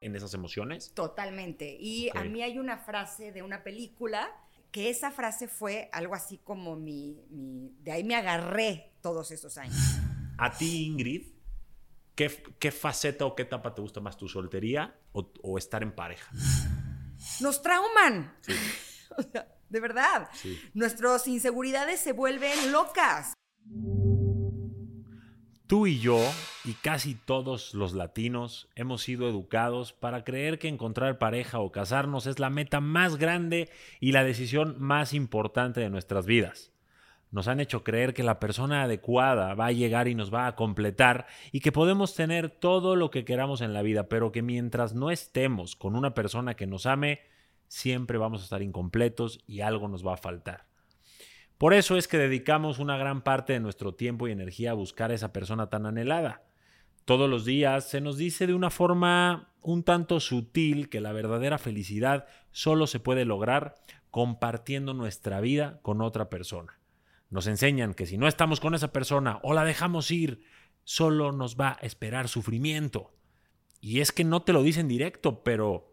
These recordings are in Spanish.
en esas emociones. Totalmente. Y a mí hay una frase de una película que esa frase fue algo así como mi, mi- de ahí me agarré todos estos años. A ti, Ingrid, ¿qué, qué faceta o qué etapa te gusta más, tu soltería o, o estar en pareja? Nos trauman. Sí. O sea, de verdad. Sí. Nuestras inseguridades se vuelven locas. Tú y yo, y casi todos los latinos, hemos sido educados para creer que encontrar pareja o casarnos es la meta más grande y la decisión más importante de nuestras vidas. Nos han hecho creer que la persona adecuada va a llegar y nos va a completar y que podemos tener todo lo que queramos en la vida, pero que mientras no estemos con una persona que nos ame, siempre vamos a estar incompletos y algo nos va a faltar. Por eso es que dedicamos una gran parte de nuestro tiempo y energía a buscar a esa persona tan anhelada. Todos los días se nos dice de una forma un tanto sutil que la verdadera felicidad solo se puede lograr compartiendo nuestra vida con otra persona. Nos enseñan que si no estamos con esa persona o la dejamos ir, solo nos va a esperar sufrimiento. Y es que no te lo dicen directo, pero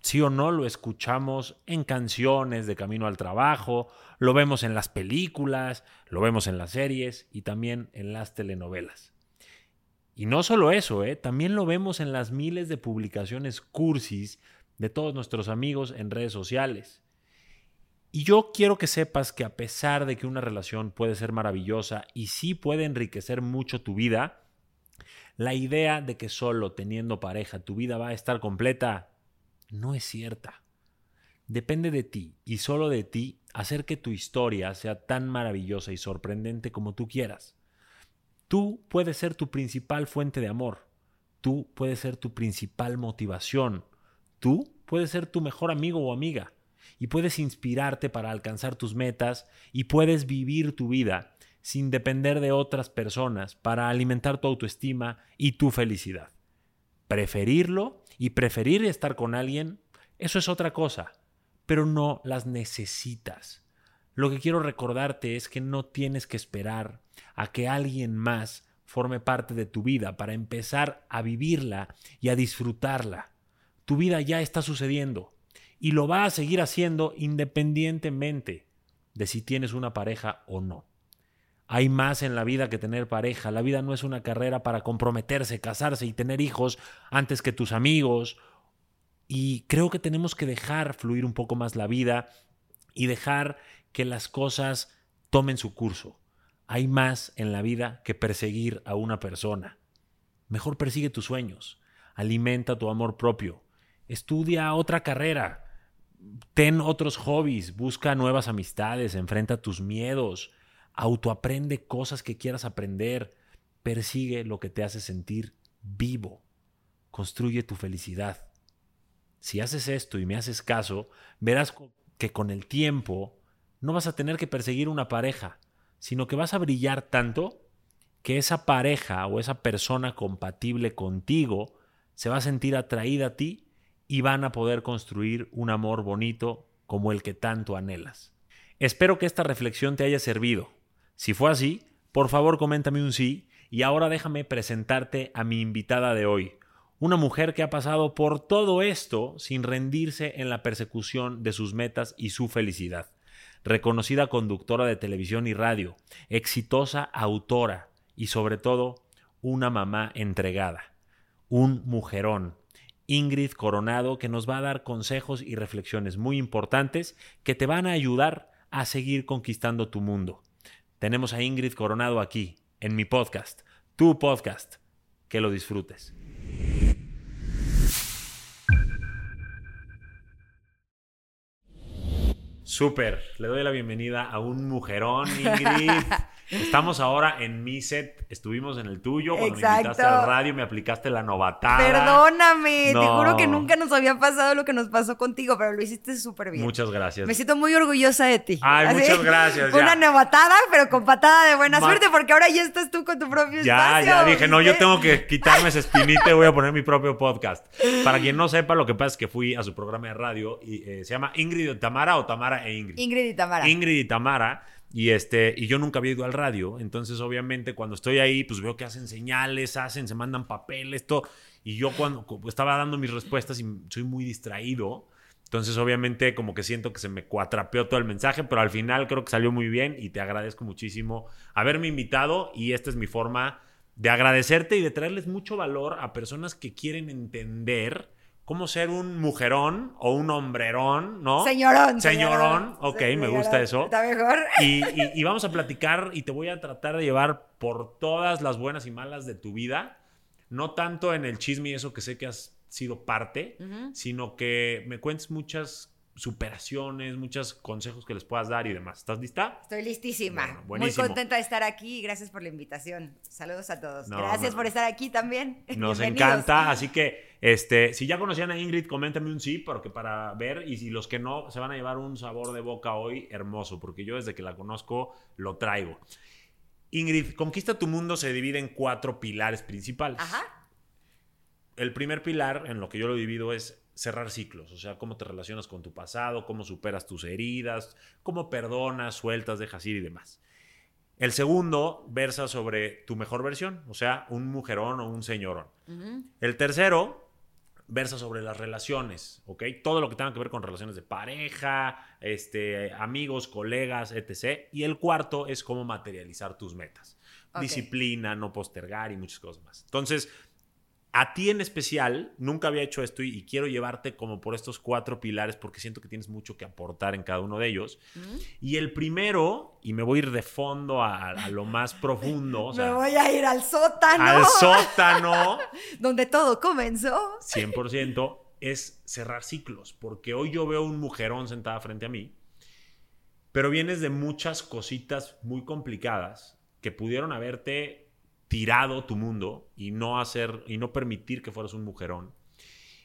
sí o no lo escuchamos en canciones de camino al trabajo, lo vemos en las películas, lo vemos en las series y también en las telenovelas. Y no solo eso, ¿eh? también lo vemos en las miles de publicaciones cursis de todos nuestros amigos en redes sociales. Y yo quiero que sepas que a pesar de que una relación puede ser maravillosa y sí puede enriquecer mucho tu vida, la idea de que solo teniendo pareja tu vida va a estar completa no es cierta. Depende de ti y solo de ti hacer que tu historia sea tan maravillosa y sorprendente como tú quieras. Tú puedes ser tu principal fuente de amor. Tú puedes ser tu principal motivación. Tú puedes ser tu mejor amigo o amiga. Y puedes inspirarte para alcanzar tus metas y puedes vivir tu vida sin depender de otras personas para alimentar tu autoestima y tu felicidad. Preferirlo y preferir estar con alguien, eso es otra cosa, pero no las necesitas. Lo que quiero recordarte es que no tienes que esperar a que alguien más forme parte de tu vida para empezar a vivirla y a disfrutarla. Tu vida ya está sucediendo y lo va a seguir haciendo independientemente de si tienes una pareja o no. Hay más en la vida que tener pareja. La vida no es una carrera para comprometerse, casarse y tener hijos antes que tus amigos. Y creo que tenemos que dejar fluir un poco más la vida y dejar que las cosas tomen su curso. Hay más en la vida que perseguir a una persona. Mejor persigue tus sueños, alimenta tu amor propio, estudia otra carrera, ten otros hobbies, busca nuevas amistades, enfrenta tus miedos, autoaprende cosas que quieras aprender, persigue lo que te hace sentir vivo, construye tu felicidad. Si haces esto y me haces caso, verás que con el tiempo no vas a tener que perseguir una pareja, sino que vas a brillar tanto que esa pareja o esa persona compatible contigo se va a sentir atraída a ti y van a poder construir un amor bonito como el que tanto anhelas. Espero que esta reflexión te haya servido. Si fue así, por favor coméntame un sí y ahora déjame presentarte a mi invitada de hoy, una mujer que ha pasado por todo esto sin rendirse en la persecución de sus metas y su felicidad. Reconocida conductora de televisión y radio, exitosa autora y sobre todo una mamá entregada, un mujerón. Ingrid Coronado que nos va a dar consejos y reflexiones muy importantes que te van a ayudar a seguir conquistando tu mundo. Tenemos a Ingrid Coronado aquí, en mi podcast, tu podcast. Que lo disfrutes. Súper, le doy la bienvenida a un mujerón, Ingrid. Estamos ahora en mi set, estuvimos en el tuyo, cuando me invitaste Exacto. al radio me aplicaste la novatada. Perdóname, te No. juro que nunca nos había pasado lo que nos pasó contigo, pero lo hiciste súper bien. Muchas gracias. Me siento muy orgullosa de ti. Ay, muchas gracias, ya. Una novatada, pero con patada de buena Ma- suerte, porque ahora ya estás tú con tu propio Ya, espacio. ya dije, no, yo tengo que quitarme esa espinita y voy a poner mi propio podcast. Para quien no sepa, lo que pasa es que fui a su programa de radio y eh, se llama Ingrid y Tamara o Tamara e Ingrid. Ingrid y Tamara. Ingrid y Tamara. Y, este, y yo nunca había ido al radio, entonces obviamente cuando estoy ahí, pues veo que hacen señales, hacen, se mandan papeles, todo. Y yo cuando estaba dando mis respuestas y soy muy distraído, entonces obviamente como que siento que se me cuatrapeó todo el mensaje, pero al final creo que salió muy bien y te agradezco muchísimo haberme invitado y esta es mi forma de agradecerte y de traerles mucho valor a personas que quieren entender cómo ser un mujerón o un hombrerón, ¿no? Señorón. Señorón, ok, me gusta eso. Está mejor. Y, vamos a platicar y te voy a tratar de llevar por todas las buenas y malas de tu vida, no tanto en el chisme y eso que sé que has sido parte, sino que me cuentes muchas superaciones, muchos consejos que les puedas dar y demás. ¿Estás lista? Estoy listísima. Muy contenta de estar aquí y gracias por la invitación. Saludos a todos. gracias por estar aquí también. Nos encanta, así que este, si ya conocían a Ingrid, coméntame un sí, porque para ver, y si los que no, se van a llevar un sabor de boca hoy hermoso, porque yo desde que la conozco lo traigo. Ingrid, Conquista tu Mundo se divide en cuatro pilares principales. Ajá. El primer pilar, en lo que yo lo divido, es cerrar ciclos, o sea, cómo te relacionas con tu pasado, cómo superas tus heridas, cómo perdonas, sueltas, dejas ir y demás. El segundo versa sobre tu mejor versión, o sea, un mujerón o un señorón. El tercero versa sobre las relaciones, ¿ok? Todo lo que tenga que ver con relaciones de pareja, este, amigos, colegas, etc. Y el cuarto es cómo materializar tus metas. Disciplina, no postergar y muchas cosas más. Entonces, a ti en especial, nunca había hecho esto y, quiero llevarte como por estos cuatro pilares porque siento que tienes mucho que aportar en cada uno de ellos. Y el primero, y me voy a ir de fondo a, lo más profundo. me voy a ir al sótano. Al sótano. donde todo comenzó. 100% es cerrar ciclos, porque hoy yo veo un mujerón sentada frente a mí, pero vienes de muchas cositas muy complicadas que pudieron haberte tirado tu mundo y no hacer y no permitir que fueras un mujerón.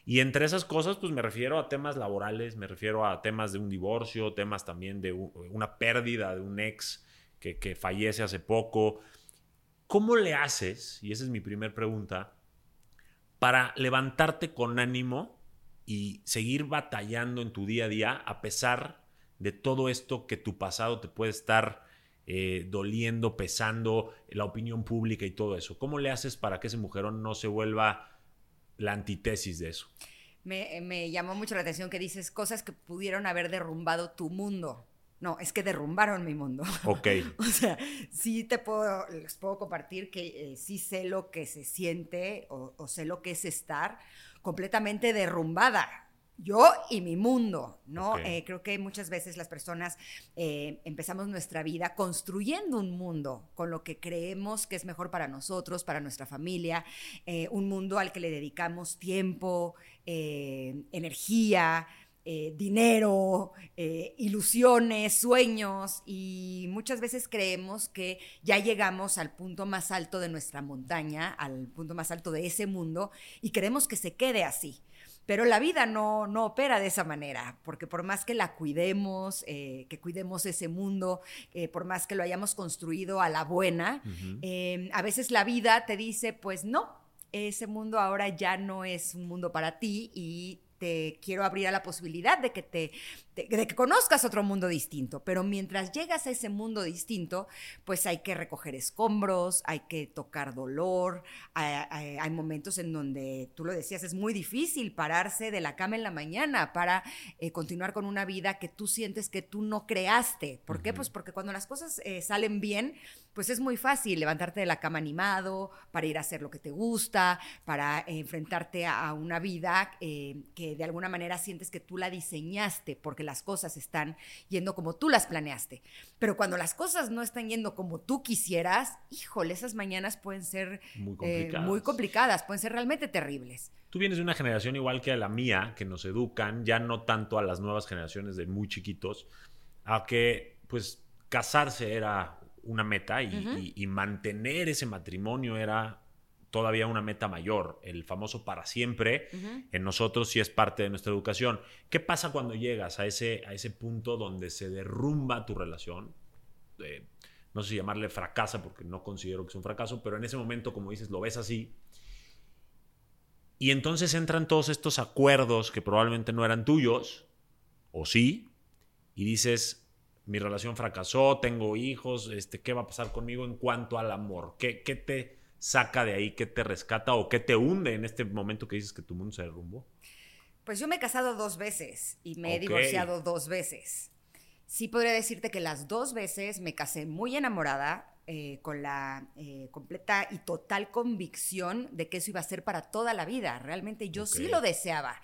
Y entre esas cosas, pues me refiero a temas laborales, me refiero a temas de un divorcio, temas también de una pérdida de un ex que, que fallece hace poco. ¿Cómo le haces, y esa es mi primera pregunta, para levantarte con ánimo y seguir batallando en tu día a día a pesar de todo esto que tu pasado te puede estar eh, doliendo, pesando la opinión pública y todo eso. ¿Cómo le haces para que ese mujerón no se vuelva la antítesis de eso? Me, llamó mucho la atención que dices cosas que pudieron haber derrumbado tu mundo. No, es que derrumbaron mi mundo. Ok. o sea, sí te puedo, les puedo compartir que eh, sí sé lo que se siente o, o sé lo que es estar completamente derrumbada yo y mi mundo, ¿no? Eh, creo que muchas veces las personas eh, empezamos nuestra vida construyendo un mundo con lo que creemos que es mejor para nosotros, para nuestra familia, eh, un mundo al que le dedicamos tiempo, energía, dinero, ilusiones, sueños y muchas veces creemos que ya llegamos al punto más alto de nuestra montaña, al punto más alto de ese mundo y queremos que se quede así. Pero la vida no, no opera de esa manera, porque por más que la cuidemos, eh, que cuidemos ese mundo, eh, por más que lo hayamos construido a la buena, em, a veces la vida te dice, pues no, ese mundo ahora ya no es un mundo para ti y te quiero abrir a la posibilidad de que te de, que conozcas otro mundo distinto, pero mientras llegas a ese mundo distinto, pues hay que recoger escombros, hay que tocar dolor, hay, momentos en donde, tú lo decías, es muy difícil pararse de la cama en la mañana para eh, continuar con una vida que tú sientes que tú no creaste. ¿Por qué? Pues porque cuando las cosas eh, salen bien, pues es muy fácil levantarte de la cama animado, para ir a hacer lo que te gusta, para enfrentarte a, una vida eh, que de alguna manera sientes que tú la diseñaste, porque las cosas están yendo como tú las planeaste. Pero cuando las cosas no están yendo como tú quisieras, híjole, esas mañanas pueden ser muy eh, complicadas, pueden ser realmente terribles. Tú vienes de una generación igual que a la mía, que nos educan, ya no tanto a las nuevas generaciones de muy chiquitos, a que pues casarse era una meta y mantener ese matrimonio era todavía una meta mayor, el famoso para siempre, en nosotros sí es parte de nuestra educación. ¿Qué pasa cuando llegas a ese, a ese punto donde se derrumba tu relación? Eh, no sé si llamarle fracasa, porque no considero que sea un fracaso, pero en ese momento, como dices, lo ves así. Y entonces entran todos estos acuerdos que probablemente no eran tuyos, o sí, y dices, mi relación fracasó, tengo hijos, este, ¿qué va a pasar conmigo en cuanto al amor? ¿Qué, qué te saca de ahí? ¿Qué te rescata o qué te hunde en este momento que dices que tu mundo se derrumbó? Pues yo me he casado dos veces y me he divorciado dos veces. Sí podría decirte que las dos veces me casé muy enamorada, eh, con la eh, completa y total convicción de que eso iba a ser para toda la vida. Realmente yo sí lo deseaba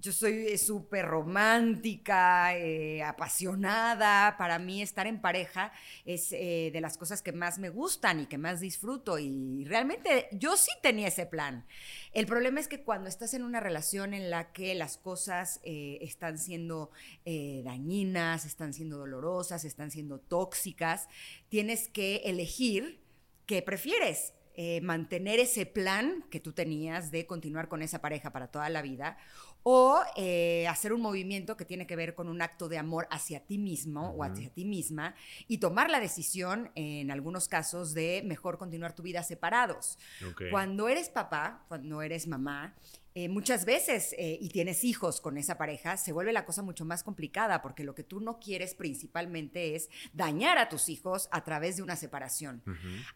yo soy eh, súper romántica, eh, apasionada. Para mí estar en pareja es eh, de las cosas que más me gustan y que más disfruto. Y realmente yo sí tenía ese plan. El problema es que cuando estás en una relación en la que las cosas están siendo dañinas, están siendo dolorosas, están siendo tóxicas, tienes que elegir qué prefieres. mantener ese plan que tú tenías de continuar con esa pareja para toda la vida o eh, hacer un movimiento que tiene que ver con un acto de amor hacia ti mismo o hacia ti misma y tomar la decisión, en algunos casos, de mejor continuar tu vida separados. Cuando eres papá, cuando eres mamá, eh, muchas veces, eh, y tienes hijos con esa pareja, se vuelve la cosa mucho más complicada porque lo que tú no quieres principalmente es dañar a tus hijos a través de una separación.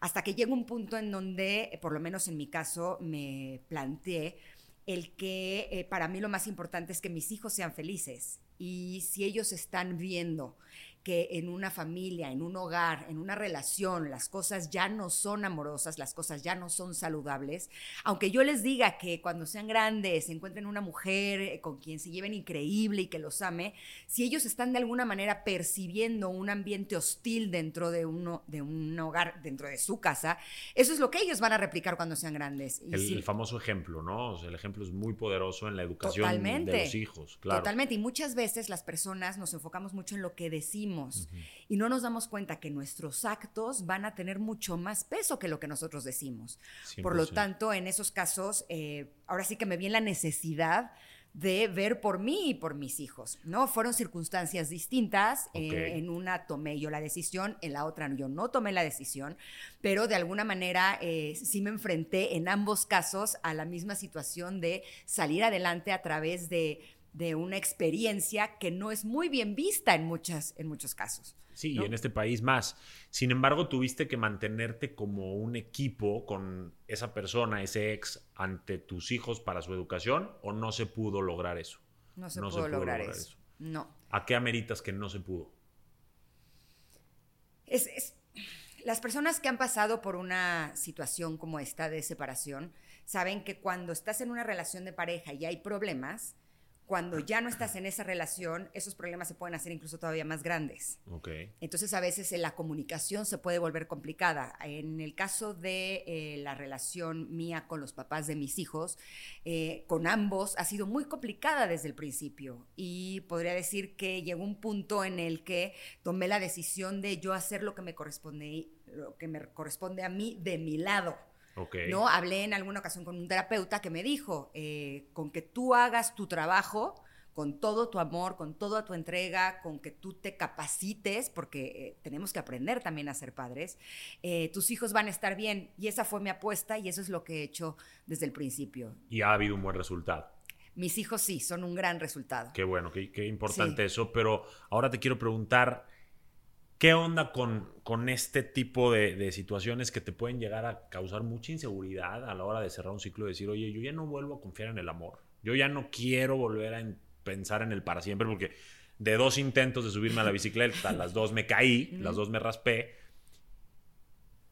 Hasta que llega un punto en donde, por lo menos en mi caso, me planteé el que eh, para mí lo más importante es que mis hijos sean felices. Y si ellos están viendo que en una familia, en un hogar, en una relación, las cosas ya no son amorosas, las cosas ya no son saludables, aunque yo les diga que cuando sean grandes se encuentren una mujer eh, con quien se lleven increíble y que los ame, si ellos están de alguna manera percibiendo un ambiente hostil dentro de, uno, de un hogar, dentro de su casa, eso es lo que ellos van a replicar cuando sean grandes. el, famoso ejemplo, ¿no? el ejemplo es muy poderoso en la educación de los hijos, claro. Totalmente, y muchas veces las personas nos enfocamos mucho en lo que decimos y no nos damos cuenta que nuestros actos van a tener mucho más peso que lo que nosotros decimos. Por lo tanto, en esos casos, eh, ahora sí que me viene la necesidad de ver por mí y por mis hijos, ¿no? Fueron circunstancias distintas, eh, en una tomé yo la decisión, en la otra yo no tomé la decisión, pero de alguna manera eh, sí me enfrenté en ambos casos a la misma situación de salir adelante a través de de una experiencia que no es muy bien vista en, muchas, en muchos casos. Sí, y en este país más. Sin embargo, tuviste que mantenerte como un equipo con esa persona, ese ex, ante tus hijos para su educación, o no se pudo lograr eso. No se, pudo, lograr, eso. No. ¿A qué ameritas que no se pudo? Es, las personas que han pasado por una situación como esta de separación saben que cuando estás en una relación de pareja y hay problemas, cuando ya no estás en esa relación, esos problemas se pueden hacer incluso todavía más grandes. Okay. Entonces a veces eh, la comunicación se puede volver complicada. En el caso de eh, la relación mía con los papás de mis hijos, eh, con ambos ha sido muy complicada desde el principio y podría decir que llegó un punto en el que tomé la decisión de yo hacer lo que me corresponde, lo que me corresponde a mí de mi lado. ¿No? Hablé en alguna ocasión con un terapeuta que me dijo, eh, con que tú hagas tu trabajo, con todo tu amor, con toda tu entrega, con que tú te capacites, porque eh, tenemos que aprender también a ser padres, eh, tus hijos van a estar bien. Y esa fue mi apuesta y eso es lo que he hecho desde el principio. Y ha habido un buen resultado. Mis hijos sí, son un gran resultado. Qué bueno, qué, importante eso. Pero ahora te quiero preguntar, ¿Qué onda con, con este tipo de, situaciones que te pueden llegar a causar mucha inseguridad a la hora de cerrar un ciclo y decir, oye, yo ya no vuelvo a confiar en el amor? Yo ya no quiero volver a pensar en el para siempre porque de dos intentos de subirme a la bicicleta, las dos me caí, las dos me raspé.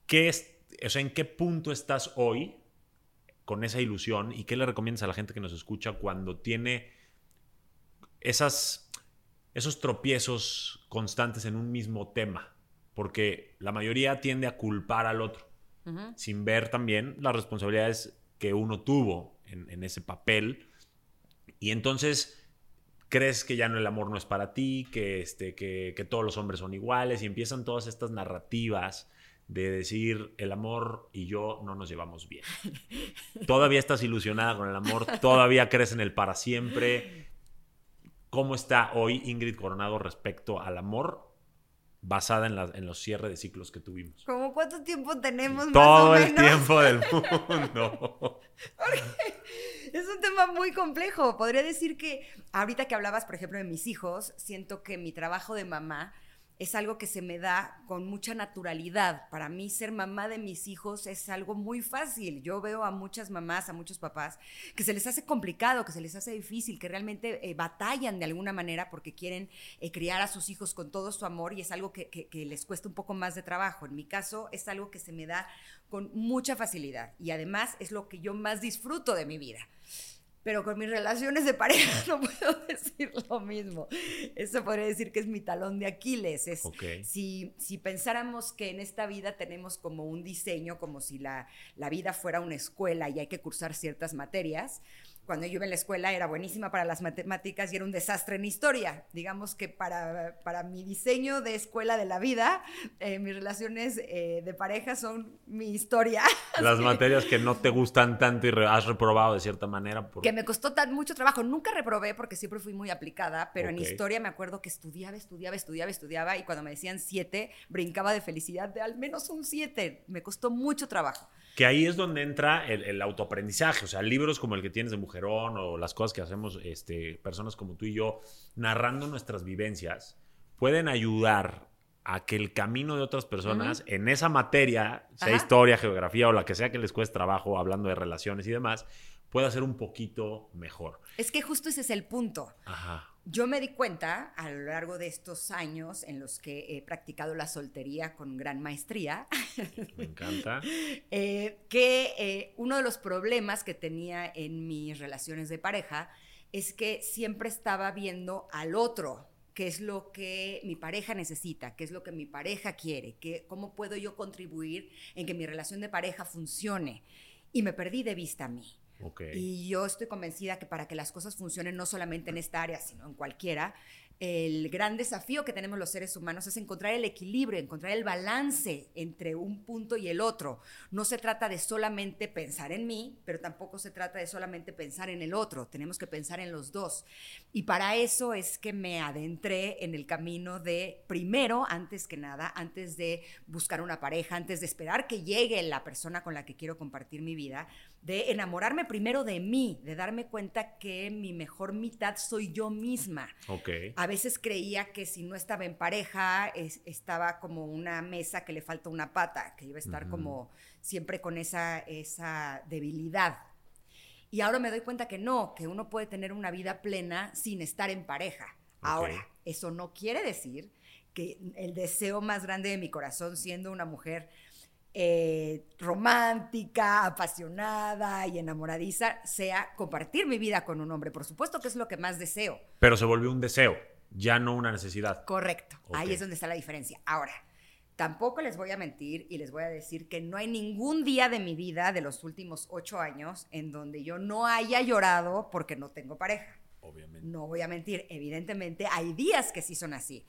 ¿Qué es, o sea, ¿En qué punto estás hoy con esa ilusión y qué le recomiendas a la gente que nos escucha cuando tiene esas esos tropiezos constantes en un mismo tema, porque la mayoría tiende a culpar al otro, sin ver también las responsabilidades que uno tuvo en, ese papel. Y entonces crees que ya no el amor no es para ti, que, este, que, que todos los hombres son iguales, y empiezan todas estas narrativas de decir el amor y yo no nos llevamos bien. Todavía estás ilusionada con el amor, todavía crees en el para siempre, ¿Cómo está hoy Ingrid Coronado respecto al amor basada en, los cierres de ciclos que tuvimos? ¿Cómo cuánto tiempo tenemos? Todo el tiempo del mundo. es un tema muy complejo. Podría decir que ahorita que hablabas, por ejemplo, de mis hijos, siento que mi trabajo de mamá es algo que se me da con mucha naturalidad. Para mí ser mamá de mis hijos es algo muy fácil. Yo veo a muchas mamás, a muchos papás, que se les hace complicado, que se les hace difícil, que realmente eh, batallan de alguna manera porque quieren eh, criar a sus hijos con todo su amor y es algo que, que les cuesta un poco más de trabajo. En mi caso es algo que se me da con mucha facilidad y además es lo que yo más disfruto de mi vida pero con mis relaciones de pareja no puedo decir lo mismo. Eso podría decir que es mi talón de Aquiles. Es, si, si pensáramos que en esta vida tenemos como un diseño, como si la, la vida fuera una escuela y hay que cursar ciertas materias, cuando yo iba en la escuela era buenísima para las matemáticas y era un desastre en historia. Digamos que para, para mi diseño de escuela de la vida, eh, mis relaciones eh, de pareja son mi historia. Las materias que no te gustan tanto y has reprobado de cierta manera. Que me costó tan mucho trabajo. Nunca reprobé porque siempre fui muy aplicada, pero en historia me acuerdo que estudiaba, estudiaba, estudiaba, estudiaba y cuando me decían siete, brincaba de felicidad de al menos un siete. Me costó mucho trabajo. Que ahí es donde entra el, autoaprendizaje, o sea, libros como el que tienes de Mujerón o las cosas que hacemos este, personas como tú y yo, narrando nuestras vivencias, pueden ayudar a que el camino de otras personas en esa materia, sea historia, geografía o la que sea que les cueste trabajo, hablando de relaciones y demás, pueda ser un poquito mejor. Es que justo ese es el punto. Ajá. Yo me di cuenta a lo largo de estos años en los que he practicado la soltería con gran maestría. Me encanta. Eh, que eh, uno de los problemas que tenía en mis relaciones de pareja es que siempre estaba viendo al otro, qué es lo que mi pareja necesita, qué es lo que mi pareja quiere, qué, cómo puedo yo contribuir en que mi relación de pareja funcione. Y me perdí de vista a mí. Y yo estoy convencida que para que las cosas funcionen no solamente en esta área, sino en cualquiera, el gran desafío que tenemos los seres humanos es encontrar el equilibrio, encontrar el balance entre un punto y el otro. No se trata de solamente pensar en mí, pero tampoco se trata de solamente pensar en el otro. Tenemos que pensar en los dos. Y para eso es que me adentré en el camino de, primero, antes que nada, antes de buscar una pareja, antes de esperar que llegue la persona con la que quiero compartir mi vida, de enamorarme primero de mí, de darme cuenta que mi mejor mitad soy yo misma. Okay. A veces creía que si no estaba en pareja, estaba como una mesa que le falta una pata, que iba a estar como siempre con esa, esa debilidad. Y ahora me doy cuenta que no, que uno puede tener una vida plena sin estar en pareja. Ahora, eso no quiere decir que el deseo más grande de mi corazón, siendo una mujer eh, romántica, apasionada y enamoradiza sea compartir mi vida con un hombre. Por supuesto que es lo que más deseo. Pero se volvió un deseo, ya no una necesidad. Correcto. Ahí es donde está la diferencia. Ahora, tampoco les voy a mentir y les voy a decir que no hay ningún día de mi vida de los últimos ocho años en donde yo no haya llorado porque no tengo pareja. Obviamente. No voy a mentir, evidentemente hay días que sí son así.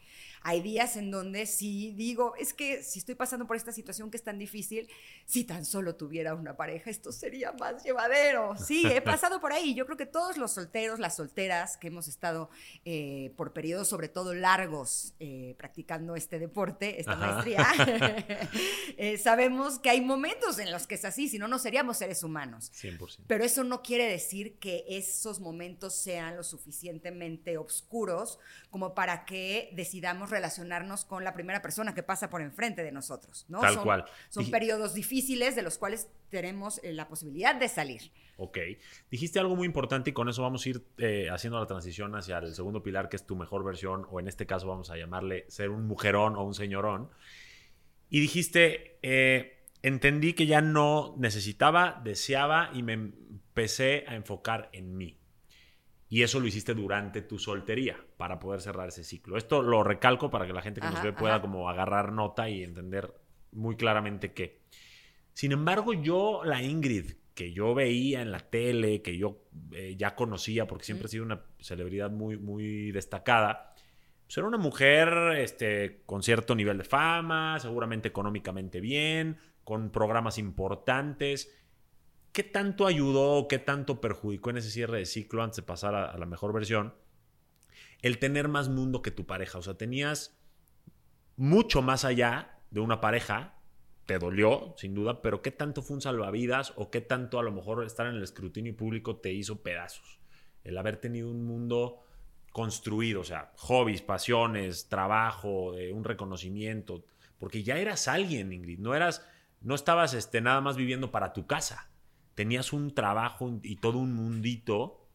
Hay días en donde sí digo, es que si estoy pasando por esta situación que es tan difícil, si tan solo tuviera una pareja, esto sería más llevadero. Sí, he pasado por ahí. Yo creo que todos los solteros, las solteras que hemos estado eh, por periodos sobre todo largos eh, practicando este deporte, esta maestría, eh, sabemos que hay momentos en los que es así, si no, no seríamos seres humanos. 100%. Pero eso no quiere decir que esos momentos sean lo suficientemente oscuros como para que decidamos relacionarnos con la primera persona que pasa por enfrente de nosotros, ¿no? Tal son, cual. Son periodos difíciles de los cuales tenemos eh, la posibilidad de salir. Ok. Dijiste algo muy importante y con eso vamos a ir eh, haciendo la transición hacia el segundo pilar, que es tu mejor versión, o en este caso vamos a llamarle ser un mujerón o un señorón. Y dijiste, eh, entendí que ya no necesitaba, deseaba y me empecé a enfocar en mí. Y eso lo hiciste durante tu soltería para poder cerrar ese ciclo. Esto lo recalco para que la gente que nos ve pueda como agarrar nota y entender muy claramente qué. Sin embargo, yo, la Ingrid, que yo veía en la tele, que yo eh, ya conocía porque siempre ha sido una celebridad muy, muy destacada, pues era una mujer este, con cierto nivel de fama, seguramente económicamente bien, con programas importantes ¿Qué tanto ayudó, qué tanto perjudicó en ese cierre de ciclo antes de pasar a, la mejor versión? El tener más mundo que tu pareja. O sea, tenías mucho más allá de una pareja. Te dolió, sin duda, pero ¿qué tanto fue un salvavidas o qué tanto a lo mejor estar en el escrutinio público te hizo pedazos? El haber tenido un mundo construido, o sea, hobbies, pasiones, trabajo, eh, un reconocimiento, porque ya eras alguien, Ingrid, no eras, no estabas este, nada más viviendo para tu casa, tenías un trabajo y todo un mundito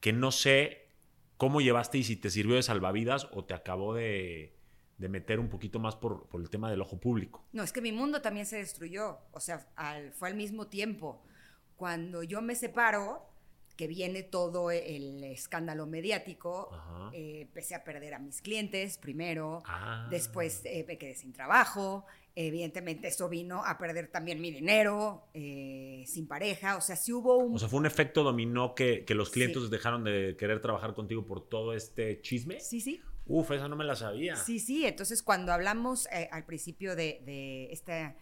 que no sé cómo llevaste y si te sirvió de salvavidas o te acabó de, de meter un poquito más por, por, el tema del ojo público. No, es que mi mundo también se destruyó, o sea, al, fue al mismo tiempo. Cuando yo me separo, que viene todo el escándalo mediático, eh, empecé a perder a mis clientes primero, ah. después eh, me quedé sin trabajo, evidentemente eso vino a perder también mi dinero, eh, sin pareja, o sea, sí hubo un... O sea, fue un efecto dominó que, que los clientes dejaron de querer trabajar contigo por todo este chisme. Sí, sí. Uf, esa no me la sabía. Sí, sí, entonces cuando hablamos al principio de, de esta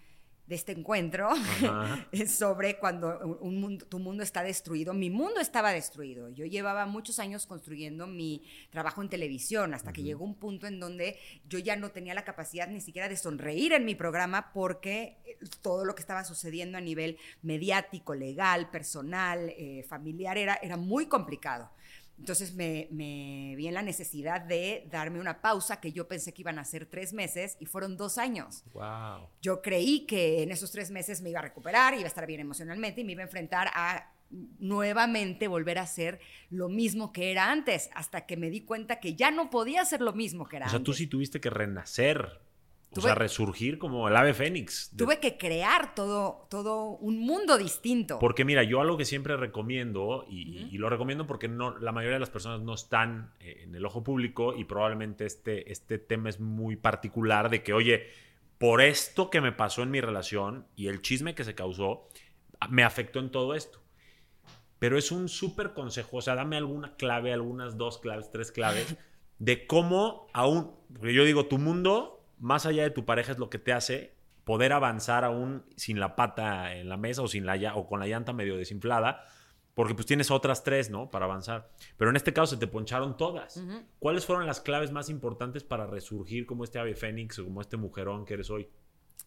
de este encuentro sobre cuando un mundo, tu mundo está destruido. Mi mundo estaba destruido. Yo llevaba muchos años construyendo mi trabajo en televisión hasta que llegó un punto en donde yo ya no tenía la capacidad ni siquiera de sonreír en mi programa porque eh, todo lo que estaba sucediendo a nivel mediático, legal, personal, eh, familiar era, era muy complicado. Entonces me, vi en la necesidad de darme una pausa que yo pensé que iban a ser tres meses y fueron dos años. Wow. Yo creí que en esos tres meses me iba a recuperar, iba a estar bien emocionalmente y me iba a enfrentar a nuevamente volver a ser lo mismo que era antes, hasta que me di cuenta que ya no podía ser lo mismo que era antes. O sea, tú sí tuviste que renacer o sea, resurgir como el ave fénix. Tuve que crear todo, todo un mundo distinto. Porque mira, yo algo que siempre recomiendo, y, lo recomiendo porque no, la mayoría de las personas no están eh, en el ojo público y probablemente este, este tema es muy particular de que, oye, por esto que me pasó en mi relación y el chisme que se causó, me afectó en todo esto. Pero es un súper consejo, o sea, dame alguna clave, algunas dos claves, tres claves, de cómo aún, porque yo digo, tu mundo más allá de tu pareja es lo que te hace poder avanzar aún sin la pata en la mesa o, sin la, o con la llanta medio desinflada, porque pues tienes otras tres, ¿no? Para avanzar. Pero en este caso se te poncharon todas. ¿Cuáles fueron las claves más importantes para resurgir como este ave fénix o como este mujerón que eres hoy?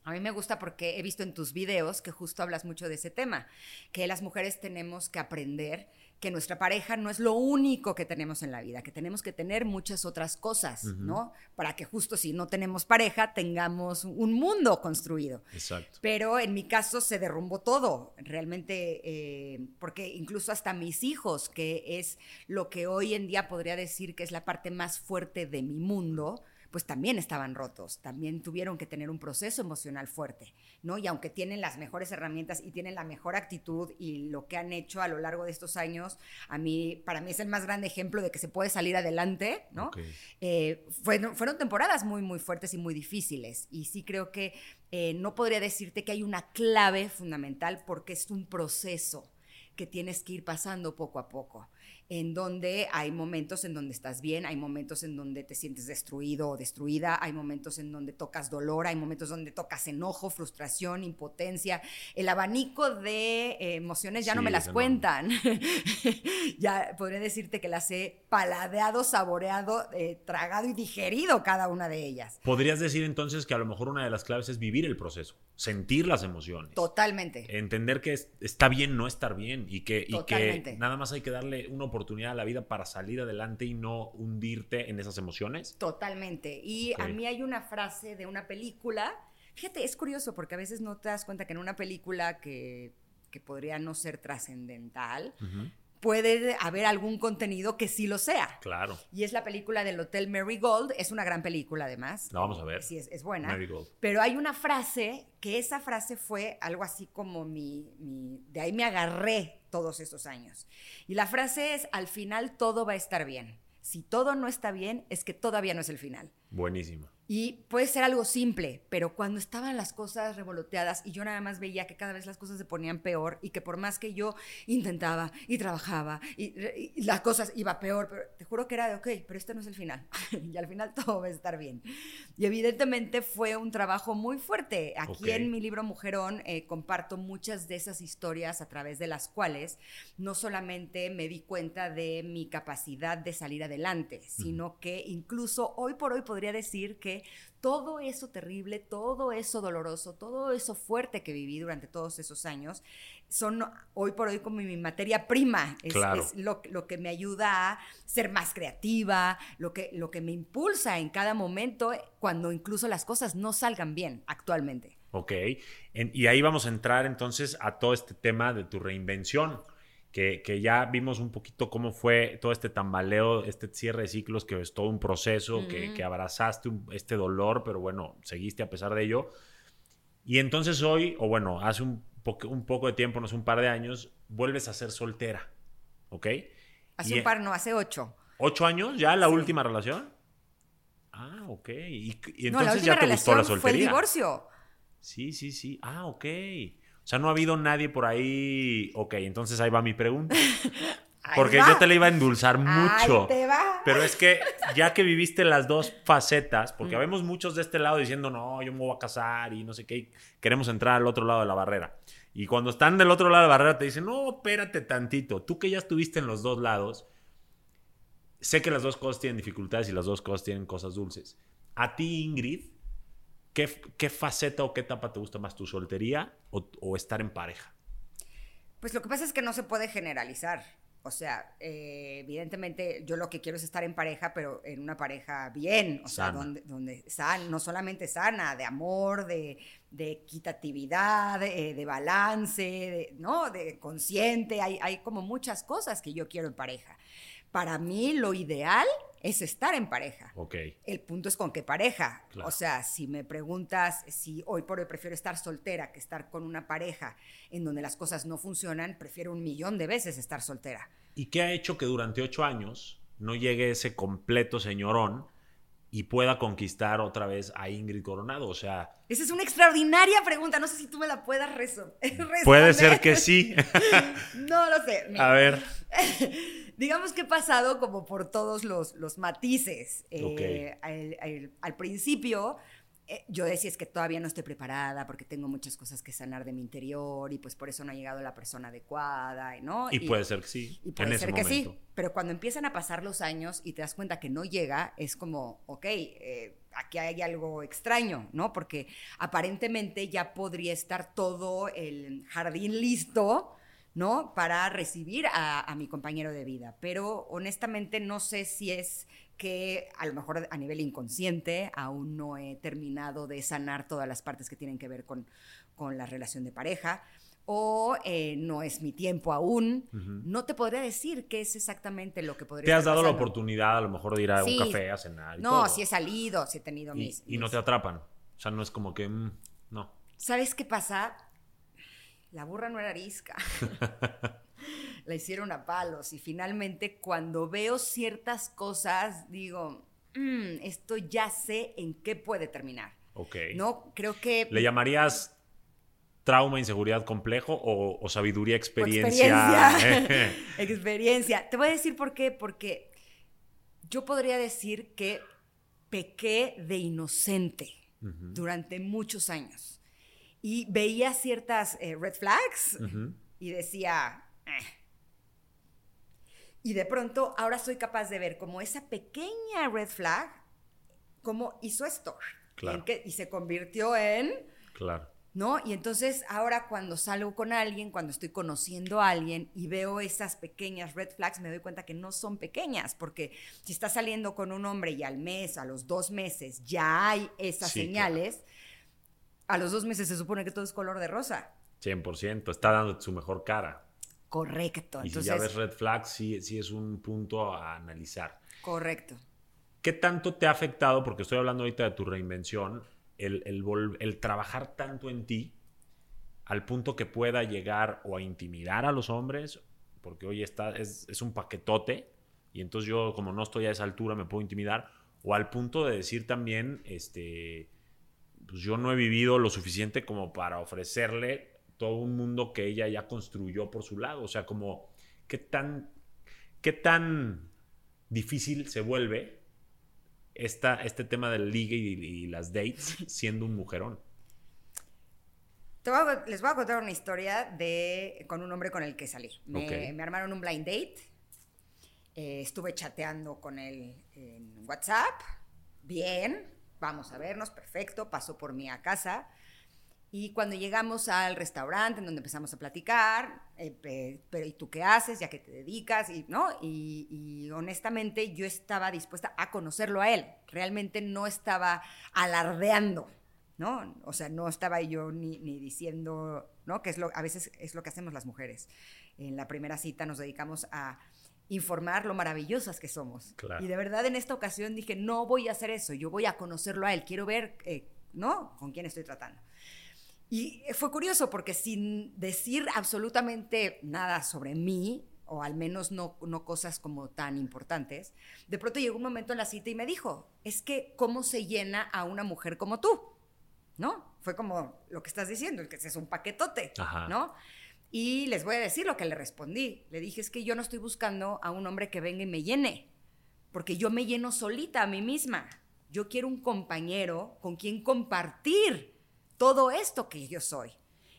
A mí me gusta porque he visto en tus videos que justo hablas mucho de ese tema, que las mujeres tenemos que aprender que nuestra pareja no es lo único que tenemos en la vida, que tenemos que tener muchas otras cosas, ¿no? Para que justo si no tenemos pareja, tengamos un mundo construido. Exacto. Pero en mi caso se derrumbó todo, realmente, eh, porque incluso hasta mis hijos, que es lo que hoy en día podría decir que es la parte más fuerte de mi mundo, pues también estaban rotos, también tuvieron que tener un proceso emocional fuerte, ¿no? Y aunque tienen las mejores herramientas y tienen la mejor actitud y lo que han hecho a lo largo de estos años, a mí, para mí es el más grande ejemplo de que se puede salir adelante, ¿no? Eh, fueron, fueron, temporadas muy, muy fuertes y muy difíciles. Y sí creo que eh, no podría decirte que hay una clave fundamental porque es un proceso que tienes que ir pasando poco a poco en donde hay momentos en donde estás bien, hay momentos en donde te sientes destruido o destruida, hay momentos en donde tocas dolor, hay momentos donde tocas enojo, frustración, impotencia. El abanico de eh, emociones ya no me las cuentan. ya podría decirte que las he paladeado, saboreado, eh, tragado y digerido cada una de ellas. Podrías decir entonces que a lo mejor una de las claves es vivir el proceso, sentir las emociones. Totalmente. Entender que está bien no estar bien y que, y que nada más hay que darle una oportunidad oportunidad a la vida para salir adelante y no hundirte en esas emociones? Totalmente. Y a mí hay una frase de una película. Fíjate, es curioso porque a veces no te das cuenta que en una película que, que podría no ser trascendental, puede haber algún contenido que sí lo sea. Claro. Y es la película del Hotel Marigold. Es una gran película, además. La vamos a ver. Sí, es, buena. Marigold. Pero hay una frase que esa frase fue algo así como mi, mi. De ahí me agarré todos estos años. Y la frase es: al final todo va a estar bien. Si todo no está bien, es que todavía no es el final. Buenísimo. Y puede ser algo simple, pero cuando estaban las cosas revoloteadas y yo nada más veía que cada vez las cosas se ponían peor y que por más que yo intentaba y trabajaba y, las cosas iba peor, pero te juro que era de, ok, pero este no es el final. y al final todo va a estar bien. Y evidentemente fue un trabajo muy fuerte. Aquí en mi libro Mujerón eh, comparto muchas de esas historias a través de las cuales no solamente me di cuenta de mi capacidad de salir adelante, sino que incluso hoy por hoy podría podría decir que todo eso terrible, todo eso doloroso, todo eso fuerte que viví durante todos esos años, son hoy por hoy como mi materia prima. Es, es lo, lo, que me ayuda a ser más creativa, lo que, lo que me impulsa en cada momento cuando incluso las cosas no salgan bien actualmente. Ok, y ahí vamos a entrar entonces a todo este tema de tu reinvención que, ya vimos un poquito cómo fue todo este tambaleo, este cierre de ciclos, que es todo un proceso, que, abrazaste este dolor, pero bueno, seguiste a pesar de ello. Y entonces hoy, o bueno, hace un, un poco de tiempo, no sé, un par de años, vuelves a ser soltera, ¿ok? Hace un par, no, hace ocho. ¿Ocho años? ¿Ya la última relación? Ah, ok. Y, entonces ya te gustó la soltería. Fue el divorcio. Sí, sí, sí. Ah, ok. O sea, no ha habido nadie por ahí. Ok, entonces ahí va mi pregunta. Porque yo te la iba a endulzar mucho. te va. Pero es que ya que viviste las dos facetas, porque mm. vemos muchos de este lado diciendo, no, yo me voy a casar y no sé qué, queremos entrar al otro lado de la barrera. Y cuando están del otro lado de la barrera te dicen, no, espérate tantito. Tú que ya estuviste en los dos lados, sé que las dos cosas tienen dificultades y las dos cosas tienen cosas dulces. A ti, Ingrid, ¿Qué, faceta o qué etapa te gusta más, tu soltería o, estar en pareja? Pues lo que pasa es que no se puede generalizar. O sea, eh, evidentemente yo lo que quiero es estar en pareja, pero en una pareja bien, o sea, donde, donde no solamente sana, de amor, de, equitatividad, de, balance, de, ¿no? De consciente, hay, hay como muchas cosas que yo quiero en pareja. Para mí lo ideal es estar en pareja. Ok. El punto es con qué pareja. O sea, si me preguntas si hoy por hoy prefiero estar soltera que estar con una pareja en donde las cosas no funcionan, prefiero un millón de veces estar soltera. ¿Y qué ha hecho que durante ocho años no llegue ese completo señorón y pueda conquistar otra vez a Ingrid Coronado? O sea... Esa es una extraordinaria pregunta. No sé si tú me la puedas responder. Puede ser que sí. no lo sé. A ver. digamos que he pasado como por todos los, los matices. Eh, al, principio, eh, yo decía es que todavía no estoy preparada porque tengo muchas cosas que sanar de mi interior y pues por eso no ha llegado la persona adecuada, ¿no? Y, puede ser que sí. Y puede ser que sí. Pero cuando empiezan a pasar los años y te das cuenta que no llega, es como, ok, eh, aquí hay algo extraño, ¿no? Porque aparentemente ya podría estar todo el jardín listo ¿no? Para recibir a, mi compañero de vida. Pero honestamente no sé si es que a lo mejor a nivel inconsciente aún no he terminado de sanar todas las partes que tienen que ver con, con la relación de pareja o eh, no es mi tiempo aún. No te podría decir qué es exactamente lo que podría ¿Te has dado la oportunidad a lo mejor de ir a un café a cenar? no, si he salido, si he tenido mis... Y no te atrapan. O sea, no es como que... Mm, no. ¿Sabes qué pasa? La burra no era arisca. la hicieron a palos. Y finalmente, cuando veo ciertas cosas, digo, mm, esto ya sé en qué puede terminar. Ok. No, creo que. ¿Le llamarías trauma, inseguridad complejo o, sabiduría, experiencia? experiencia. experiencia. Te voy a decir por qué. Porque yo podría decir que pequé de inocente durante muchos años y veía ciertas eh, red flags y decía, eh". y de pronto ahora soy capaz de ver como esa pequeña red flag, cómo hizo esto. Y, se convirtió en... Claro. ¿No? Y entonces ahora cuando salgo con alguien, cuando estoy conociendo a alguien y veo esas pequeñas red flags, me doy cuenta que no son pequeñas, porque si estás saliendo con un hombre y al mes, a los dos meses, ya hay esas señales, a los dos meses se supone que todo es color de rosa. 100%, está dando su mejor cara. Correcto. Y si ya ves red flags, sí, sí es un punto a analizar. Correcto. ¿Qué tanto te ha afectado, porque estoy hablando ahorita de tu reinvención, el, el, trabajar tanto en ti al punto que pueda llegar o a intimidar a los hombres, porque hoy está, es, es un paquetote, y entonces yo como no estoy a esa altura me puedo intimidar, o al punto de decir también, este, pues yo no he vivido lo suficiente como para ofrecerle todo un mundo que ella ya construyó por su lado. O sea, como, ¿qué tan, qué tan difícil se vuelve esta, este tema del ligue y, las dates siendo un mujerón? les voy a contar una historia de, con un hombre con el que salí. Me, armaron un blind date. Eh, estuve chateando con él en WhatsApp bien, vamos a vernos, perfecto, pasó por mí a casa. Y cuando llegamos al restaurante en donde empezamos a platicar, eh, pero ¿y tú qué haces? ¿Ya que te dedicas? Y, ¿no? Y, honestamente yo estaba dispuesta a conocerlo a él. Realmente no estaba alardeando, ¿no? O sea, no estaba yo ni, ni diciendo, ¿no? Que es lo, a veces es lo que hacemos las mujeres. En la primera cita nos dedicamos a informar lo maravillosas que somos. Y de verdad en esta ocasión dije, no voy a hacer eso, yo voy a conocerlo a él, quiero ver, eh, ¿no? Con quién estoy tratando. Y fue curioso porque sin decir absolutamente nada sobre mí, o al menos no, no cosas como tan importantes, de pronto llegó un momento en la cita y me dijo, es que cómo se llena a una mujer como tú, ¿no? Fue como lo que estás diciendo, que es un paquetote, ¿no? Y les voy a decir lo que le respondí. Le dije, es que yo no estoy buscando a un hombre que venga y me llene, porque yo me lleno solita a mí misma. Yo quiero un compañero con quien compartir todo esto que yo soy.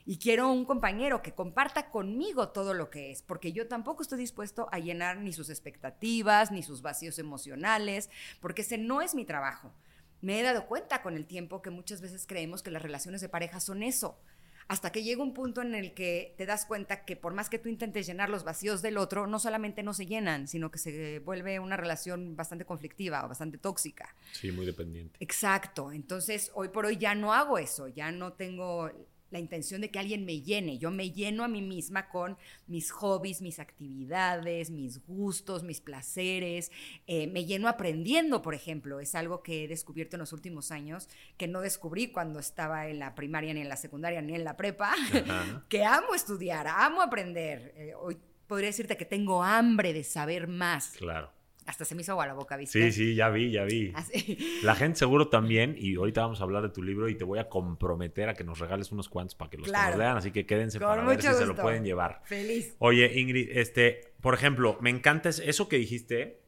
Y quiero un compañero que comparta conmigo todo lo que es, porque yo tampoco estoy dispuesto a llenar ni sus expectativas, ni sus vacíos emocionales, porque ese no es mi trabajo. Me he dado cuenta con el tiempo que muchas veces creemos que las relaciones de pareja son eso, hasta que llega un punto en el que te das cuenta que por más que tú intentes llenar los vacíos del otro, no solamente no se llenan, sino que se vuelve una relación bastante conflictiva o bastante tóxica. Sí, muy dependiente. Exacto. Entonces, hoy por hoy ya no hago eso, ya no tengo la intención de que alguien me llene. Yo me lleno a mí misma con mis hobbies, mis actividades, mis gustos, mis placeres. Eh, me lleno aprendiendo, por ejemplo. Es algo que he descubierto en los últimos años, que no descubrí cuando estaba en la primaria, ni en la secundaria, ni en la prepa, que amo estudiar, amo aprender. Eh, hoy podría decirte que tengo hambre de saber más. Claro. Hasta se me hizo agua la boca, ¿viste? Sí, sí, ya vi, ya vi. La gente seguro también, y ahorita vamos a hablar de tu libro y te voy a comprometer a que nos regales unos cuantos para que los, lean, así que quédense para ver si se lo pueden llevar. Feliz. Oye, Ingrid, este, por ejemplo, me encanta eso que dijiste,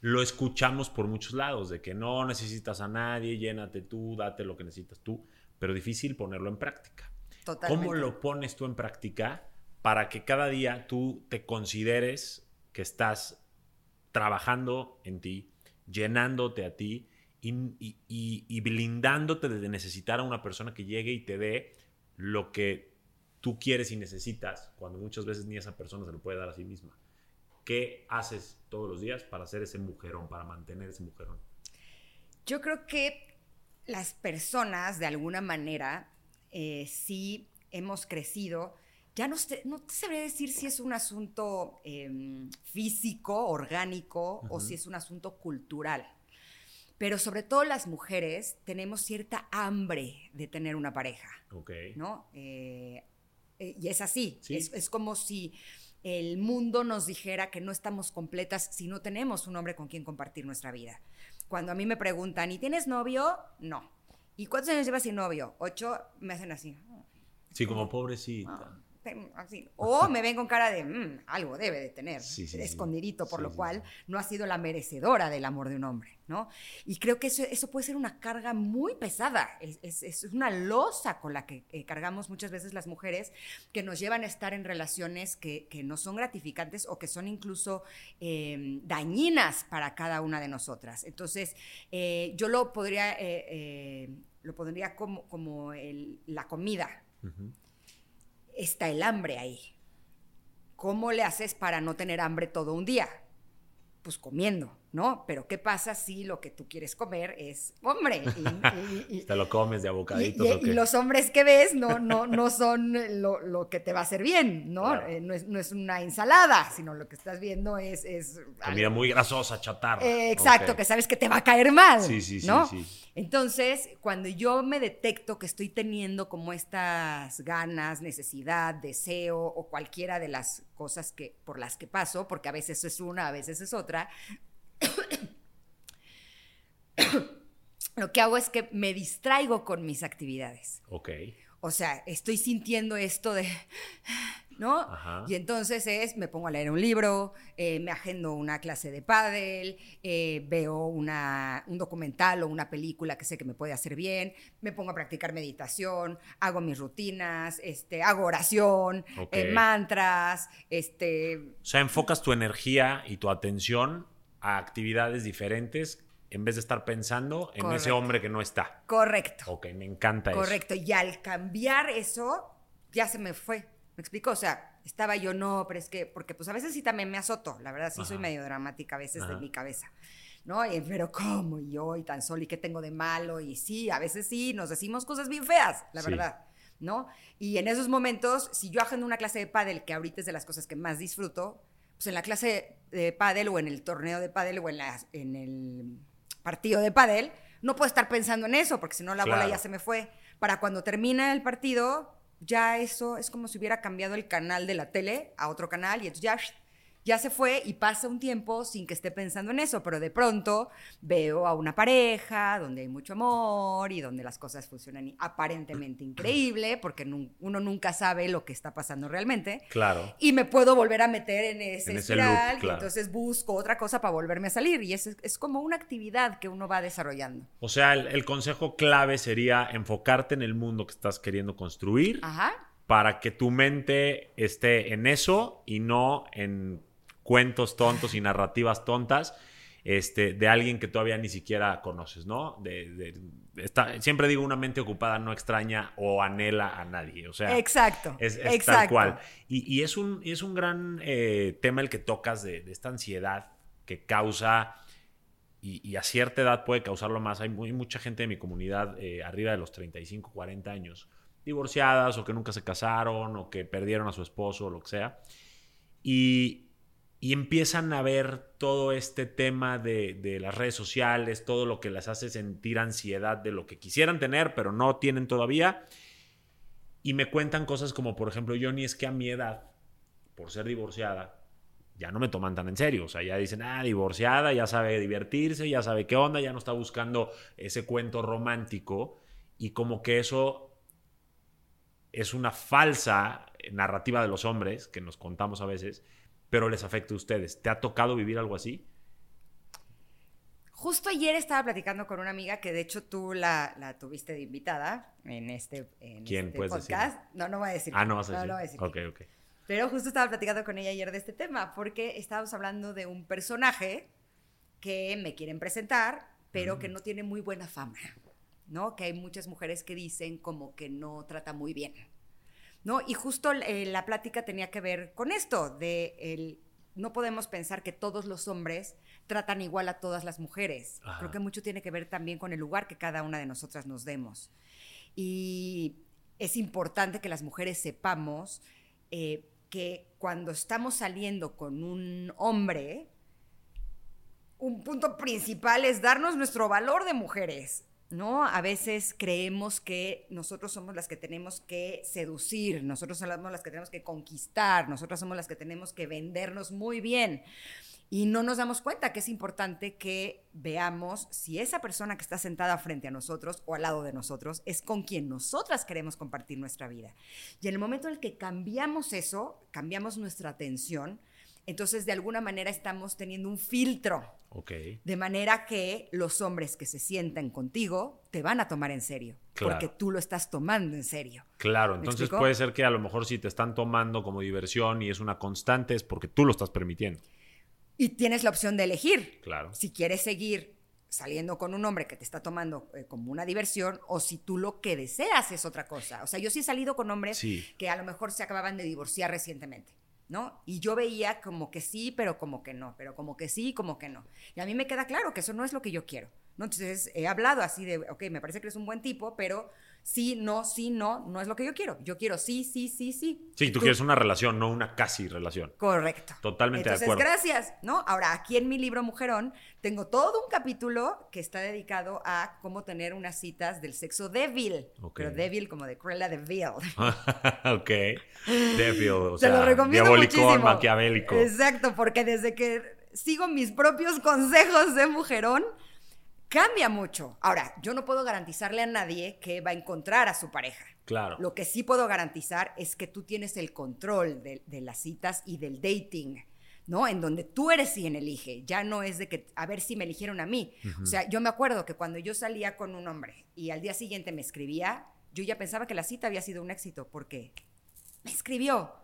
lo escuchamos por muchos lados, de que no necesitas a nadie, llénate tú, date lo que necesitas tú, pero difícil ponerlo en práctica. Totalmente. ¿Cómo lo pones tú en práctica para que cada día tú te consideres que estás trabajando en ti, llenándote a ti y, blindándote de necesitar a una persona que llegue y te dé lo que tú quieres y necesitas, cuando muchas veces ni esa persona se lo puede dar a sí misma. ¿Qué haces todos los días para ser ese mujerón, para mantener ese mujerón? Yo creo que las personas, de alguna manera, eh, sí hemos crecido ya no, no te sabría decir si es un asunto em, físico, orgánico, o si es un asunto cultural. Pero sobre todo las mujeres tenemos cierta hambre de tener una pareja. Ok. ¿No? Eh, eh, y es así. Es, es, como si el mundo nos dijera que no estamos completas si no tenemos un hombre con quien compartir nuestra vida. Cuando a mí me preguntan, ¿y tienes novio? No. ¿Y cuántos años llevas sin novio? Ocho, me hacen así. Sí, como pobrecita. Ah. O me ven con cara de, mm, algo debe de tener, escondidito, por lo cual no ha sido la merecedora del amor de un hombre, ¿no? Y creo que eso, eso puede ser una carga muy pesada, es, es, una losa con la que eh, cargamos muchas veces las mujeres que nos llevan a estar en relaciones que, que no son gratificantes o que son incluso em, dañinas para cada una de nosotras. Entonces, eh, yo lo podría, eh, lo pondría como, como la comida está el hambre ahí. ¿Cómo le haces para no tener hambre todo un día? Pues comiendo. ¿No? Pero ¿qué pasa si lo que tú quieres comer es hombre? Y, Te lo comes de abocaditos. Y, los hombres que ves no, no, no son lo, que te va a hacer bien, ¿no? Eh, no, es, una ensalada, sino lo que estás viendo es... es Comida muy grasosa, chatarra. Eh, exacto, que sabes que te va a caer mal, sí, sí, ¿no? Sí, Entonces, cuando yo me detecto que estoy teniendo como estas ganas, necesidad, deseo o cualquiera de las cosas que, por las que paso, porque a veces es una, a veces es otra, lo que hago es que me distraigo con mis actividades. Ok. O sea, estoy sintiendo esto de, ¿no? Y entonces es, me pongo a leer un libro, eh, me agendo una clase de pádel, eh, veo una, un documental o una película que sé que me puede hacer bien, me pongo a practicar meditación, hago mis rutinas, este, hago oración, eh, mantras, este... O sea, enfocas tu energía y tu atención a actividades diferentes en vez de estar pensando en ese Correcto. hombre que no está. Correcto. Ok, me encanta eso. Correcto. Y al cambiar eso, ya se me fue. ¿Me explico? O sea, estaba yo, no, pero es que, porque pues a veces sí también me azoto. La verdad, sí soy medio dramática a veces Ajá. de mi cabeza. ¿No? Y, pero ¿cómo? Y yo, y tan solo, ¿y qué tengo de malo? Y sí, a veces sí, nos decimos cosas bien feas, la Sí. verdad. ¿No? Y en esos momentos, si yo agendo una clase de pádel, que ahorita es de las cosas que más disfruto, pues en la clase de pádel o en el torneo de pádel o en, la, en el partido de pádel, no puedo estar pensando en eso, porque si no la bola ya se me fue. Para cuando termina el partido, ya eso es como si hubiera cambiado el canal de la tele a otro canal y entonces ya, ya se fue y pasa un tiempo sin que esté pensando en eso, pero de pronto veo a una pareja donde hay mucho amor y donde las cosas funcionan aparentemente increíble, porque uno nunca sabe lo que está pasando realmente. Claro. Y me puedo volver a meter en ese En ese espiral loop, y entonces busco otra cosa para volverme a salir. Y es, es como una actividad que uno va desarrollando. O sea, el, el consejo clave sería enfocarte en el mundo que estás queriendo construir Ajá. para que tu mente esté en eso y no en cuentos tontos y narrativas tontas este, de alguien que todavía ni siquiera conoces, ¿no? De, de- está- siempre digo, una mente ocupada no extraña o anhela a nadie. O sea, Exacto. es, es tal exacto. cual. Y, y es, un, es un gran eh, tema el que tocas de, de esta ansiedad que causa, y, y a cierta edad puede causarlo más. Hay muy, mucha gente de mi comunidad eh, arriba de los 35, 40 años, divorciadas o que nunca se casaron o que perdieron a su esposo o lo que sea. Y, y empiezan a ver todo este tema de, de las redes sociales, todo lo que les hace sentir ansiedad de lo que quisieran tener, pero no tienen todavía. Y me cuentan cosas como, por ejemplo, Johnny, es que a mi edad, por ser divorciada, ya no me toman tan en serio. O sea, ya dicen, ah, divorciada, ya sabe divertirse, ya sabe qué onda, ya no está buscando ese cuento romántico. Y como que eso es una falsa narrativa de los hombres que nos contamos a veces, pero les afecta a ustedes. ¿Te ha tocado vivir algo así? Justo ayer estaba platicando con una amiga que de hecho tú la, la tuviste de invitada en este, en ¿Quién? este podcast. No, no voy a decir. Ah, no vas a decir. No, voy a decir ok, ok. Pero justo estaba platicando con ella ayer de este tema, porque estábamos hablando de un personaje que me quieren presentar, pero Mm. que no tiene muy buena fama, ¿no? Que hay muchas mujeres que dicen como que no trata muy bien, ¿no? Y justo eh, la plática tenía que ver con esto, de el, no podemos pensar que todos los hombres tratan igual a todas las mujeres. Ajá. Creo que mucho tiene que ver también con el lugar que cada una de nosotras nos demos. Y es importante que las mujeres sepamos eh, que cuando estamos saliendo con un hombre, un punto principal es darnos nuestro valor de mujeres. ¿No? A veces creemos que nosotros somos las que tenemos que seducir, nosotros somos las que tenemos que conquistar, nosotros somos las que tenemos que vendernos muy bien. Y no nos damos cuenta que es importante que veamos si esa persona que está sentada frente a nosotros o al lado de nosotros es con quien nosotras queremos compartir nuestra vida. Y en el momento en el que cambiamos eso, cambiamos nuestra atención, entonces de alguna manera estamos teniendo un filtro. De manera que los hombres que se sientan contigo te van a tomar en serio. Claro. Porque tú lo estás tomando en serio. Claro, ¿Me entonces explico? puede ser que a lo mejor si te están tomando como diversión y es una constante es porque tú lo estás permitiendo. Y tienes la opción de elegir. Claro. si quieres seguir saliendo con un hombre que te está tomando eh, como una diversión o si tú lo que deseas es otra cosa. O sea, yo sí he salido con hombres Sí. que a lo mejor se acababan de divorciar recientemente, ¿no? Y yo veía como que sí, pero como que no, pero como que sí, como que no. Y a mí me queda claro que eso no es lo que yo quiero, ¿no? Entonces he hablado así de, ok, me parece que eres un buen tipo, pero sí, no, sí, no, no es lo que yo quiero. Yo quiero sí, sí, sí, sí. Sí, tú quieres una relación, no una casi relación. Correcto. Totalmente de acuerdo. gracias, ¿no? Ahora, aquí en mi libro Mujerón, tengo todo un capítulo que está dedicado a cómo tener unas citas del sexo débil. Pero débil como de Cruella de Vil. ok. Devil, o Se sea, lo recomiendo diabólico, muchísimo. maquiavélico. Exacto, porque desde que sigo mis propios consejos de Mujerón, cambia mucho. Ahora, yo no puedo garantizarle a nadie que va a encontrar a su pareja. Claro. Lo que sí puedo garantizar es que tú tienes el control de, de las citas y del dating, ¿no? En donde tú eres quien elige. Ya no es de que a ver si me eligieron a mí. O sea, yo me acuerdo que cuando yo salía con un hombre y al día siguiente me escribía, yo ya pensaba que la cita había sido un éxito porque me escribió.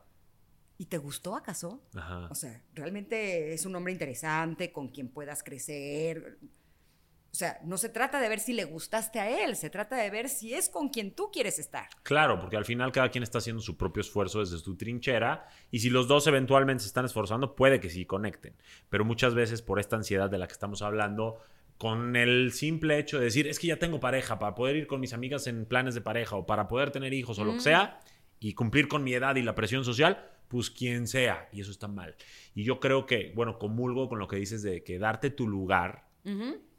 ¿Y te gustó acaso? Ajá. O sea, realmente es un hombre interesante con quien puedas crecer. O sea, no se trata de ver si le gustaste a él, se trata de ver si es con quien tú quieres estar. Claro, porque al final cada quien está haciendo su propio esfuerzo desde su trinchera y si los dos eventualmente se están esforzando, puede que sí conecten. Pero muchas veces por esta ansiedad de la que estamos hablando, con el simple hecho de decir, es que ya tengo pareja para poder ir con mis amigas en planes de pareja o para poder tener hijos o lo que sea y cumplir con mi edad y la presión social, pues quien sea. Y eso está mal. Y yo creo que, bueno, comulgo con lo que dices de que darte tu lugar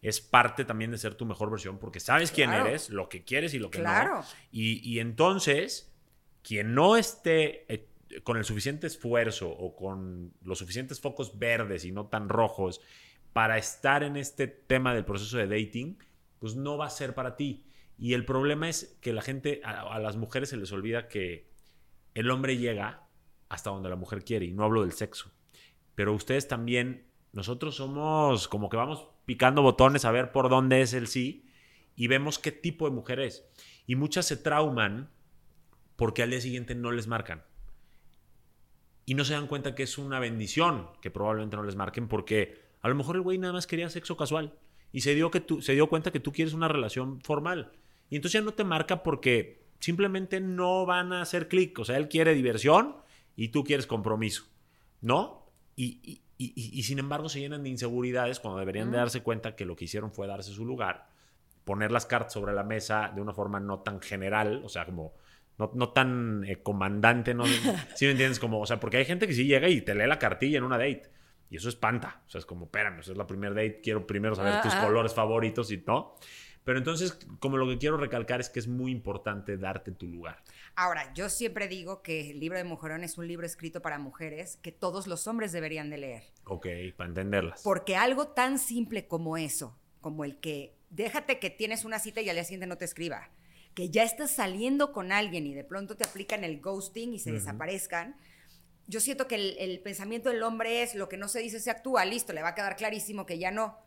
es parte también de ser tu mejor versión porque sabes quién eres, lo que quieres y lo que no. Y, y entonces, quien no esté eh, con el suficiente esfuerzo o con los suficientes focos verdes y no tan rojos para estar en este tema del proceso de dating, pues no va a ser para ti. Y el problema es que la gente, a, a las mujeres se les olvida que el hombre llega hasta donde la mujer quiere, y no hablo del sexo. Pero ustedes también, nosotros somos como que vamos picando botones a ver por dónde es el sí y vemos qué tipo de mujer es. Y muchas se trauman porque al día siguiente no les marcan. Y no se dan cuenta que es una bendición que probablemente no les marquen porque a lo mejor el güey nada más quería sexo casual y se dio, que tú, se dio cuenta que tú quieres una relación formal. Y entonces ya no te marca porque simplemente no van a hacer clic. O sea, él quiere diversión y tú quieres compromiso, ¿no? Y, sin embargo se llenan de inseguridades cuando deberían de darse cuenta que lo que hicieron fue darse su lugar, poner las cartas sobre la mesa de una forma no tan general, o sea, como no, tan eh, comandante, ¿no? ¿Sí me entiendes? Como, o sea, porque hay gente que sí llega y te lee la cartilla en una date. Y eso espanta. O sea, es como, espérame, es la primera date, quiero primero saber tus colores favoritos y no. Pero entonces, como lo que quiero recalcar es que es muy importante darte tu lugar. Ahora, yo siempre digo que el libro de Mujerón es un libro escrito para mujeres que todos los hombres deberían de leer. Ok, para entenderlas. Porque algo tan simple como eso, como el que déjate que tienes una cita y al día siguiente no te escriba, que ya estás saliendo con alguien y de pronto te aplican el ghosting y se desaparezcan, yo siento que el, el, pensamiento del hombre es lo que no se dice se actúa, listo, le va a quedar clarísimo que ya no.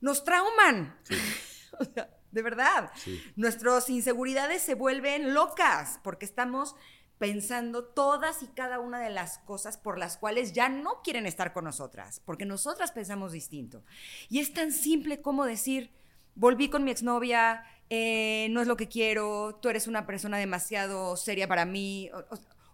Nos trauman. Sí. o sea, de verdad. Nuestras inseguridades se vuelven locas porque estamos pensando todas y cada una de las cosas por las cuales ya no quieren estar con nosotras, porque nosotras pensamos distinto. Y es tan simple como decir, volví con mi exnovia, eh, no es lo que quiero, tú eres una persona demasiado seria para mí,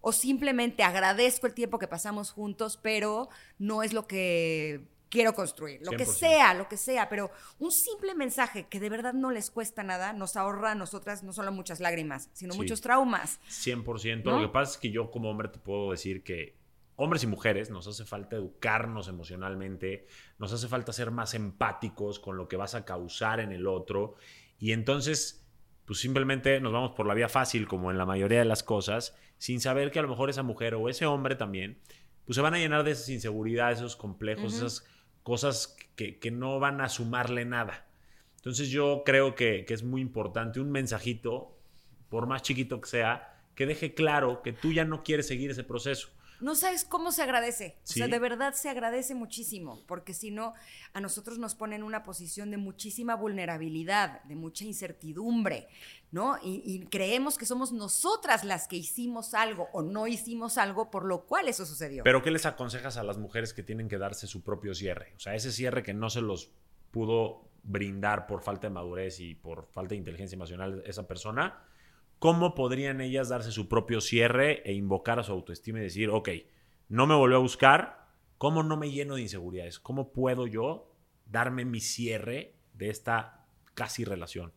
o simplemente agradezco el tiempo que pasamos juntos, pero no es lo que quiero construir, lo que sea, lo que sea, pero un simple mensaje que de verdad no les cuesta nada, nos ahorra a nosotras no solo muchas lágrimas, sino muchos traumas. 100%. Lo que pasa es que yo como hombre te puedo decir que hombres y mujeres nos hace falta educarnos emocionalmente, nos hace falta ser más empáticos con lo que vas a causar en el otro y entonces pues simplemente nos vamos por la vía fácil como en la mayoría de las cosas, sin saber que a lo mejor esa mujer o ese hombre también pues se van a llenar de esas inseguridades, esos complejos, esas cosas que, no van a sumarle nada. Entonces yo creo que, es muy importante un mensajito, por más chiquito que sea, que deje claro que tú ya no quieres seguir ese proceso. No sabes cómo se agradece. O sea, de verdad se agradece muchísimo, porque si no, a nosotros nos pone en una posición de muchísima vulnerabilidad, de mucha incertidumbre, ¿no? Y, creemos que somos nosotras las que hicimos algo o no hicimos algo por lo cual eso sucedió. Pero ¿qué les aconsejas a las mujeres que tienen que darse su propio cierre? O sea, ese cierre que no se los pudo brindar por falta de madurez y por falta de inteligencia emocional esa persona ¿cómo podrían ellas darse su propio cierre e invocar a su autoestima y decir, ok, no me volvió a buscar, ¿cómo no me lleno de inseguridades? ¿Cómo puedo yo darme mi cierre de esta casi relación?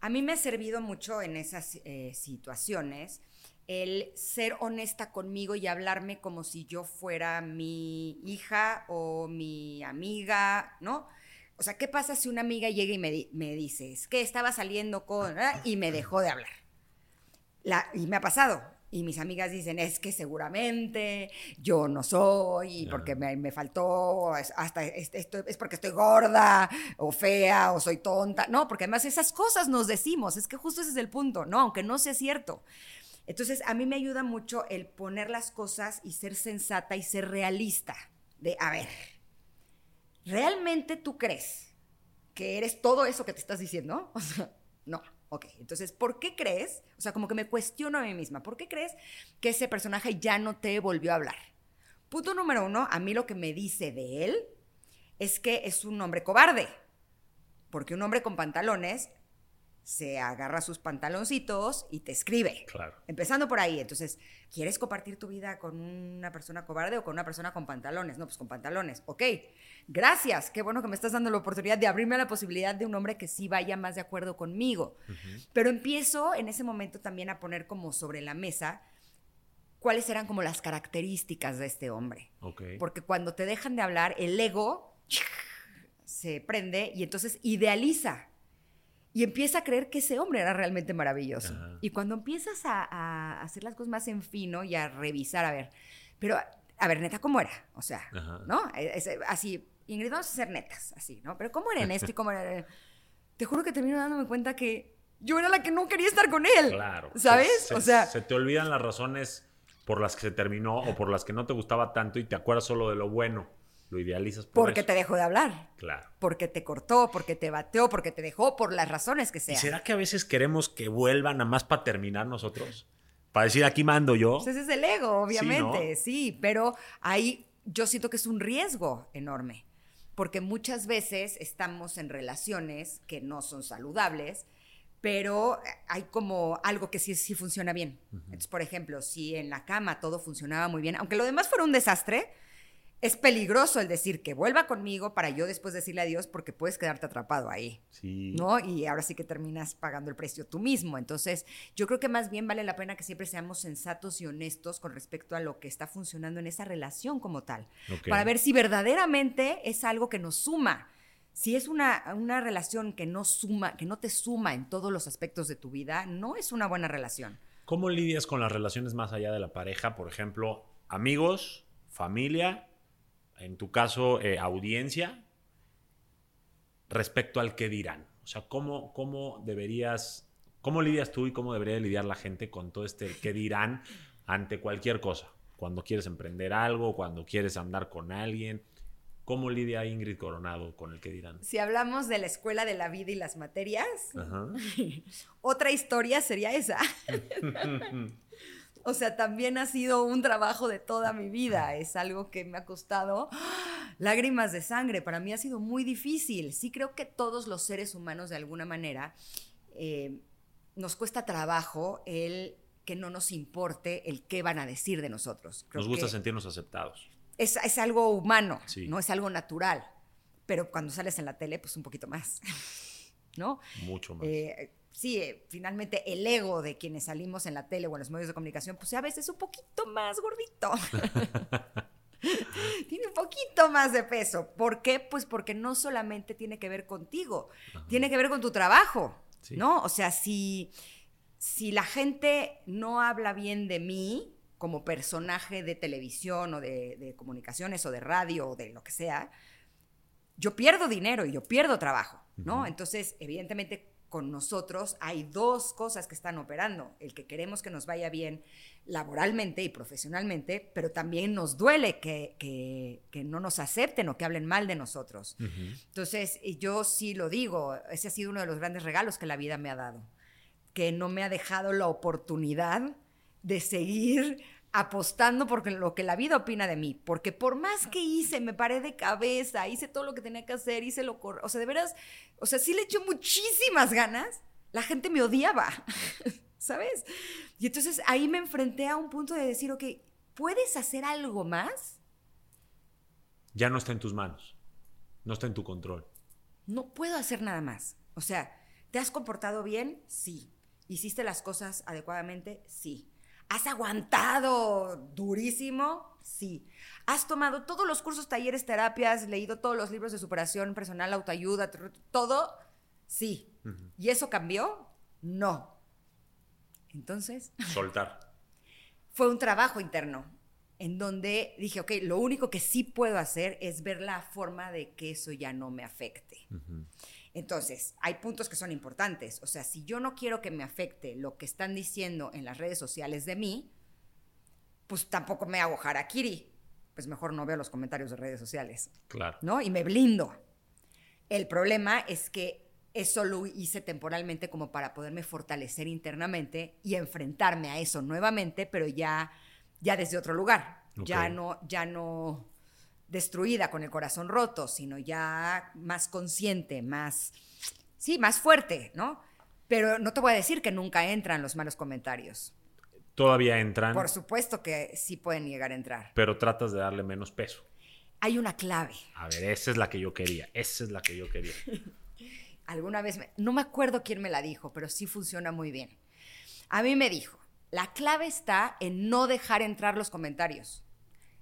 A mí me ha servido mucho en esas eh, situaciones el ser honesta conmigo y hablarme como si yo fuera mi hija o mi amiga, ¿no? O sea, ¿qué pasa si una amiga llega y me, me dice, es que estaba saliendo con... y me dejó de hablar? Y me ha pasado. Y mis amigas dicen, es que seguramente yo no soy, porque me, faltó, hasta esto, es porque estoy gorda, o fea, o soy tonta. No, porque además esas cosas nos decimos, es que justo ese es el punto, ¿no? Aunque no sea cierto. Entonces, a mí me ayuda mucho el poner las cosas y ser sensata y ser realista. De, a ver, ¿realmente tú crees que eres todo eso que te estás diciendo? O sea, no. Ok, entonces, ¿por qué crees? O sea, como que me cuestiono a mí misma, ¿por qué crees que ese personaje ya no te volvió a hablar? Punto número uno, a mí lo que me dice de él es que es un hombre cobarde. Porque un hombre con pantalones se agarra sus pantaloncitos y te escribe. Claro. Empezando por ahí. Entonces, ¿quieres compartir tu vida con una persona cobarde o con una persona con pantalones? No, pues con pantalones. Ok, gracias. Qué bueno que me estás dando la oportunidad de abrirme a la posibilidad de un hombre que sí vaya más de acuerdo conmigo. Pero empiezo en ese momento también a poner como sobre la mesa cuáles eran como las características de este hombre. Ok. Porque cuando te dejan de hablar, el ego se prende y entonces idealiza y empieza a creer que ese hombre era realmente maravilloso. Ajá. Y cuando empiezas a, a hacer las cosas más en fino y a revisar, a ver, pero, a ver, neta, ¿cómo era? O sea, Ajá. ¿no? Es- es- así, Ingrid, vamos a ser netas, así, ¿no? Pero ¿cómo era en esto y cómo era? Te juro que termino dándome cuenta que yo era la que no quería estar con él. Claro. ¿Sabes? Se- o sea, Se te olvidan las razones por las que se terminó o por las que no te gustaba tanto y te acuerdas solo de lo bueno. Lo idealizas por porque eso. te dejó de hablar, Claro. porque te cortó, porque te bateó, porque te dejó, por las razones que ¿Y sean. será que a veces queremos que vuelvan nada más para terminar nosotros? Para decir, aquí mando yo. Pues ese es el ego, obviamente, ¿no? sí, pero ahí yo siento que es un riesgo enorme, porque muchas veces estamos en relaciones que no son saludables, pero hay como algo que sí, sí funciona bien. Entonces, por ejemplo, si en la cama todo funcionaba muy bien, aunque lo demás fuera un desastre, es peligroso el decir que vuelva conmigo para yo después decirle adiós porque puedes quedarte atrapado ahí. Sí. ¿no? Y ahora sí que terminas pagando el precio tú mismo. Entonces, yo creo que más bien vale la pena que siempre seamos sensatos y honestos con respecto a lo que está funcionando en esa relación como tal, para ver si verdaderamente es algo que nos suma. Si es una, una relación que no suma, que no te suma en todos los aspectos de tu vida, no es una buena relación. ¿Cómo lidias con las relaciones más allá de la pareja? Por ejemplo, amigos, familia, en tu caso, eh, audiencia, respecto al qué dirán. O sea, ¿cómo, cómo deberías, cómo lidias tú y cómo debería lidiar la gente con todo este qué dirán ante cualquier cosa? Cuando quieres emprender algo, cuando quieres andar con alguien. ¿Cómo lidia Ingrid Coronado con el qué dirán? Si hablamos de la escuela de la vida y las materias, Ajá. otra historia sería esa. O sea, también ha sido un trabajo de toda mi vida. Es algo que me ha costado ¡ah! lágrimas de sangre. Para mí ha sido muy difícil. Sí creo que todos los seres humanos, de alguna manera, eh, nos cuesta trabajo el que no nos importe el qué van a decir de nosotros. Creo Nos gusta que sentirnos aceptados. es, es algo humano, Sí. no es algo natural. Pero cuando sales en la tele, pues un poquito más. ¿No? Mucho más. Eh, sí, eh, finalmente el ego de quienes salimos en la tele o en los medios de comunicación, pues a veces un poquito más gordito. tiene un poquito más de peso. ¿Por qué? Pues porque no solamente tiene que ver contigo, tiene que ver con tu trabajo, Sí. ¿no? O sea, si, si la gente no habla bien de mí como personaje de televisión o de, de comunicaciones o de radio o de lo que sea, yo pierdo dinero y yo pierdo trabajo, ¿no? Entonces, evidentemente, con nosotros hay dos cosas que están operando. El que queremos que nos vaya bien laboralmente y profesionalmente, pero también nos duele que, que- que no nos acepten o que hablen mal de nosotros. Entonces, yo sí lo digo, ese ha sido uno de los grandes regalos que la vida me ha dado, que no me ha dejado la oportunidad de seguir apostando por lo que la vida opina de mí, porque por más que hice, me paré de cabeza, hice todo lo que tenía que hacer, hice lo correcto, o sea, de veras, o sea, sí le eché muchísimas ganas, la gente me odiaba, ¿sabes? Y entonces ahí me enfrenté a un punto de decir, ok, ¿puedes hacer algo más? Ya no está en tus manos. No está en tu control. no puedo hacer nada más. O sea, ¿te has comportado bien? Sí. ¿Hiciste las cosas adecuadamente? Sí. ¿Has aguantado durísimo? Sí. ¿Has tomado todos los cursos, talleres, terapias, leído todos los libros de superación personal, autoayuda, todo? Sí. ¿Y eso cambió? No. Entonces, Soltar. fue un trabajo interno en donde dije, ok, lo único que sí puedo hacer es ver la forma de que eso ya no me afecte. Entonces, hay puntos que son importantes. O sea, si yo no quiero que me afecte lo que están diciendo en las redes sociales de mí, pues tampoco me hago harakiri. Pues mejor no veo los comentarios de redes sociales, Claro. ¿no? Y me blindo. El problema es que eso lo hice temporalmente como para poderme fortalecer internamente y enfrentarme a eso nuevamente, pero ya, ya desde otro lugar. Ya no, ya no, destruida, con el corazón roto, sino ya más consciente, más, sí, más fuerte, ¿no? Pero no te voy a decir que nunca entran los malos comentarios. Todavía entran. Por supuesto que sí pueden llegar a entrar. Pero tratas de darle menos peso. Hay una clave. A ver, esa es la que yo quería. Esa es la que yo quería. Alguna vez, no me acuerdo quién me la dijo, pero sí funciona muy bien. A mí me dijo, la clave está en no dejar entrar los comentarios,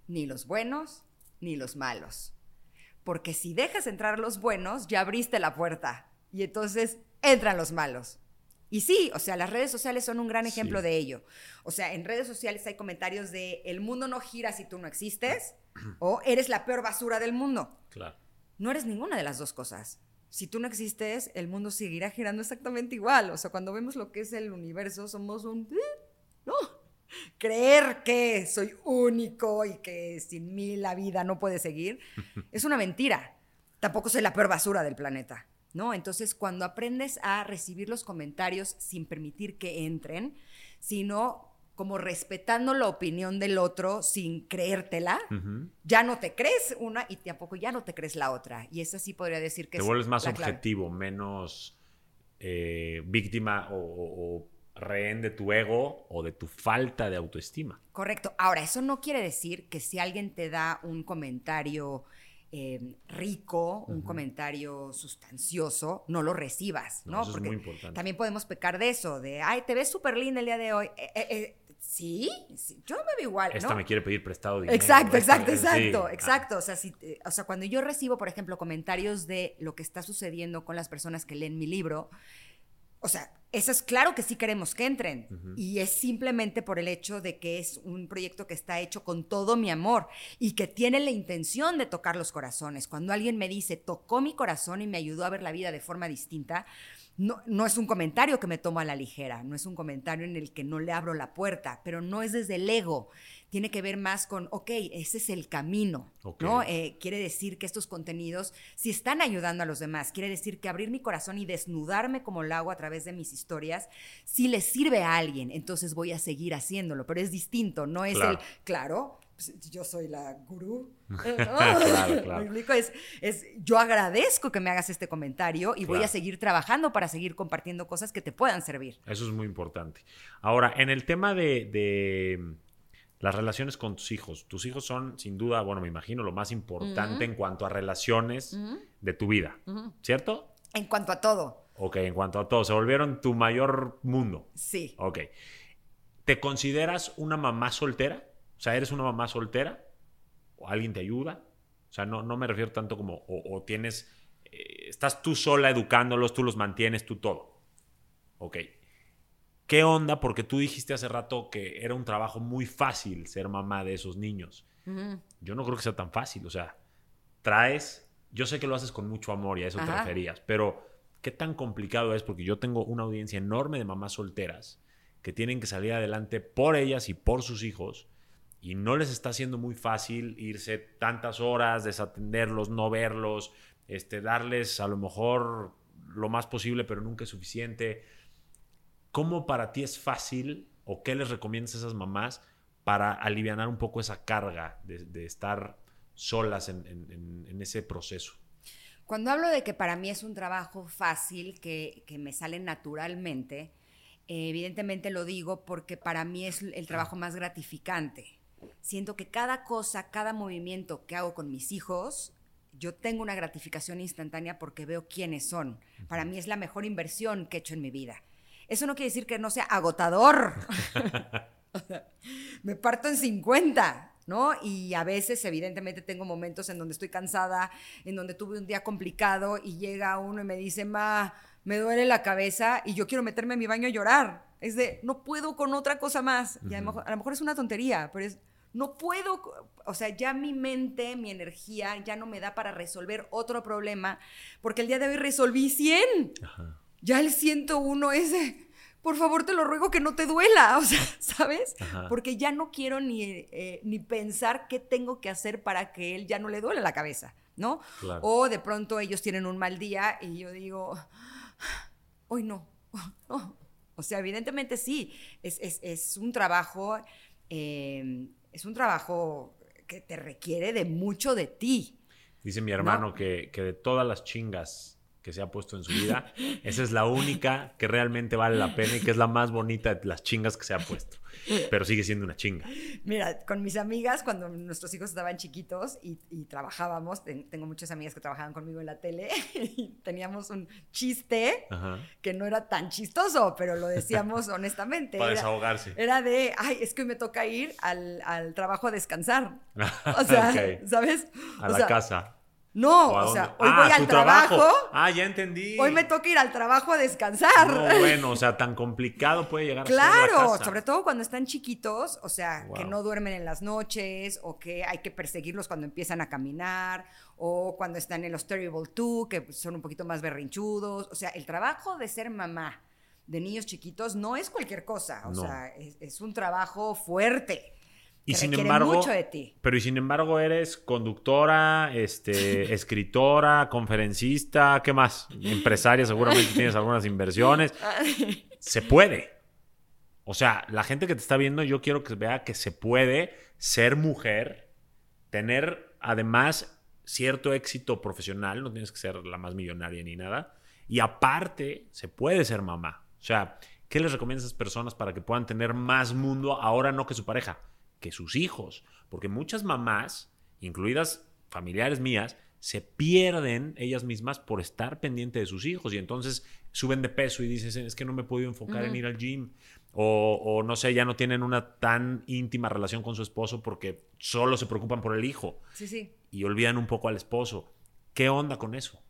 ni los buenos ni los malos. Porque si dejas entrar los buenos, ya abriste la puerta y entonces entran los malos. Y sí, o sea, las redes sociales son un gran ejemplo de ello. O sea, en redes sociales hay comentarios de el mundo no gira si tú no existes o eres la peor basura del mundo. Claro. No eres ninguna de las dos cosas. Si tú no existes, el mundo seguirá girando exactamente igual. O sea, cuando vemos lo que es el universo, somos un... ¿eh? ¿No? Creer que soy único y que sin mí la vida no puede seguir es una mentira. Tampoco soy la peor basura del planeta. ¿no? Entonces, cuando aprendes a recibir los comentarios sin permitir que entren, sino como respetando la opinión del otro sin creértela, ya no te crees una y tampoco ya no te crees la otra. Y esa sí podría decir que te vuelves más objetivo, menos eh, víctima o, rehén de tu ego o de tu falta de autoestima. Correcto. Ahora, eso no quiere decir que si alguien te da un comentario Em, rico, un comentario sustancioso, no lo recibas, ¿no? Eso Porque es muy importante. también podemos pecar de eso, de, ay, te ves súper linda el día de hoy. Eh, eh, eh, sí, yo me veo igual. Esta me quiere pedir prestado dinero. Exacto, exacto, exacto, exacto. O sea, si, o sea, cuando yo recibo, por ejemplo, comentarios de lo que está sucediendo con las personas que leen mi libro, o sea, eso es claro que sí queremos que entren. Y es simplemente por el hecho de que es un proyecto que está hecho con todo mi amor y que tiene la intención de tocar los corazones. Cuando alguien me dice, tocó mi corazón y me ayudó a ver la vida de forma distinta, no, no, es un comentario que me tomo a la ligera, no es un comentario en el que no le abro la puerta, pero no es desde el ego, tiene que ver más con, ok, ese es el camino, ¿no? Eh, quiere decir que estos contenidos, si están ayudando a los demás, quiere decir que abrir mi corazón y desnudarme como lo hago a través de mis historias, si les sirve a alguien, entonces voy a seguir haciéndolo, pero es distinto, no es el, claro, pues, yo soy la gurú. claro, claro. explico? Es, es, yo agradezco que me hagas este comentario y voy a seguir trabajando para seguir compartiendo cosas que te puedan servir. Eso es muy importante. Ahora, en el tema de las relaciones con tus hijos. Tus hijos son, sin duda, bueno, me imagino, lo más importante en cuanto a relaciones de tu vida, ¿cierto? En cuanto a todo. Ok, en cuanto a todo. Se volvieron tu mayor mundo. Sí. Ok. ¿Te consideras una mamá soltera? O sea, ¿eres una mamá soltera? ¿O alguien te ayuda? O sea, no, no me refiero tanto como, o, tienes, eh, estás tú sola educándolos, tú los mantienes, tú todo. Ok. ¿Qué onda? Porque tú dijiste hace rato que era un trabajo muy fácil ser mamá de esos niños. Yo no creo que sea tan fácil. O sea, traes, yo sé que lo haces con mucho amor y a eso te referías, pero ¿qué tan complicado es? Porque yo tengo una audiencia enorme de mamás solteras que tienen que salir adelante por ellas y por sus hijos y no les está siendo muy fácil irse tantas horas, desatenderlos, no verlos, este, darles a lo mejor lo más posible, pero nunca es suficiente ¿Cómo para ti es fácil o qué les recomiendas a esas mamás para aliviar un poco esa carga de, estar solas en, ese proceso? Cuando hablo de que para mí es un trabajo fácil, que, me sale naturalmente, evidentemente lo digo porque para mí es el trabajo más gratificante. Siento que cada cosa, cada movimiento que hago con mis hijos, yo tengo una gratificación instantánea porque veo quiénes son. Para mí es la mejor inversión que he hecho en mi vida. Eso no quiere decir que no sea agotador. me parto en 50, ¿no? Y a veces, evidentemente, tengo momentos en donde estoy cansada, en donde tuve un día complicado y llega uno y me dice, ma, me duele la cabeza y yo quiero meterme en mi baño a llorar. Es de, no puedo con otra cosa más. Y a lo, mejor, a lo mejor es una tontería, pero es, no puedo, o sea, ya mi mente, mi energía ya no me da para resolver otro problema, porque el día de hoy resolví 100. Ajá. Ya el 101 es de, por favor te lo ruego que no te duela, o sea, ¿sabes? Porque ya no quiero ni, eh, ni pensar qué tengo que hacer para que él ya no le duele la cabeza, ¿no? O de pronto ellos tienen un mal día y yo digo, hoy no, O sea, evidentemente sí, es, un trabajo, eh, es un trabajo que te requiere de mucho de ti. Dice mi hermano que, que de todas las chingas que se ha puesto en su vida, esa es la única que realmente vale la pena y que es la más bonita de las chingas que se ha puesto. Pero sigue siendo una chinga. Mira, con mis amigas, cuando nuestros hijos estaban chiquitos y, trabajábamos, tengo muchas amigas que trabajaban conmigo en la tele, y teníamos un chiste que no era tan chistoso, pero lo decíamos honestamente. Para desahogarse. Era de, ay, es que hoy me toca ir al, trabajo a descansar. O sea, ¿sabes? A la casa. No, o, sea, hoy voy ah, al trabajo, Ah, ya entendí. Hoy me toca ir al trabajo a descansar. No, bueno, o sea, tan complicado puede llegar claro, a ser. Claro, sobre todo cuando están chiquitos, o sea, que no duermen en las noches, o que hay que perseguirlos cuando empiezan a caminar, o cuando están en los Terrible Two, que son un poquito más berrinchudos. O sea, el trabajo de ser mamá de niños chiquitos no es cualquier cosa. O sea, es un trabajo fuerte. Y sin embargo, Pero y sin embargo eres conductora, este, escritora, conferencista, ¿qué más? Empresaria, seguramente tienes algunas inversiones. Se puede. O sea, la gente que te está viendo, yo quiero que vea que se puede ser mujer, tener además cierto éxito profesional, no tienes que ser la más millonaria ni nada, y aparte se puede ser mamá. O sea, ¿qué les recomiendas a esas personas para que puedan tener más mundo ahora no que su pareja? Que sus hijos. Porque muchas mamás, incluidas familiares mías, se pierden ellas mismas por estar pendiente de sus hijos y entonces suben de peso y dicen, es que no me he podido enfocar en ir al gym. O, o, no sé, ya no tienen una tan íntima relación con su esposo porque solo se preocupan por el hijo. Sí, sí. Y olvidan un poco al esposo. ¿Qué onda con eso?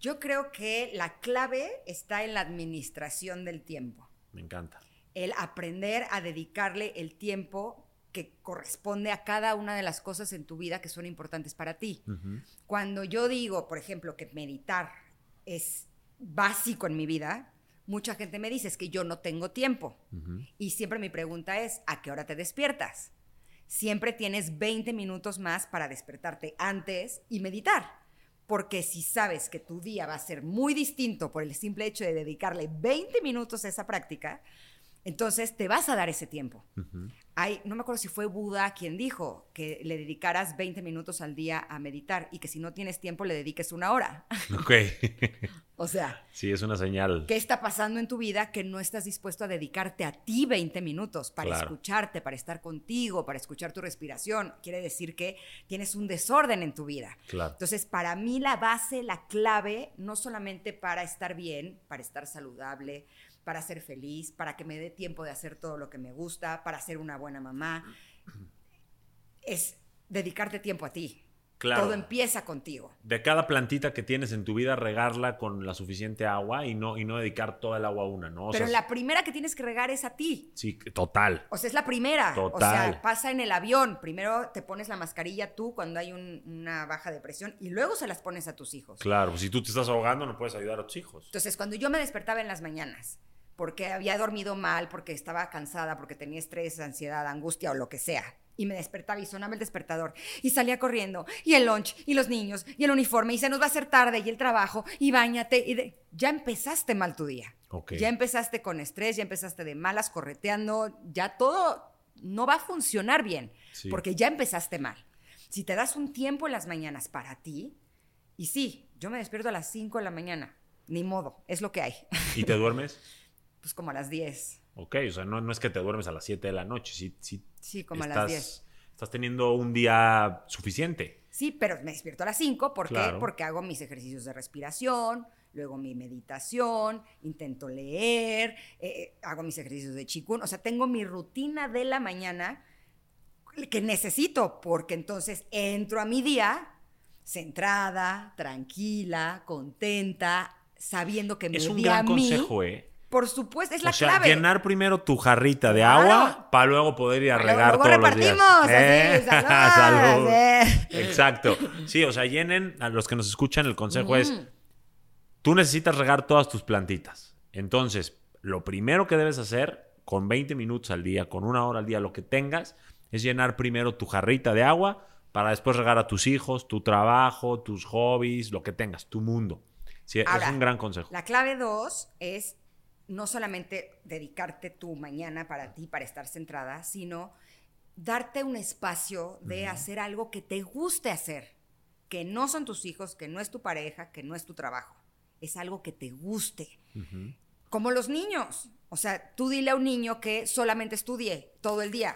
Yo creo que la clave está en la administración del tiempo. Me encanta. El aprender a dedicarle el tiempo que corresponde a cada una de las cosas en tu vida que son importantes para ti. Cuando yo digo, por ejemplo, que meditar es básico en mi vida, mucha gente me dice es que yo no tengo tiempo. Y siempre mi pregunta es, ¿a qué hora te despiertas? Siempre tienes 20 minutos más para despertarte antes y meditar. Porque si sabes que tu día va a ser muy distinto por el simple hecho de dedicarle 20 minutos a esa práctica, entonces te vas a dar ese tiempo. Hay, no me acuerdo si fue Buda quien dijo que le dedicaras 20 minutos al día a meditar y que si no tienes tiempo le dediques una hora. Ok. o sea. Sí, es una señal. ¿Qué está pasando en tu vida que no estás dispuesto a dedicarte a ti 20 minutos para escucharte, para estar contigo, para escuchar tu respiración? Quiere decir que tienes un desorden en tu vida. Claro. Entonces, para mí la base, la clave, no solamente para estar bien, para estar saludable, para ser feliz, para que me dé tiempo de hacer todo lo que me gusta, para ser una buena mamá. Es dedicarte tiempo a ti. Claro. Todo empieza contigo. De cada plantita que tienes en tu vida, regarla con la suficiente agua y no, y no dedicar toda el agua a una, ¿no? Pero la primera que tienes que regar es a ti. Sí, total. O sea, es la primera. Total. O sea, pasa en el avión. Primero te pones la mascarilla tú cuando hay una baja de presión y luego se las pones a tus hijos. Claro, si tú te estás ahogando no puedes ayudar a tus hijos. Entonces, cuando yo me despertaba en las mañanas porque había dormido mal, porque estaba cansada, porque tenía estrés, ansiedad, angustia o lo que sea. Y me despertaba y sonaba el despertador. Y salía corriendo. Y el lunch, y los niños, y el uniforme, y se nos va a hacer tarde, y el trabajo, y bañate. Y Ya empezaste mal tu día. Ya empezaste con estrés, ya empezaste de malas, correteando. Ya todo no va a funcionar bien, porque ya empezaste mal. Si te das un tiempo en las mañanas para ti, y sí, yo me despierto a las 5 de la mañana, ni modo, es lo que hay. ¿Y te duermes? pues como a las 10. Ok, o sea, no, no es que te duermes a las 7 de la noche, sí, sí, sí como a las 10. Estás teniendo un día suficiente. Sí, pero me despierto a las 5, ¿por qué? Porque hago mis ejercicios de respiración, luego mi meditación, intento leer, eh, eh, hago mis ejercicios de chikun, o sea, tengo mi rutina de la mañana que necesito, porque entonces entro a mi día centrada, tranquila, contenta, sabiendo que me es un gran consejo, ¿eh? Por supuesto, es la o sea, clave. Llenar primero tu jarrita de agua para luego poder ir a regar todos los días. Así, ¿Eh? salud. Exacto. Sí, o sea, llenen a los que nos escuchan. El consejo es: tú necesitas regar todas tus plantitas. Entonces, lo primero que debes hacer con 20 minutos al día, con una hora al día, lo que tengas, es llenar primero tu jarrita de agua para después regar a tus hijos, tu trabajo, tus hobbies, lo que tengas, tu mundo. Sí, es un gran consejo. La clave dos es no solamente dedicarte tu mañana para ti, para estar centrada, sino darte un espacio de hacer algo que te guste hacer, que no son tus hijos, que no es tu pareja, que no es tu trabajo. Es algo que te guste. Como los niños. O sea, tú dile a un niño que solamente estudie todo el día.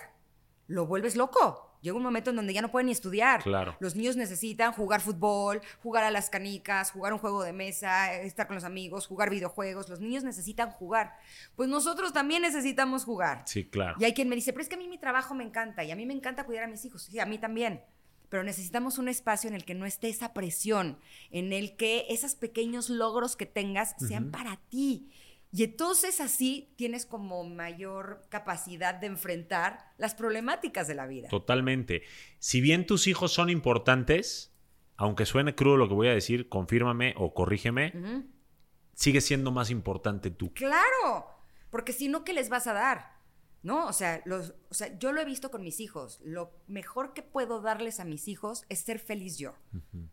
Lo vuelves loco. Llega un momento en donde ya no pueden ni estudiar. Claro. Los niños necesitan jugar fútbol, jugar a las canicas, jugar un juego de mesa, estar con los amigos, jugar videojuegos. Los niños necesitan jugar. Pues nosotros también necesitamos jugar. Sí, claro. Y hay quien me dice, pero es que a mí mi trabajo me encanta y a mí me encanta cuidar a mis hijos. Sí, a mí también. Pero necesitamos un espacio en el que no esté esa presión, en el que esos pequeños logros que tengas sean para ti. Y entonces así tienes como mayor capacidad de enfrentar las problemáticas de la vida. Totalmente. Si bien tus hijos son importantes, aunque suene crudo lo que voy a decir, confírmame o corrígeme, sigue siendo más importante tú. Claro, porque si no, ¿qué les vas a dar? ¿No? O sea, los, o sea, yo lo he visto con mis hijos. Lo mejor que puedo darles a mis hijos es ser feliz yo.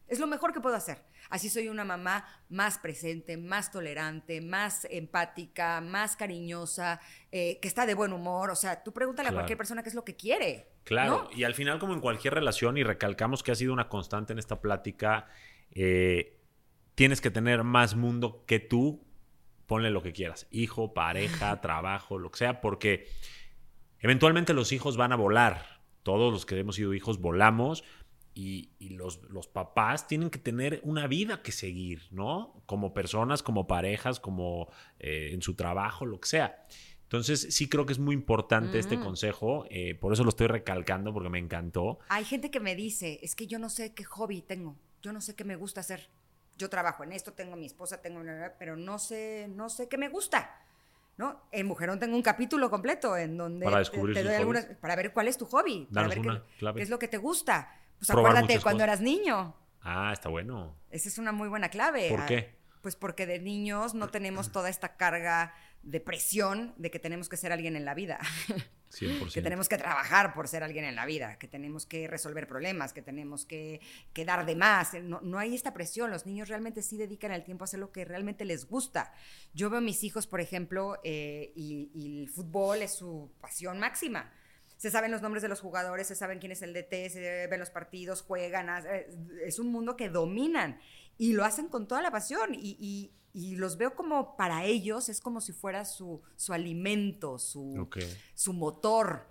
Es lo mejor que puedo hacer. Así soy una mamá más presente, más tolerante, más empática, más cariñosa, eh, que está de buen humor. O sea, tú pregúntale a cualquier persona qué es lo que quiere. Claro, y al final como en cualquier relación, y recalcamos que ha sido una constante en esta plática, eh, tienes que tener más mundo que tú ponle lo que quieras, hijo, pareja, trabajo, lo que sea, porque Eventualmente los hijos van a volar. Todos los que hemos sido hijos volamos y, los, los, papás tienen que tener una vida que seguir, ¿no? Como personas, como parejas, como eh, en su trabajo, lo que sea. Entonces, sí creo que es muy importante este consejo, eh, por eso lo estoy recalcando porque me encantó. Hay gente que me dice, es que yo no sé qué hobby tengo, yo no sé qué me gusta hacer. Yo trabajo en esto, tengo mi esposa, tengo una, pero no sé, no sé qué me gusta. ¿no? En Mujerón tengo un capítulo completo en donde para descubrir te, doy algunas, para ver cuál es tu hobby, para ver qué, es lo que te gusta. Pues acuérdate cuando eras niño. Ah, está bueno. Esa es una muy buena clave. ¿Por qué? Pues porque de niños no tenemos toda esta carga de presión de que tenemos que ser alguien en la vida. que tenemos que trabajar por ser alguien en la vida, que tenemos que resolver problemas, que tenemos que, dar de más. No, hay esta presión. Los niños realmente sí dedican el tiempo a hacer lo que realmente les gusta. Yo veo a mis hijos, por ejemplo, eh, y, el fútbol es su pasión máxima se saben los nombres de los jugadores, se saben quién es el DT, se ven los partidos, juegan, es un mundo que dominan y lo hacen con toda la pasión y, y los veo como para ellos, es como si fuera su, su alimento, su, su motor.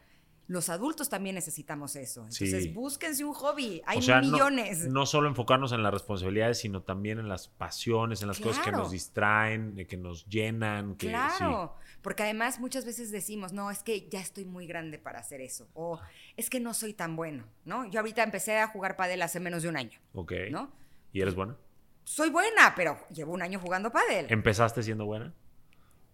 Los adultos también necesitamos eso. Entonces, búsquense un hobby. Hay millones. No, solo enfocarnos en las responsabilidades, sino también en las pasiones, en las cosas que nos distraen, que nos llenan. Que, claro, porque además muchas veces decimos, no, es que ya estoy muy grande para hacer eso. O es que no soy tan bueno, ¿no? Yo ahorita empecé a jugar pádel hace menos de un año. Ok. ¿No? ¿Y eres bueno? Soy buena, pero llevo un año jugando pádel. ¿Empezaste siendo buena?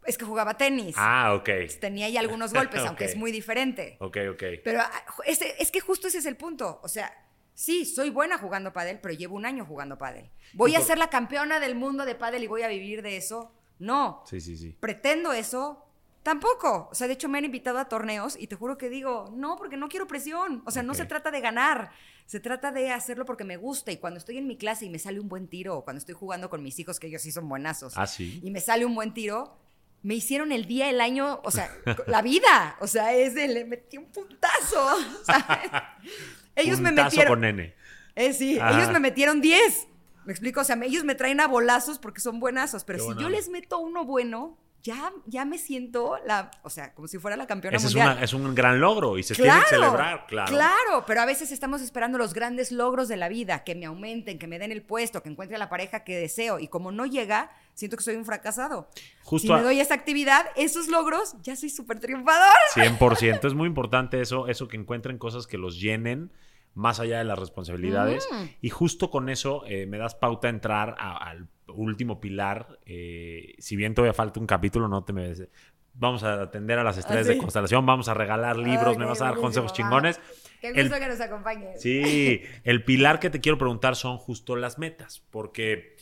Es que jugaba tenis. Ah, ok. Tenía ahí algunos golpes, aunque es muy diferente. Ok, ok. Pero ah, es que justo ese es el punto. O sea, sí, soy buena jugando pádel, pero llevo un año jugando pádel. ¿Voy a ser la campeona del mundo de pádel y voy a vivir de eso? No. Sí, sí, sí. Pretendo eso, Tampoco. O sea, de hecho me han invitado a torneos y te juro que digo, no, porque no quiero presión. O sea, no se trata de ganar. Se trata de hacerlo porque me gusta. Y cuando estoy en mi clase y me sale un buen tiro, o cuando estoy jugando con mis hijos, que ellos sí son buenazos, ah, ¿sí? y me sale un buen tiro, me hicieron el día, el año, o sea, la vida. O sea, es de, le metí un puntazo. ¿sabes? Ellos me metieron. con nene. Eh, sí, ellos me metieron 10. Me explico, o sea, ellos me traen a bolazos porque son buenazos, pero si yo les meto uno bueno, ya, ya me siento la, o sea, como si fuera la campeona mundial. Es, un gran logro y se tiene que celebrar, claro. Claro, pero a veces estamos esperando los grandes logros de la vida, que me aumenten, que me den el puesto, que encuentre la pareja que deseo y como no llega, siento que soy un fracasado. Justo si me doy esa actividad, esos logros, ya soy súper triunfador. 100%, es muy importante eso, eso que encuentren cosas que los llenen más allá de las responsabilidades. Mm. Y justo con eso eh, me das pauta a entrar al último pilar. Eh, si bien todavía falta un capítulo, no te me... Vamos a atender a las estrellas de constelación, vamos a regalar libros, me vas a dar consejos chingones. Qué gusto que nos acompañes. Sí, el pilar que te quiero preguntar son justo las metas, porque...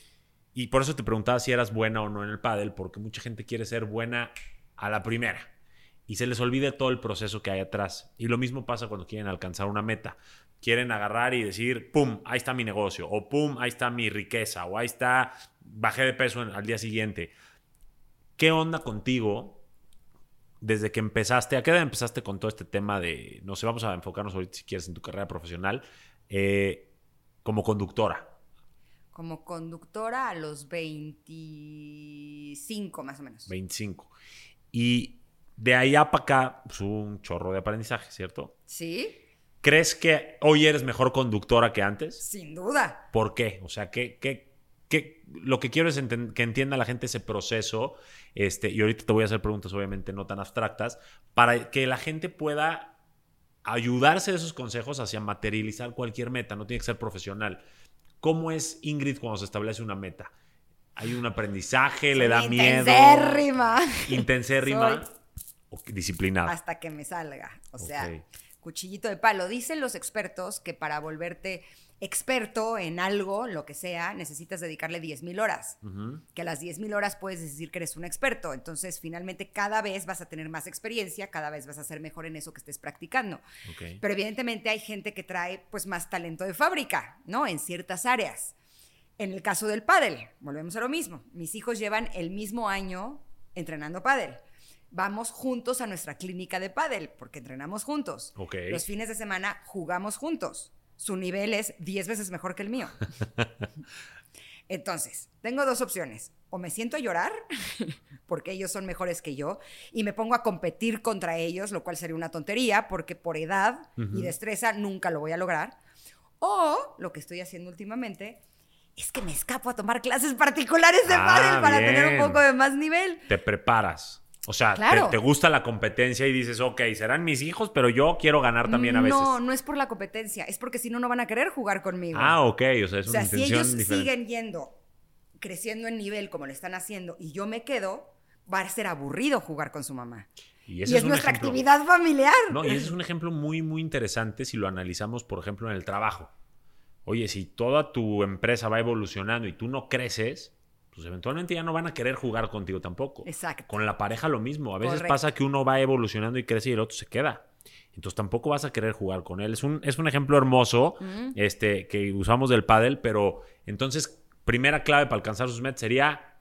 Y por eso te preguntaba si eras buena o no en el pádel, porque mucha gente quiere ser buena a la primera y se les olvida todo el proceso que hay atrás. Y lo mismo pasa cuando quieren alcanzar una meta quieren agarrar y decir, ¡pum! Ahí está mi negocio, o ¡pum! Ahí está mi riqueza, o ahí está, bajé de peso al día siguiente. ¿Qué onda contigo desde que empezaste, ¿a qué edad empezaste con todo este tema de, no sé, vamos a enfocarnos ahorita si quieres en tu carrera profesional, eh, como conductora? Como conductora a los 25 más o menos. 25. Y de allá para acá, pues, un chorro de aprendizaje, ¿cierto? Sí. ¿Crees que hoy eres mejor conductora que antes? Sin duda. ¿Por qué? O sea, ¿qué, qué, qué? lo que quiero es que entienda la gente ese proceso, este, y ahorita te voy a hacer preguntas obviamente no tan abstractas, para que la gente pueda ayudarse de esos consejos hacia materializar cualquier meta, no tiene que ser profesional. ¿Cómo es Ingrid cuando se establece una meta? ¿Hay un aprendizaje? ¿Le da miedo? Intensérrima. Intensérrima. O disciplinada. Hasta que me salga. O sea, cuchillito de palo. Dicen los expertos que para volverte experto en algo, lo que sea, necesitas dedicarle 10.000 horas. Que a las 10.000 horas puedes decir que eres un experto. Entonces, finalmente, cada vez vas a tener más experiencia, cada vez vas a ser mejor en eso que estés practicando. Pero evidentemente hay gente que trae pues más talento de fábrica, ¿no? En ciertas áreas. En el caso del pádel, volvemos a lo mismo. Mis hijos llevan el mismo año entrenando pádel vamos juntos a nuestra clínica de pádel, porque entrenamos juntos. Los fines de semana jugamos juntos su nivel es 10 veces mejor que el mío. Entonces, tengo dos opciones. O me siento a llorar, porque ellos son mejores que yo, y me pongo a competir contra ellos, lo cual sería una tontería, porque por edad y destreza nunca lo voy a lograr. O lo que estoy haciendo últimamente es que me escapo a tomar clases particulares de ah, para tener un poco de más nivel. Te preparas. O sea, te, gusta la competencia y dices, ok, serán mis hijos, pero yo quiero ganar también a veces. No, no es por la competencia, es porque si no, no van a querer jugar conmigo. Ah, ok, o sea, es una o sea, si ellos siguen yendo, creciendo en nivel como lo están haciendo, y yo me quedo, va a ser aburrido jugar con su mamá. Y, es, nuestra actividad familiar. No, y ese es un ejemplo muy, muy interesante si lo analizamos, por ejemplo, en el trabajo. Oye, si toda tu empresa va evolucionando y tú no creces, pues eventualmente ya no van a querer jugar contigo tampoco. Exacto. Con la pareja lo mismo. A veces pasa que uno va evolucionando y crece y el otro se queda. Entonces tampoco vas a querer jugar con él. Es un, es un ejemplo hermoso este, que usamos del pádel, pero entonces primera clave para alcanzar sus metas sería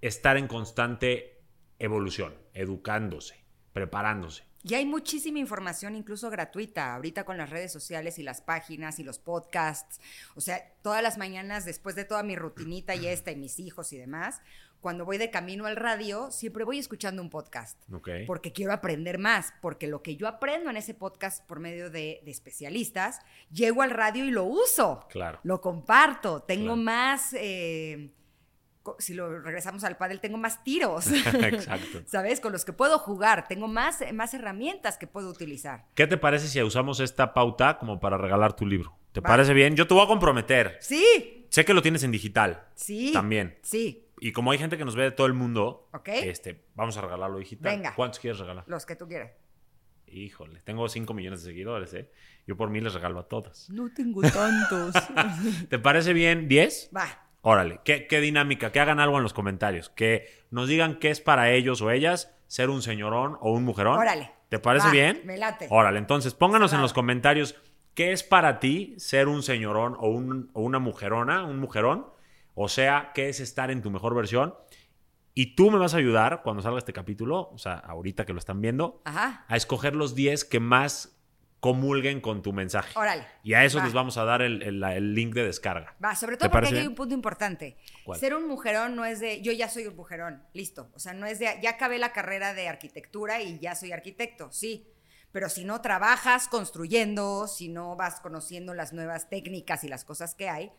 estar en constante evolución, educándose, preparándose. Y hay muchísima información, incluso gratuita, ahorita con las redes sociales y las páginas y los podcasts. O sea, todas las mañanas, después de toda mi rutinita y esta y mis hijos y demás, cuando voy de camino al radio, siempre voy escuchando un podcast. Porque quiero aprender más, porque lo que yo aprendo en ese podcast por medio de, especialistas, llego al radio y lo uso. Claro. Lo comparto. Tengo más... Eh, si lo regresamos al pádel, tengo más tiros. Exacto. ¿Sabes? Con los que puedo jugar, tengo más, más herramientas que puedo utilizar. ¿Qué te parece si usamos esta pauta como para regalar tu libro? ¿Te parece bien? Yo te voy a comprometer. Sí. Sé que lo tienes en digital. Sí. También. Sí. Y como hay gente que nos ve de todo el mundo, este, vamos a regalarlo digital. Venga. ¿Cuántos quieres regalar? Los que tú quieras. Híjole, tengo 5 millones de seguidores, ¿eh? Yo por mí les regalo a todos. No tengo tantos. ¿Te parece bien 10? Va. Órale, ¿Qué, dinámica, que hagan algo en los comentarios, que nos digan qué es para ellos o ellas ser un señorón o un mujerón. Órale. ¿Te parece bien? Me late. Órale, entonces pónganos en los comentarios qué es para ti ser un señorón o, un, o una mujerona, un mujerón. O sea, qué es estar en tu mejor versión. Y tú me vas a ayudar cuando salga este capítulo, o sea, ahorita que lo están viendo, a escoger los 10 que más comulguen con tu mensaje. Órale. Y a eso les vamos a dar el, link de descarga. Va, sobre todo porque aquí hay un punto importante. Ser un mujerón no es de, yo ya soy un mujerón, listo. O sea, no es de, ya acabé la carrera de arquitectura y ya soy arquitecto, sí. Pero si no trabajas construyendo, si no vas conociendo las nuevas técnicas y las cosas que hay,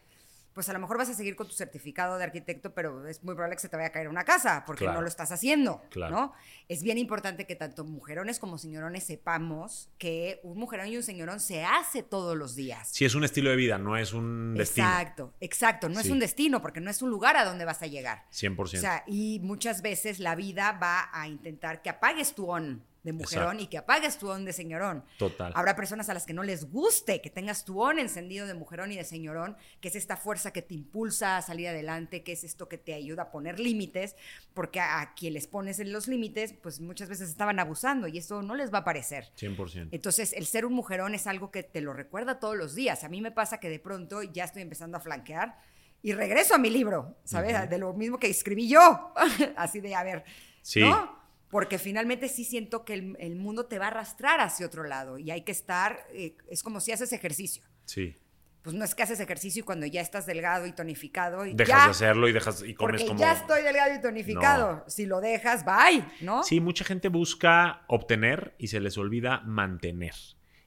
pues a lo mejor vas a seguir con tu certificado de arquitecto, pero es muy probable que se te vaya a caer una casa porque no lo estás haciendo, ¿no? Es bien importante que tanto mujerones como señorones sepamos que un mujerón y un señorón se hace todos los días. Sí, es un estilo de vida, no es un destino. Exacto, exacto, no es un destino porque no es un lugar a donde vas a llegar. 100%. O sea, y muchas veces la vida va a intentar que apagues tu on de mujerón y que apagues tu on de señorón. Total. Habrá personas a las que no les guste que tengas tu on encendido de mujerón y de señorón, que es esta fuerza que te impulsa a salir adelante, que es esto que te ayuda a poner límites, porque a, quien les pones en los límites, pues muchas veces estaban abusando y eso no les va a parecer. 100%. Entonces, el ser un mujerón es algo que te lo recuerda todos los días. A mí me pasa que de pronto ya estoy empezando a flanquear y regreso a mi libro, ¿sabes? De lo mismo que escribí yo. Así de, a ver, sí. ¿no? Porque finalmente sí siento que el, el mundo te va a arrastrar hacia otro lado y hay que estar, eh, es como si haces ejercicio. Sí. Pues no es que haces ejercicio y cuando ya estás delgado y tonificado y Dejas ya, de hacerlo y dejas y comes porque como. ya estoy delgado y tonificado. Si lo dejas, bye, ¿no? Sí, mucha gente busca obtener y se les olvida mantener.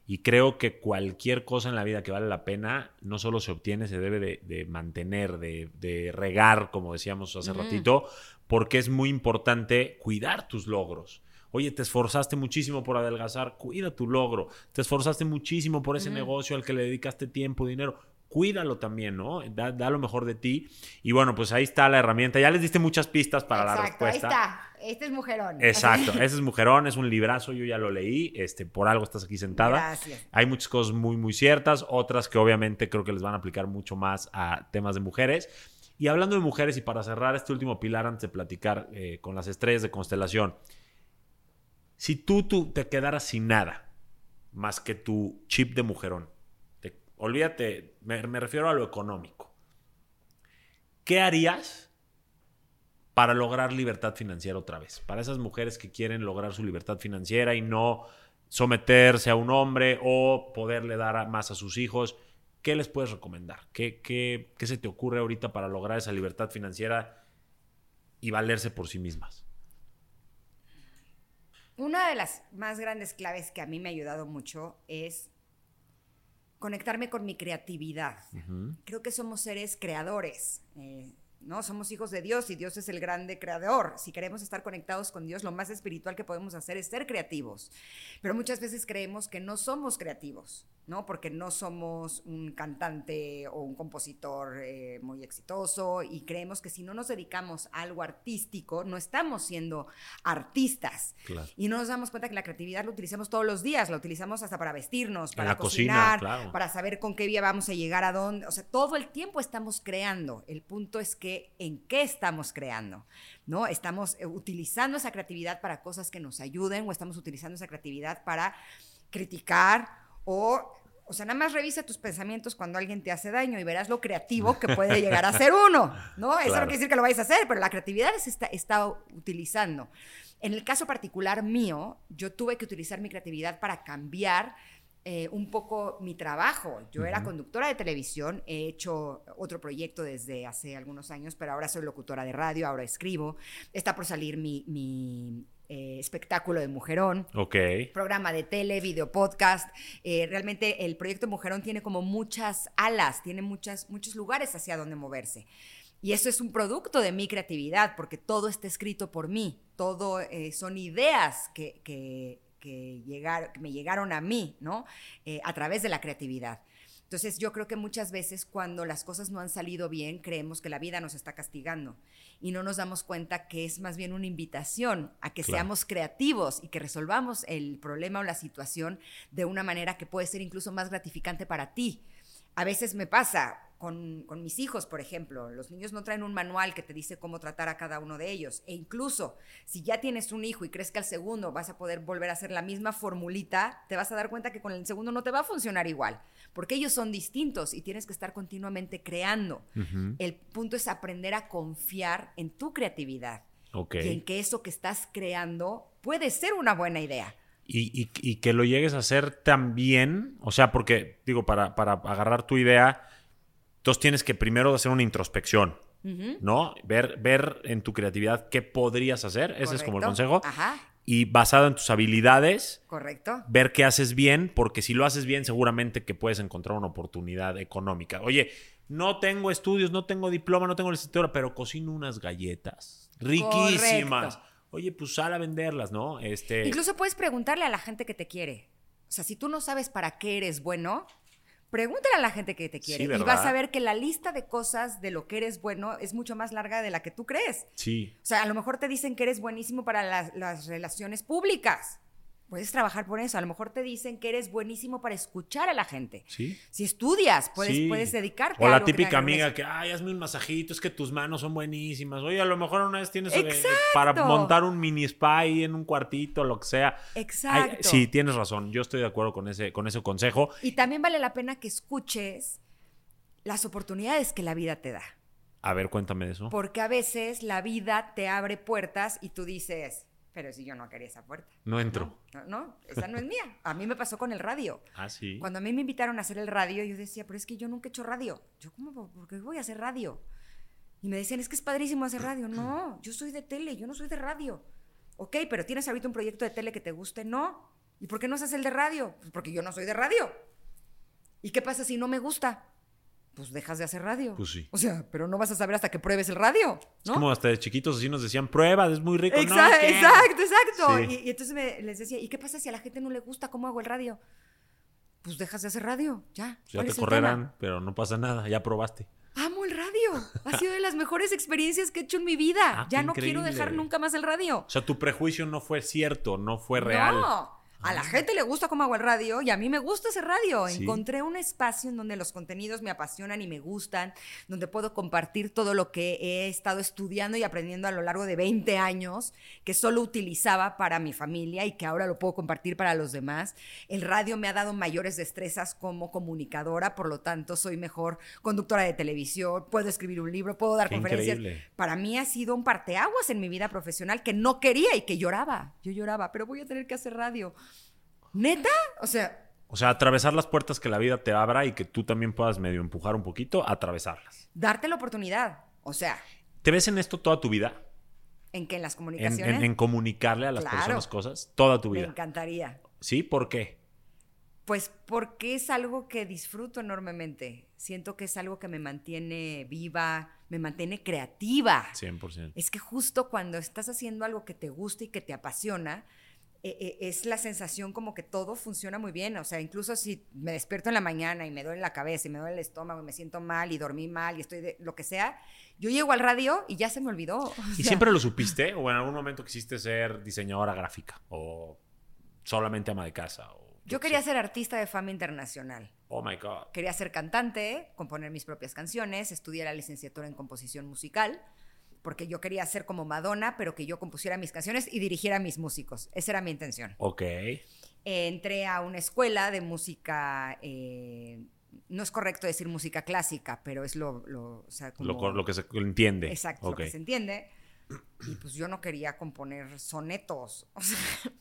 Y creo que cualquier cosa en la vida que vale la pena no solo se obtiene, se debe de, de mantener, de, de regar, como decíamos hace ratito, porque es muy importante cuidar tus logros. Oye, te esforzaste muchísimo por adelgazar, cuida tu logro. Te esforzaste muchísimo por ese Ujú. negocio al que le dedicaste tiempo, dinero. Cuídalo también, ¿no? Da, da lo mejor de ti. Y bueno, pues ahí está la herramienta. Ya les diste muchas pistas para la Exacto, respuesta. ahí está. Este es mujerón. Exacto, ese es Mujerón, es un librazo, yo ya lo leí, este, por algo estás aquí sentada. Gracias. Hay muchas cosas muy, muy ciertas, otras que obviamente creo que les van a aplicar mucho más a temas de mujeres. Y hablando de mujeres, y para cerrar este último pilar antes de platicar eh, con las estrellas de constelación, si tú, tú te quedaras sin nada más que tu chip de mujerón, te- olvídate, me, refiero a lo económico, ¿qué harías para lograr libertad financiera otra vez? Para esas mujeres que quieren lograr su libertad financiera y no someterse a un hombre o poderle dar más a sus hijos, ¿qué les puedes recomendar? ¿Qué, qué, qué se te ocurre ahorita para lograr esa libertad financiera y valerse por sí mismas? Una de las más grandes claves que a mí me ha ayudado mucho es conectarme con mi creatividad. Creo que somos seres creadores, eh, ¿no? Somos hijos de Dios y Dios es el grande creador. Si queremos estar conectados con Dios, lo más espiritual que podemos hacer es ser creativos. Pero muchas veces creemos que no somos creativos, ¿no? Porque no somos un cantante o un compositor eh, muy exitoso y creemos que si no nos dedicamos a algo artístico, no estamos siendo artistas. Claro. Y no nos damos cuenta que la creatividad la utilizamos todos los días, la utilizamos hasta para vestirnos, para la cocina, cocinar, claro. para saber con qué vía vamos a llegar a dónde. O sea, todo el tiempo estamos creando. El punto es que en qué estamos creando, ¿no? Estamos eh, utilizando esa creatividad para cosas que nos ayuden o estamos utilizando esa creatividad para criticar o... O sea, nada más revisa tus pensamientos cuando alguien te hace daño y verás lo creativo que puede llegar a ser uno, ¿no? Eso no quiere decir que lo vayas a hacer, pero la creatividad se está, está utilizando. En el caso particular mío, yo tuve que utilizar mi creatividad para cambiar eh, un poco mi trabajo. Yo era conductora de televisión, he hecho otro proyecto desde hace algunos años, pero ahora soy locutora de radio, ahora escribo. Está por salir mi, mi, eh, espectáculo de Mujerón programa de tele, video podcast. Eh, realmente el proyecto Mujerón tiene como muchas alas, tiene muchas, muchos lugares hacia donde moverse. Y eso es un producto de mi creatividad, porque todo está escrito por mí, todo eh, son ideas que, que, que, llegar- que me llegaron a mí, ¿no? A través de la creatividad. Entonces yo creo que muchas veces cuando las cosas no han salido bien, creemos que la vida nos está castigando y no nos damos cuenta que es más bien una invitación a que Claro. seamos creativos y que resolvamos el problema o la situación de una manera que puede ser incluso más gratificante para ti. A veces me pasa con, con mis hijos, por ejemplo, los niños no traen un manual que te dice cómo tratar a cada uno de ellos. E incluso si ya tienes un hijo y crees que al segundo vas a poder volver a hacer la misma formulita, te vas a dar cuenta que con el segundo no te va a funcionar igual, porque ellos son distintos y tienes que estar continuamente creando. El punto es aprender a confiar en tu creatividad Ok. y en que eso que estás creando puede ser una buena idea. Y, y- y que lo llegues a hacer también, o sea, porque, digo, para, para agarrar tu idea, entonces tienes que primero hacer una introspección. ¿no? Ver, ver en tu creatividad qué podrías hacer, ese es como el consejo, Ajá, y basado en tus habilidades, correcto. ver qué haces bien, porque si lo haces bien, seguramente que puedes encontrar una oportunidad económica. Oye, no tengo estudios, no tengo diploma, no tengo licenciatura, pero cocino unas galletas riquísimas. Correcto. Oye, pues sal a venderlas, ¿no? Este, Incluso puedes preguntarle a la gente que te quiere. O sea, si tú no sabes para qué eres bueno, pregúntale a la gente que te quiere. Sí, y vas a ver que la lista de cosas de lo que eres bueno es mucho más larga de la que tú crees. sí, O sea, a lo mejor te dicen que eres buenísimo para las, las relaciones públicas. Puedes trabajar por eso. A lo mejor te dicen que eres buenísimo para escuchar a la gente. sí. Si estudias, puedes, Sí. puedes dedicarte O a la algo típica que amiga que, ay, hazme un masajito, es que tus manos son buenísimas. Oye, a lo mejor una vez tienes eh, para montar un mini spa ahí en un cuartito, lo que sea. Ay, Exacto. sí, tienes razón. Yo estoy de acuerdo con ese, con ese consejo. Y también vale la pena que escuches las oportunidades que la vida te da. A ver, cuéntame de eso. Porque a veces la vida te abre puertas y tú dices, Pero si yo no quería esa puerta. No entro. No, no, esa no es mía. A mí me pasó con el radio. Ah, sí. Cuando a mí me invitaron a hacer el radio, yo decía, pero es que yo nunca he hecho radio. Yo, ¿cómo? ¿Por qué voy a hacer radio? Y me decían, es que es padrísimo hacer radio. No, yo soy de tele, yo no soy de radio. Ok, pero ¿tienes ahorita un proyecto de tele que te guste? No. ¿Y por qué no haces el de radio? Pues porque yo no soy de radio. ¿Y qué pasa si no me gusta? Pues dejas de hacer radio. Pues sí. O sea, pero no vas a saber hasta que pruebes el radio, Es como hasta de chiquitos así nos decían, prueba, es muy rico. Exacto, exacto, exacto. Sí. Y, y entonces me- les decía, ¿y qué pasa si a la gente no le gusta cómo hago el radio? Pues dejas de hacer radio, ya. Ya ¿Cuál te correrán, pero no pasa nada, ya probaste. Amo el radio. Ha sido de las mejores experiencias que he hecho en mi vida. Ah, ya no quiero dejar nunca más el radio. O sea, tu prejuicio no fue cierto, no fue real. No. A la gente le gusta cómo hago el radio y a mí me gusta ese radio. Sí. Encontré un espacio en donde los contenidos me apasionan y me gustan, donde puedo compartir todo lo que he estado estudiando y aprendiendo a lo largo de 20 años, que solo utilizaba para mi familia y que ahora lo puedo compartir para los demás. El radio me ha dado mayores destrezas como comunicadora, por lo tanto soy mejor conductora de televisión, puedo escribir un libro, puedo dar Qué conferencias. increíble. Para mí ha sido un parteaguas en mi vida profesional que no quería y que lloraba. Yo lloraba, pero voy a tener que hacer radio. ¿Neta? O sea, O sea, atravesar las puertas que la vida te abra y que tú también puedas medio empujar un poquito, atravesarlas. darte la oportunidad. O sea, ¿Te ves en esto toda tu vida? en que en las comunicaciones en- en comunicarle a las Claro. personas cosas toda tu me vida. encantaría. ¿Sí? ¿Por qué? Pues porque es algo que disfruto enormemente. Siento que es algo que me mantiene viva, me mantiene creativa. 100%. Es que justo cuando estás haciendo algo que te gusta y que te apasiona, eh, eh, es la sensación como que todo funciona muy bien. O sea, incluso si me despierto en la mañana y me duele la cabeza y me duele el estómago y me siento mal y dormí mal y estoy de lo que sea, yo llego al radio y ya se me olvidó. O ¿Y siempre lo supiste? ¿O en algún momento quisiste ser diseñadora gráfica? ¿O solamente ama de casa? O Yo quería ser artista de fama internacional. Oh my God. Quería ser cantante, componer mis propias canciones, estudié la licenciatura en composición musical, porque yo quería ser como Madonna, pero que yo compusiera mis canciones y dirigiera a mis músicos. Esa era mi intención. Ok. Eh, entré a una escuela de música, eh, no es correcto decir música clásica, pero es lo, lo, o sea, como- Lo, que se entiende. Exacto, Ok. lo que se entiende. Y pues yo no quería componer sonetos, o sea,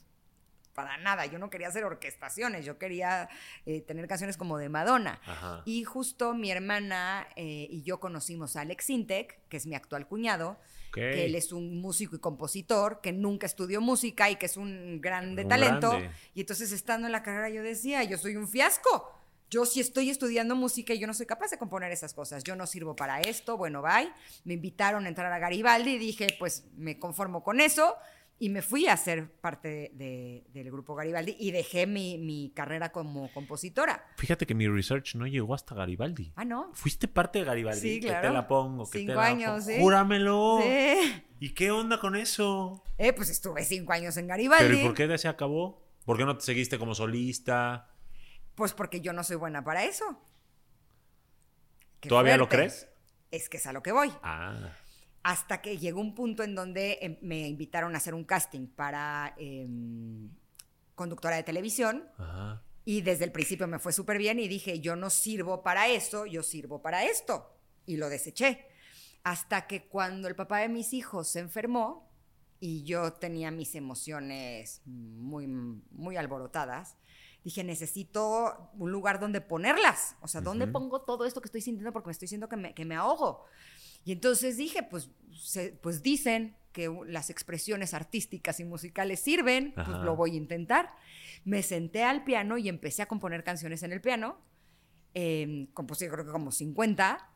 para nada. Yo no quería hacer orquestaciones, yo quería eh, tener canciones como de Madonna. Ajá. Y justo mi hermana eh, y yo conocimos a Alex Intec, que es mi actual cuñado, que él es un músico y compositor, que nunca estudió música y que es un grande Un talento. grande. Y entonces estando en la carrera yo decía, yo soy un fiasco. Yo sí estoy estudiando música y yo no soy capaz de componer esas cosas. Yo no sirvo para esto, bueno, bye. Me invitaron a entrar a Garibaldi y dije, pues me conformo con eso. Y me fui a ser parte de- de- del grupo Garibaldi y dejé mi, mi carrera como compositora. Fíjate que mi research no llegó hasta Garibaldi. Ah, ¿no? ¿Fuiste parte de Garibaldi? Sí, Que claro. te la pongo, que Cinco te la años, pongo. sí. ¡Júramelo! Sí. ¿Y qué onda con eso? Eh, pues estuve cinco años en Garibaldi. ¿Pero y por qué se acabó? ¿Por qué no te seguiste como solista? Pues porque yo no soy buena para eso. Qué ¿Todavía lo crees? Es que es a lo que voy. Ah, Hasta que llegó un punto en donde eh, me invitaron a hacer un casting para em, conductora de televisión. ajá. Y desde el principio me fue súper bien y dije, yo no sirvo para eso, yo sirvo para esto. Y lo deseché. Hasta que cuando el papá de mis hijos se enfermó y yo tenía mis emociones muy, muy alborotadas, dije, necesito un lugar donde ponerlas. O sea, ¿dónde pongo todo esto que estoy sintiendo? Porque me estoy sintiendo que me, que me ahogo. Y entonces dije, pues, se- pues dicen que las expresiones artísticas y musicales sirven, pues lo voy a intentar. Me senté al piano y empecé a componer canciones en el piano. Eh, compuse creo que como 50.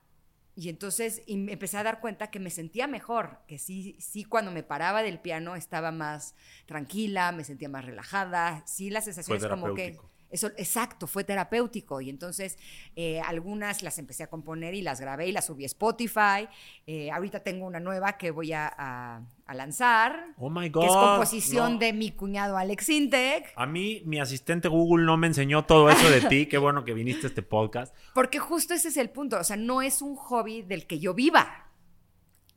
Y entonces y me empecé a dar cuenta que me sentía mejor, que sí, sí cuando me paraba del piano estaba más tranquila, me sentía más relajada, sí las sensaciones como que... Eso, exacto, fue terapéutico. Y entonces eh, algunas las empecé a componer y las grabé y las subí a Spotify. Eh, ahorita tengo una nueva que voy a, a- a lanzar, Oh my God. que es composición no. de mi cuñado Alex Intec. A mí, mi asistente Google no me enseñó todo eso de ti. Qué bueno que viniste a este podcast. Porque justo ese es el punto. O sea, no es un hobby del que yo viva.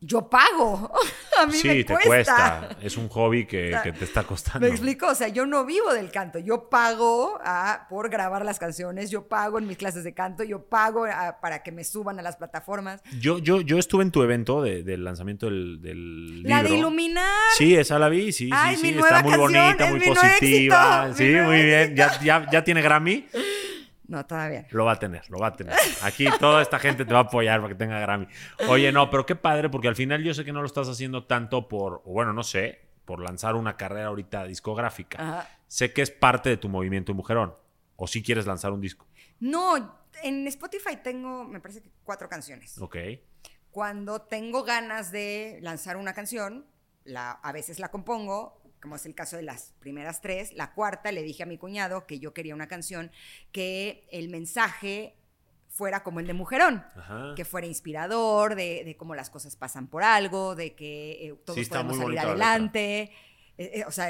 Yo pago. A mí sí, me te cuesta. Es un hobby que, sea, que te está costando. Me explico, o sea, yo no vivo del canto, yo pago ah, por grabar las canciones, yo pago en mis clases de canto, yo pago ah, para que me suban a las plataformas. Yo, yo, yo estuve en tu evento de- del lanzamiento del, del libro. La de iluminar. Sí, esa la vi, sí, Ay, sí, mi sí. nueva Está muy canción, bonita, es muy mi nuevo positiva. éxito, sí, mi nuevo muy bien. Ya, ya, ya tiene Grammy. No, todavía. Lo va a tener, lo va a tener. Aquí toda esta gente te va a apoyar para que tenga Grammy. Oye, no, pero qué padre, porque al final yo sé que no lo estás haciendo tanto por, o bueno, no sé, por lanzar una carrera ahorita discográfica. Ajá. Sé que es parte de tu movimiento mujerón. O si quieres lanzar un disco. No, en Spotify tengo, me parece que cuatro canciones. Ok. Cuando tengo ganas de lanzar una canción, la, a veces la compongo, como es el caso de las primeras tres. La cuarta le dije a mi cuñado que yo quería una canción que el mensaje fuera como el de Mujerón. Ajá. Que fuera inspirador, de, de cómo las cosas pasan por algo, de que eh, todos Sí, podemos salir adelante. Eh, eh, o sea,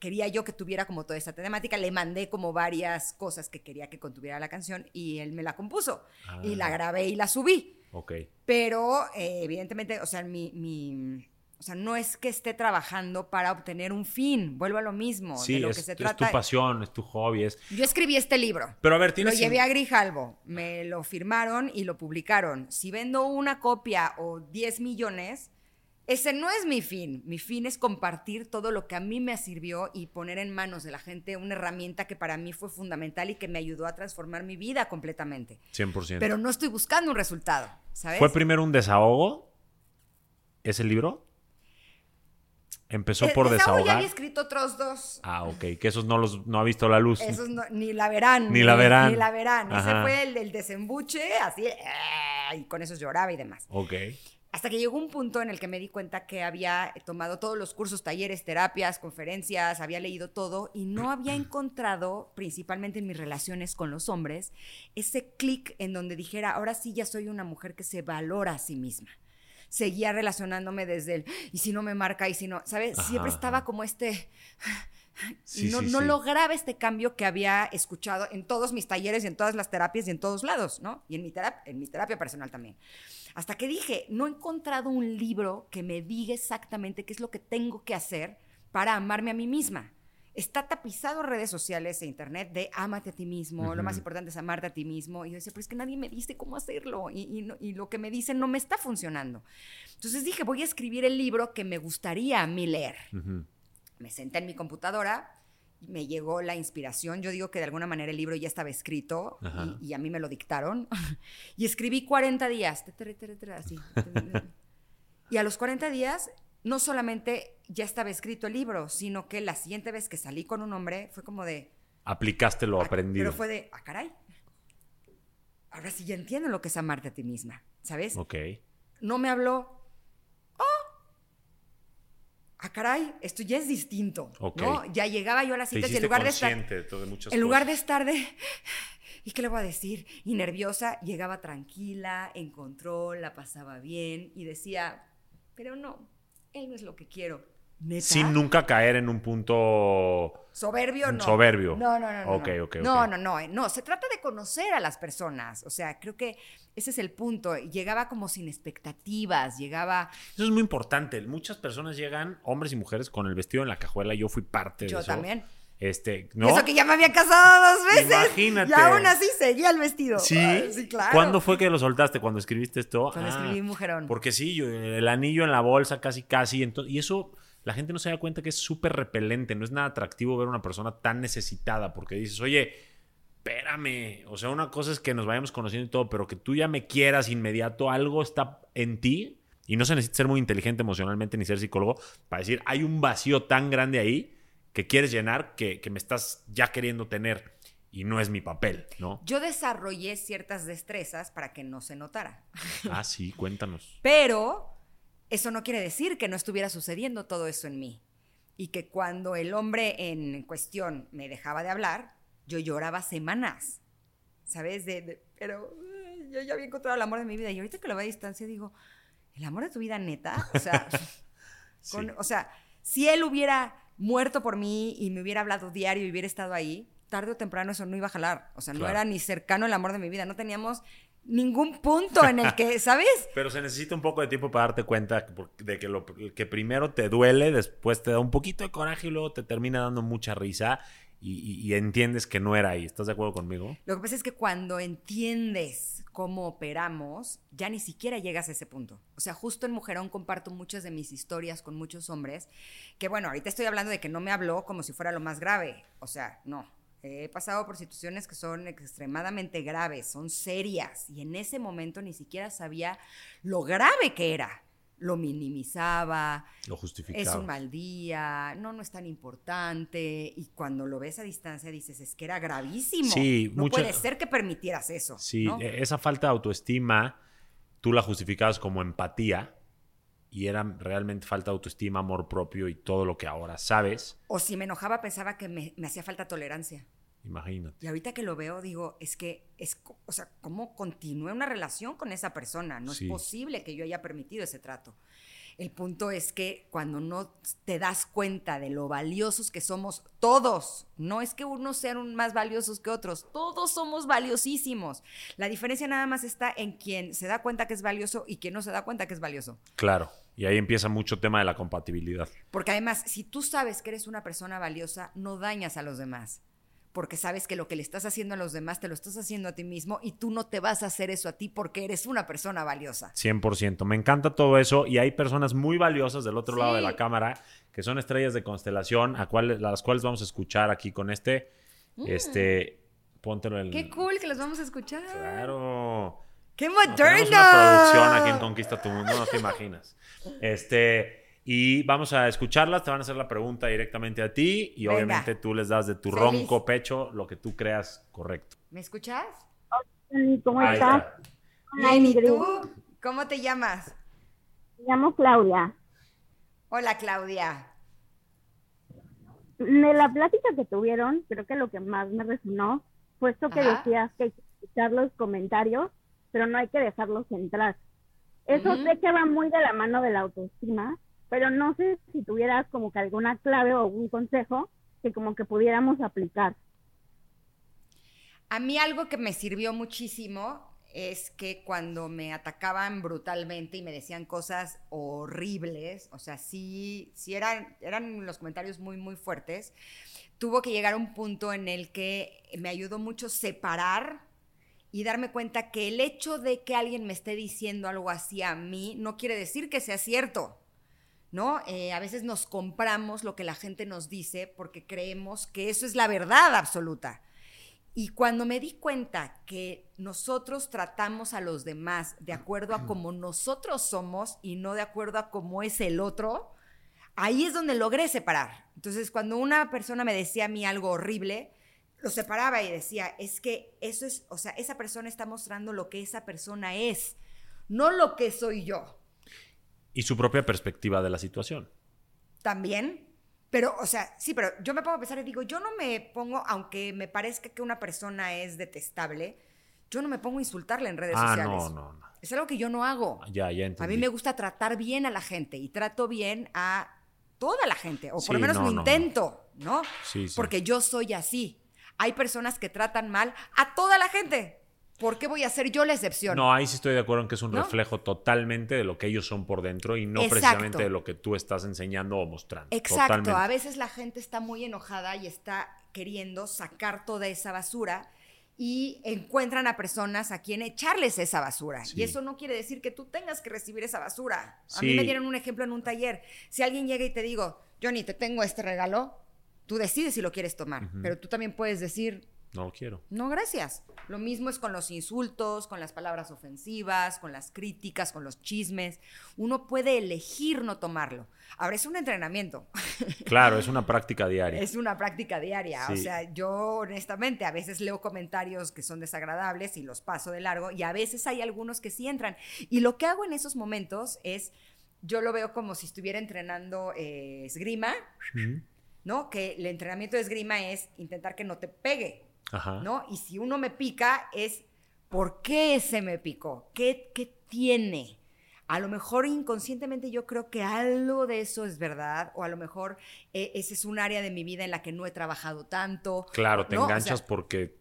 quería yo que tuviera como toda esta temática. Le mandé como varias cosas que quería que contuviera la canción y él me la compuso. Y la Ah. grabé y la subí. Ok. Pero evidentemente, o sea, mi, mi- o sea, no es que esté trabajando para obtener un fin. Vuelvo a lo mismo. Sí, de lo es, que se es trata. tu pasión, es tu hobby. Es... Yo escribí este libro. Pero a ver, Lo tienes. llevé a Grijalbo, me lo firmaron y lo publicaron. Si vendo una copia o 10 millones, ese no es mi fin. Mi fin es compartir todo lo que a mí me sirvió y poner en manos de la gente una herramienta que para mí fue fundamental y que me ayudó a transformar mi vida completamente. 100%. Pero no estoy buscando un resultado, ¿sabes? ¿Fue primero un desahogo? ¿Ese libro? Empezó Eh, por de Saúl ya desahogar. había escrito otros dos. Ah, ok. Que esos no los no ha visto la luz. Esos no- ni la verán. Ni la verán. Ni la verán. Ese Ajá. fue el del desembuche, así, eh, y con eso lloraba y demás. Ok. Hasta que llegó un punto en el que me di cuenta que había tomado todos los cursos, talleres, terapias, conferencias, había leído todo y no había encontrado, principalmente en mis relaciones con los hombres, ese clic en donde dijera, ahora sí ya soy una mujer que se valora a sí misma. Seguía relacionándome desde el, y si no me marca, y si no, ¿sabes? Ajá, Siempre estaba como este, Sí, no, sí, no sí. lograba este cambio que había escuchado en todos mis talleres y en todas las terapias y en todos lados, ¿no? Y en mi, terap- en mi terapia personal también. Hasta que dije, no he encontrado un libro que me diga exactamente qué es lo que tengo que hacer para amarme a mí misma. Está tapizado redes sociales e internet de ámate a ti mismo, lo más importante es amarte a ti mismo. Y yo decía, pero es que nadie me dice cómo hacerlo y, y no- y lo que me dicen no me está funcionando. Entonces dije, voy a escribir el libro que me gustaría a mí leer Ujú. me senté en mi computadora, me llegó la inspiración. Yo digo que de alguna manera el libro ya estaba escrito y, y a mí me lo dictaron. y escribí 40 días, así. y a los 40 días, no solamente ya estaba escrito el libro, sino que la siguiente vez que salí con un hombre fue como de. Aplicaste lo ah, aprendido. Pero fue de, ah, caray. Ahora sí ya entiendo lo que es amarte a ti misma, ¿sabes? Ok. no me habló. ¡Oh! Ah, caray, esto ya es distinto. Ok. ¿no? Ya llegaba yo a las citas y en lugar de estar. consciente de todo- de muchas En lugar de estar de. ¿Y qué le voy a decir? Y nerviosa, llegaba tranquila, en control, la pasaba bien y decía, pero no, él no es lo que quiero. ¿Neta? Sin nunca caer en un punto. ¿Soberbio? No. Soberbio. No, no, no. no Ok, no. ok, No, no, no. eh, No, se trata de conocer a las personas. O sea, creo que ese es el punto. Llegaba como sin expectativas, llegaba. Eso es muy importante. Muchas personas llegan, hombres y mujeres, con el vestido en la cajuela. Yo fui parte de Yo eso. también. Este, ¿no? Eso que ya me había casado dos veces. Imagínate. Y aún así seguía el vestido. Sí. Sí, claro. ¿Cuándo fue que lo soltaste? ¿Cuando escribiste esto? Cuando Ah, escribí Mujerón. Porque sí, yo- el anillo en la bolsa casi, casi. y eso, la gente no se da cuenta que es súper repelente. No es nada atractivo ver a una persona tan necesitada. Porque dices, oye, espérame. O sea, una cosa es que nos vayamos conociendo y todo, pero que tú ya me quieras inmediato, algo está en ti. Y no se necesita ser muy inteligente emocionalmente ni ser psicólogo para decir, hay un vacío tan grande ahí que quieres llenar que, que me estás ya queriendo tener. Y no es mi papel, ¿no? Yo desarrollé ciertas destrezas para que no se notara. Ah, sí, cuéntanos. Pero eso no quiere decir que no estuviera sucediendo todo eso en mí. Y que cuando el hombre en cuestión me dejaba de hablar, yo lloraba semanas. ¿Sabes? De, de- pero yo ya había encontrado el amor de mi vida. Y ahorita que lo veo a distancia digo, ¿el amor de tu vida neta? O sea, Sí. con- o sea, si él hubiera muerto por mí y me hubiera hablado diario y hubiera estado ahí, tarde o temprano eso no iba a jalar. O sea, no era ni cercano el amor de mi vida. No teníamos ningún punto en el que, ¿sabes? Pero se necesita un poco de tiempo para darte cuenta de que lo que primero te duele, después te da un poquito de coraje y luego te termina dando mucha risa y, entiendes que no era ahí. ¿Estás de acuerdo conmigo? Lo que pasa es que cuando entiendes cómo operamos, ya ni siquiera llegas a ese punto. O sea, justo en Mujerón comparto muchas de mis historias con muchos hombres, que bueno, ahorita estoy hablando de que no me habló como si fuera lo más grave. O sea, no. He pasado por situaciones que son extremadamente graves, son serias, y en ese momento ni siquiera sabía lo grave que era lo minimizaba. Lo justificaba. Es un mal día, no, no es tan importante. Y cuando lo ves a distancia dices, es que era gravísimo. Sí, no puede ser que permitieras eso. Sí, e, esa falta de autoestima, tú la justificabas como empatía. Y era realmente falta de autoestima, amor propio y todo lo que ahora sabes. O si me enojaba, pensaba que me, me hacía falta tolerancia. Imagínate. Y ahorita que lo veo, digo, es que, es, o sea, ¿cómo continúe una relación con esa persona? No es posible que yo haya permitido ese trato. El punto es que cuando no te das cuenta de lo valiosos que somos todos, no es que unos sean más valiosos que otros, todos somos valiosísimos. La diferencia nada más está en quien se da cuenta que es valioso y quien no se da cuenta que es valioso. Claro, y ahí empieza mucho tema de la compatibilidad. Porque además, si tú sabes que eres una persona valiosa, no dañas a los demás porque sabes que lo que le estás haciendo a los demás te lo estás haciendo a ti mismo y tú no te vas a hacer eso a ti porque eres una persona valiosa. 100%. Me encanta todo eso y hay personas muy valiosas del otro lado de la cámara que son estrellas de constelación a, las cuales vamos a escuchar aquí con este. Mm. Este, póntelo en... Qué cool que los vamos a escuchar. Claro. ¡Qué moderno! tenemos una producción aquí en Conquista Tu Mundo, no te imaginas. Este... Y vamos a escucharlas, te van a hacer la pregunta directamente a ti y obviamente tú les das de tu ronco pecho lo que tú creas correcto. ¿Me escuchas? ¿Cómo estás? ¿y tú? ¿Cómo te llamas? Me llamo Claudia. Hola, Claudia. De la plática que tuvieron, creo que lo que más me resonó fue esto que decías que hay que escuchar los comentarios, pero no hay que dejarlos entrar. Eso sé que va muy de la mano de la autoestima, pero no sé si tuvieras como que alguna clave o algún consejo que como que pudiéramos aplicar. A mí algo que me sirvió muchísimo es que cuando me atacaban brutalmente y me decían cosas horribles, o sea, sí, sí eran, eran los comentarios muy, muy fuertes, tuvo que llegar a un punto en el que me ayudó mucho separar y darme cuenta que el hecho de que alguien me esté diciendo algo así a mí no quiere decir que sea cierto. ¿No? Eh, a veces nos compramos lo que la gente nos dice porque creemos que eso es la verdad absoluta. Y cuando me di cuenta que nosotros tratamos a los demás de acuerdo a cómo nosotros somos y no de acuerdo a cómo es el otro, ahí es donde logré separar. Entonces, cuando una persona me decía a mí algo horrible, lo separaba y decía, es que eso es, o sea, esa persona está mostrando lo que esa persona es, no lo que soy yo y su propia perspectiva de la situación. También, pero, o sea, sí, pero yo me pongo a pensar y digo, yo no me pongo, aunque me parezca que una persona es detestable, yo no me pongo a insultarle en redes ah, sociales. No, no, no. Es algo que yo no hago. Ya, ya entendí. A mí me gusta tratar bien a la gente y trato bien a toda la gente, o por lo menos lo intento, ¿no? Sí, sí. Porque yo soy así. Hay personas que tratan mal a toda la gente. ¿Por qué voy a ser yo la excepción? No, ahí sí estoy de acuerdo en que es un reflejo totalmente de lo que ellos son por dentro y no precisamente de lo que tú estás enseñando o mostrando. Exacto. A veces la gente está muy enojada y está queriendo sacar toda esa basura y encuentran a personas a quien echarles esa basura. Y eso no quiere decir que tú tengas que recibir esa basura. A mí me dieron un ejemplo en un taller. Si alguien llega y te digo, Johnny, te tengo este regalo, tú decides si lo quieres tomar, pero tú también puedes decir, no lo quiero. No, gracias. Lo mismo es con los insultos, con las palabras ofensivas, con las críticas, con los chismes. Uno puede elegir no tomarlo. Ahora es un entrenamiento. Claro, es una práctica diaria. Es una práctica diaria. O sea, yo honestamente a veces leo comentarios que son desagradables y los paso de largo y a veces hay algunos que sí entran. Y lo que hago en esos momentos es, yo lo veo como si estuviera entrenando eh, esgrima, ¿no? Que el entrenamiento de esgrima es intentar que no te pegue ¿no? Y si uno me pica es, ¿por qué se me picó? ¿Qué, qué tiene? A lo mejor inconscientemente yo creo que algo de eso es verdad, o a lo mejor eh, ese es un área de mi vida en la que no he trabajado tanto. Claro, te enganchas porque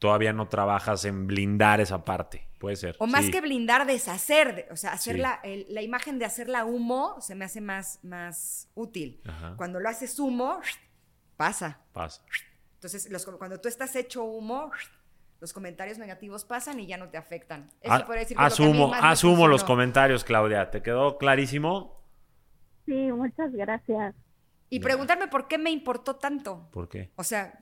todavía no trabajas en blindar esa parte. Puede ser. O más sí. que blindar, deshacer. O sea, hacer Sí. la, el- la imagen de hacerla humo se me hace más, más útil. Ajá. Cuando lo haces humo, pasa. Pasa. Entonces, los- cuando tú estás hecho humo, los comentarios negativos pasan y ya no te afectan. Eso decir es lo asumo, asumo los comentarios, Claudia. ¿Te quedó clarísimo? Sí, muchas gracias. Y preguntarme por qué me importó tanto. ¿Por qué? O sea,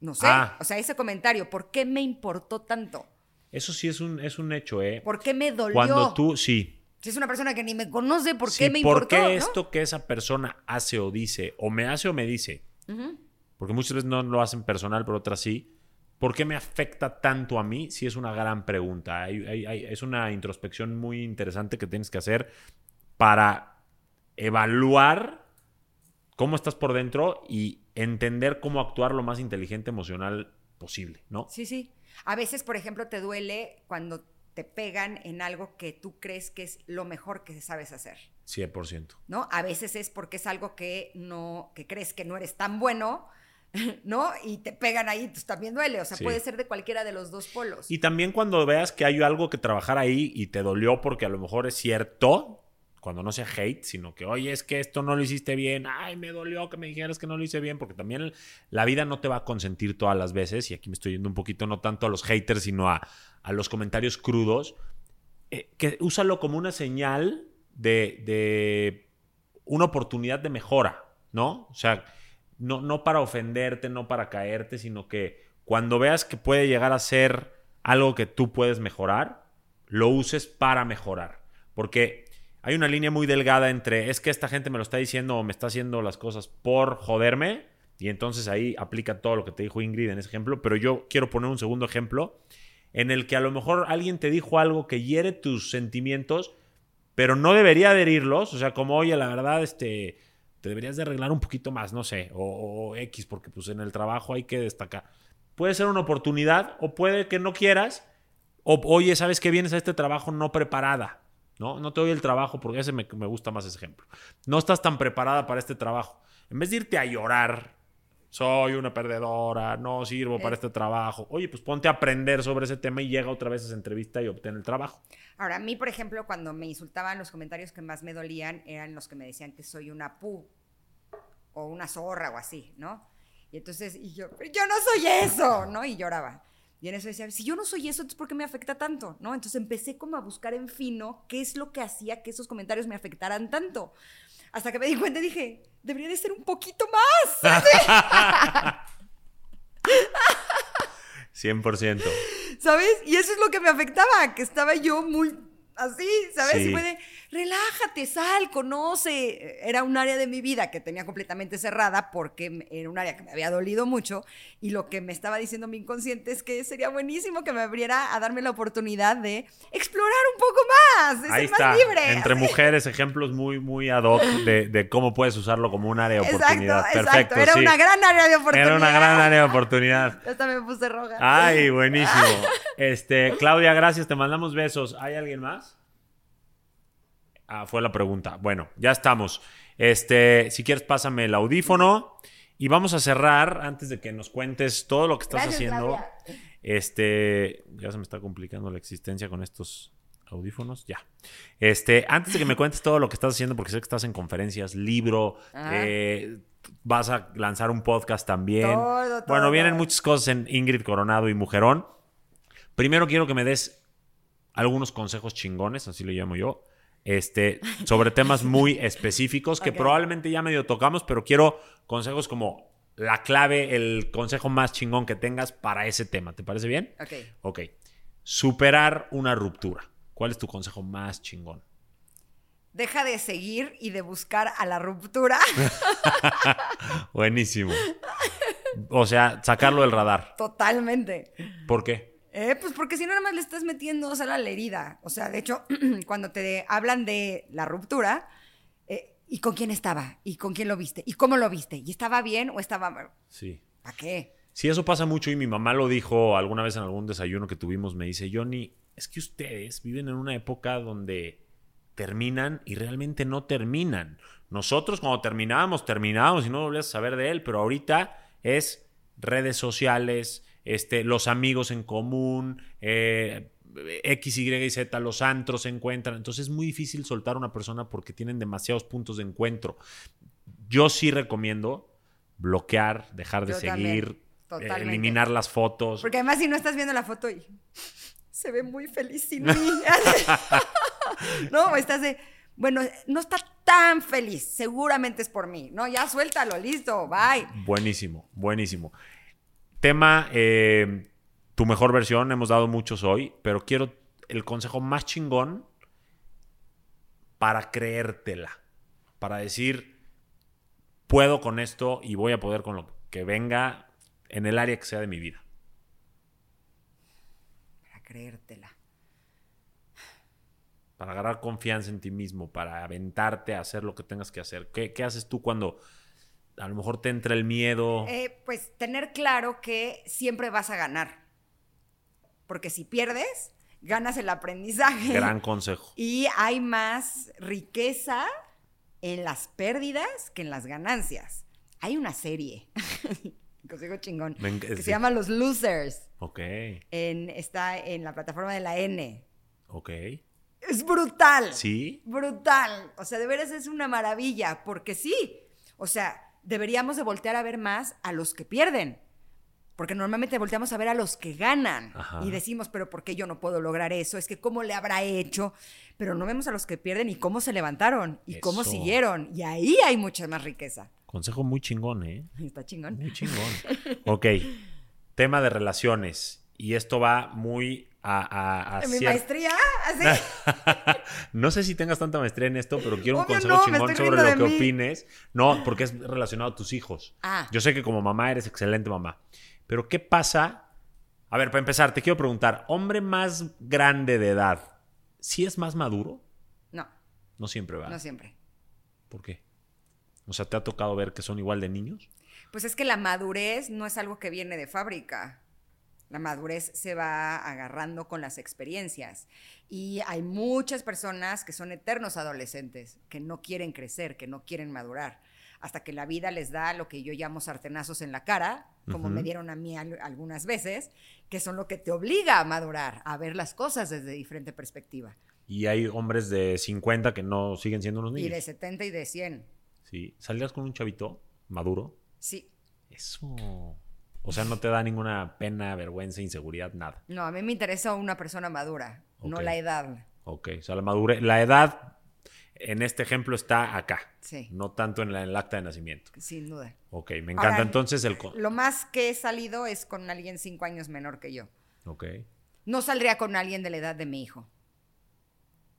no sé. Ah. O sea, ese comentario, ¿por qué me importó tanto? Eso sí es un, es un hecho, ¿eh? ¿Por qué me dolió? Cuando tú, sí. Si es una persona que ni me conoce, ¿por Sí, qué me ¿por importó? qué no? esto que esa persona hace o dice, o me hace o me dice, Ujú. Porque muchas veces no lo hacen personal, pero otras sí. ¿Por qué me afecta tanto a mí? Sí, es una gran pregunta. Hay- hay- hay- es una introspección muy interesante que tienes que hacer para evaluar cómo estás por dentro y entender cómo actuar lo más inteligente emocional posible, ¿no? Sí, sí. A veces, por ejemplo, te duele cuando te pegan en algo que tú crees que es lo mejor que sabes hacer, 100%. ¿no? A veces es porque es algo que no, que crees que no eres tan bueno, ¿no? Y te pegan ahí, pues también duele. O sea, Sí. puede ser de cualquiera de los dos polos. Y también cuando veas que hay algo que trabajar ahí y te dolió porque a lo mejor es cierto, cuando no sea hate, sino que, oye, es que esto no lo hiciste bien, ay, me dolió que me dijeras que no lo hice bien, porque también la vida no te va a consentir todas las veces, y aquí me estoy yendo un poquito no tanto a los haters, sino a, a los comentarios crudos, eh, que úsalo como una señal de, de una oportunidad de mejora, ¿no? O sea, no, no para ofenderte, no para caerte, sino que cuando veas que puede llegar a ser algo que tú puedes mejorar, lo uses para mejorar. Porque hay una línea muy delgada entre es que esta gente me lo está diciendo o me está haciendo las cosas por joderme, y entonces ahí aplica todo lo que te dijo Ingrid en ese ejemplo, pero yo quiero poner un segundo ejemplo en el que a lo mejor alguien te dijo algo que hiere tus sentimientos, pero no debería adherirlos, o sea, como, oye, la verdad, este, te deberías de arreglar un poquito más, no sé, o, o X, porque pues en el trabajo hay que destacar. Puede ser una oportunidad o puede que no quieras, o oye, ¿sabes que vienes a este trabajo no preparada? ¿No? No te doy el trabajo porque ese me, me gusta más ese ejemplo. No estás tan preparada para este trabajo. En vez de irte a llorar, soy una perdedora, no sirvo para Es- este trabajo. Oye, pues ponte a aprender sobre ese tema y llega otra vez a esa entrevista y obtén el trabajo. Ahora, a mí, por ejemplo, cuando me insultaban, los comentarios que más me dolían eran los que me decían que soy una pu o una zorra o así, ¿no? Y entonces, y yo, "Pero yo no soy eso, ¿no? Y lloraba. Y en eso decía, si yo no soy eso, entonces ¿por qué me afecta tanto? ¿No? Entonces empecé como a buscar en fino qué es lo que hacía que esos comentarios me afectaran tanto. Hasta que me di cuenta y dije, debería de ser un poquito más. 100%. ¿Sabes? Y eso es lo que me afectaba, que estaba yo muy así, ¿sabes? Sí. Y fue de, relájate, sal, conoce. Era un área de mi vida que tenía completamente cerrada porque era un área que me había dolido mucho y lo que me estaba diciendo mi inconsciente es que sería buenísimo que me abriera a darme la oportunidad de explorar un poco más, de Ahí ser está. más libre. Entre así. mujeres, ejemplos muy, muy ad hoc de, de cómo puedes usarlo como un área de oportunidad. exacto. Perfecto. Era sí. una gran área de oportunidad. Era una gran área de oportunidad. Ya hasta me puse roja. Ay, buenísimo. Este, Claudia, gracias, te mandamos besos. ¿Hay alguien más? Ah, fue la pregunta. Bueno, ya estamos. Este, si quieres, pásame el audífono y vamos a cerrar antes de que nos cuentes todo lo que estás Gracias, haciendo. Claudia. Este, ya se me está complicando la existencia con estos audífonos. Ya. Este, antes de que me cuentes todo lo que estás haciendo, porque sé que estás en conferencias, libro, Ajá. eh, vas a lanzar un podcast también. Todo, Bueno, vienen muchas cosas en Ingrid Coronado y Mujerón. Primero quiero que me des algunos consejos chingones, así lo llamo yo, este, sobre temas muy específicos que probablemente ya medio tocamos, pero quiero consejos como la clave, el consejo más chingón que tengas para ese tema. ¿Te parece bien? Ok. Ok. Superar una ruptura. ¿Cuál es tu consejo más chingón? Deja de seguir y de buscar a la ruptura. Buenísimo. O sea, sacarlo del radar. Totalmente. ¿Por qué? Eh, pues porque si no, nada más le estás metiendo sal a la herida. O sea, de hecho, cuando te hablan de la ruptura, eh, ¿y con quién estaba? ¿Y con quién lo viste? ¿Y cómo lo viste? ¿Y estaba bien o estaba mal? Sí. ¿Para qué? Sí, eso pasa mucho y mi mamá lo dijo alguna vez en algún desayuno que tuvimos. Me dice, Johnny, es que ustedes viven en una época donde terminan y realmente no terminan. Nosotros cuando terminábamos, terminábamos y no volvías a saber de él, pero ahorita es redes sociales, este, los amigos en común, eh, X, Y y Z, los antros se encuentran. Entonces es muy difícil soltar a una persona porque tienen demasiados puntos de encuentro. Yo sí recomiendo bloquear, dejar de Yo seguir, eh, eliminar las fotos. Porque además si no estás viendo la foto y se ve muy feliz sin mí. no, estás de, bueno, no está tan feliz, seguramente es por mí. No, ya suéltalo, listo, bye. Buenísimo, buenísimo. Tema, eh, tu mejor versión, hemos dado muchos hoy, pero quiero el consejo más chingón para creértela, para decir, puedo con esto y voy a poder con lo que venga en el área que sea de mi vida. Para creértela. Para agarrar confianza en ti mismo, para aventarte a hacer lo que tengas que hacer. ¿Qué, qué haces tú cuando a lo mejor te entra el miedo? Eh, pues tener claro que siempre vas a ganar. Porque si pierdes, ganas el aprendizaje. Gran consejo. Y hay más riqueza en las pérdidas que en las ganancias. Hay una serie, consejo chingón, Me que sí. se llama Los Losers. Ok, En, está en la plataforma de la N. ok. Es brutal. ¿Sí? Brutal. O sea, de veras es una maravilla, porque sí. O sea, deberíamos de voltear a ver más a los que pierden. Porque normalmente volteamos a ver a los que ganan. Ajá. Y decimos, pero ¿por qué yo no puedo lograr eso? Es que cómo le habrá hecho. Pero no vemos a los que pierden y cómo se levantaron y cómo siguieron. Y ahí hay mucha más riqueza. Consejo muy chingón, ¿eh? Está chingón. Muy chingón. ok, tema de relaciones. Y esto va muy a... a- a En mi maestría, así. no sé si tengas tanta maestría en esto, pero quiero un consejo no, chingón sobre lo que mí. opines. No, porque es relacionado a tus hijos. Ah. Yo sé que como mamá eres excelente mamá. Pero ¿qué pasa? A ver, para empezar, te quiero preguntar, ¿hombre más grande de edad, sí es más maduro? No, No siempre va. no siempre. ¿Por qué? O sea, ¿te ha tocado ver que son igual de niños? Pues es que la madurez no es algo que viene de fábrica. La madurez se va agarrando con las experiencias. Y hay muchas personas que son eternos adolescentes, que no quieren crecer, que no quieren madurar, hasta que la vida les da lo que yo llamo sartenazos en la cara, como me dieron a mí al- algunas veces, que son lo que te obliga a madurar, a ver las cosas desde diferente perspectiva. Y hay hombres de 50 que no siguen siendo unos Y niños. de 70 y de 100. Sí. ¿Saldrías con un chavito maduro? Sí. Eso. O sea, no te da ninguna pena, vergüenza, inseguridad, nada. No, a mí me interesa una persona madura, no la edad. Ok. O sea, la madurez. La edad en este ejemplo está acá. Sí. No tanto en, la- en el acta de nacimiento. Sin duda. Ok. Me encanta Ahora, entonces el. Lo más que he salido es con alguien cinco años menor que yo. Ok. No saldría con alguien de la edad de mi hijo.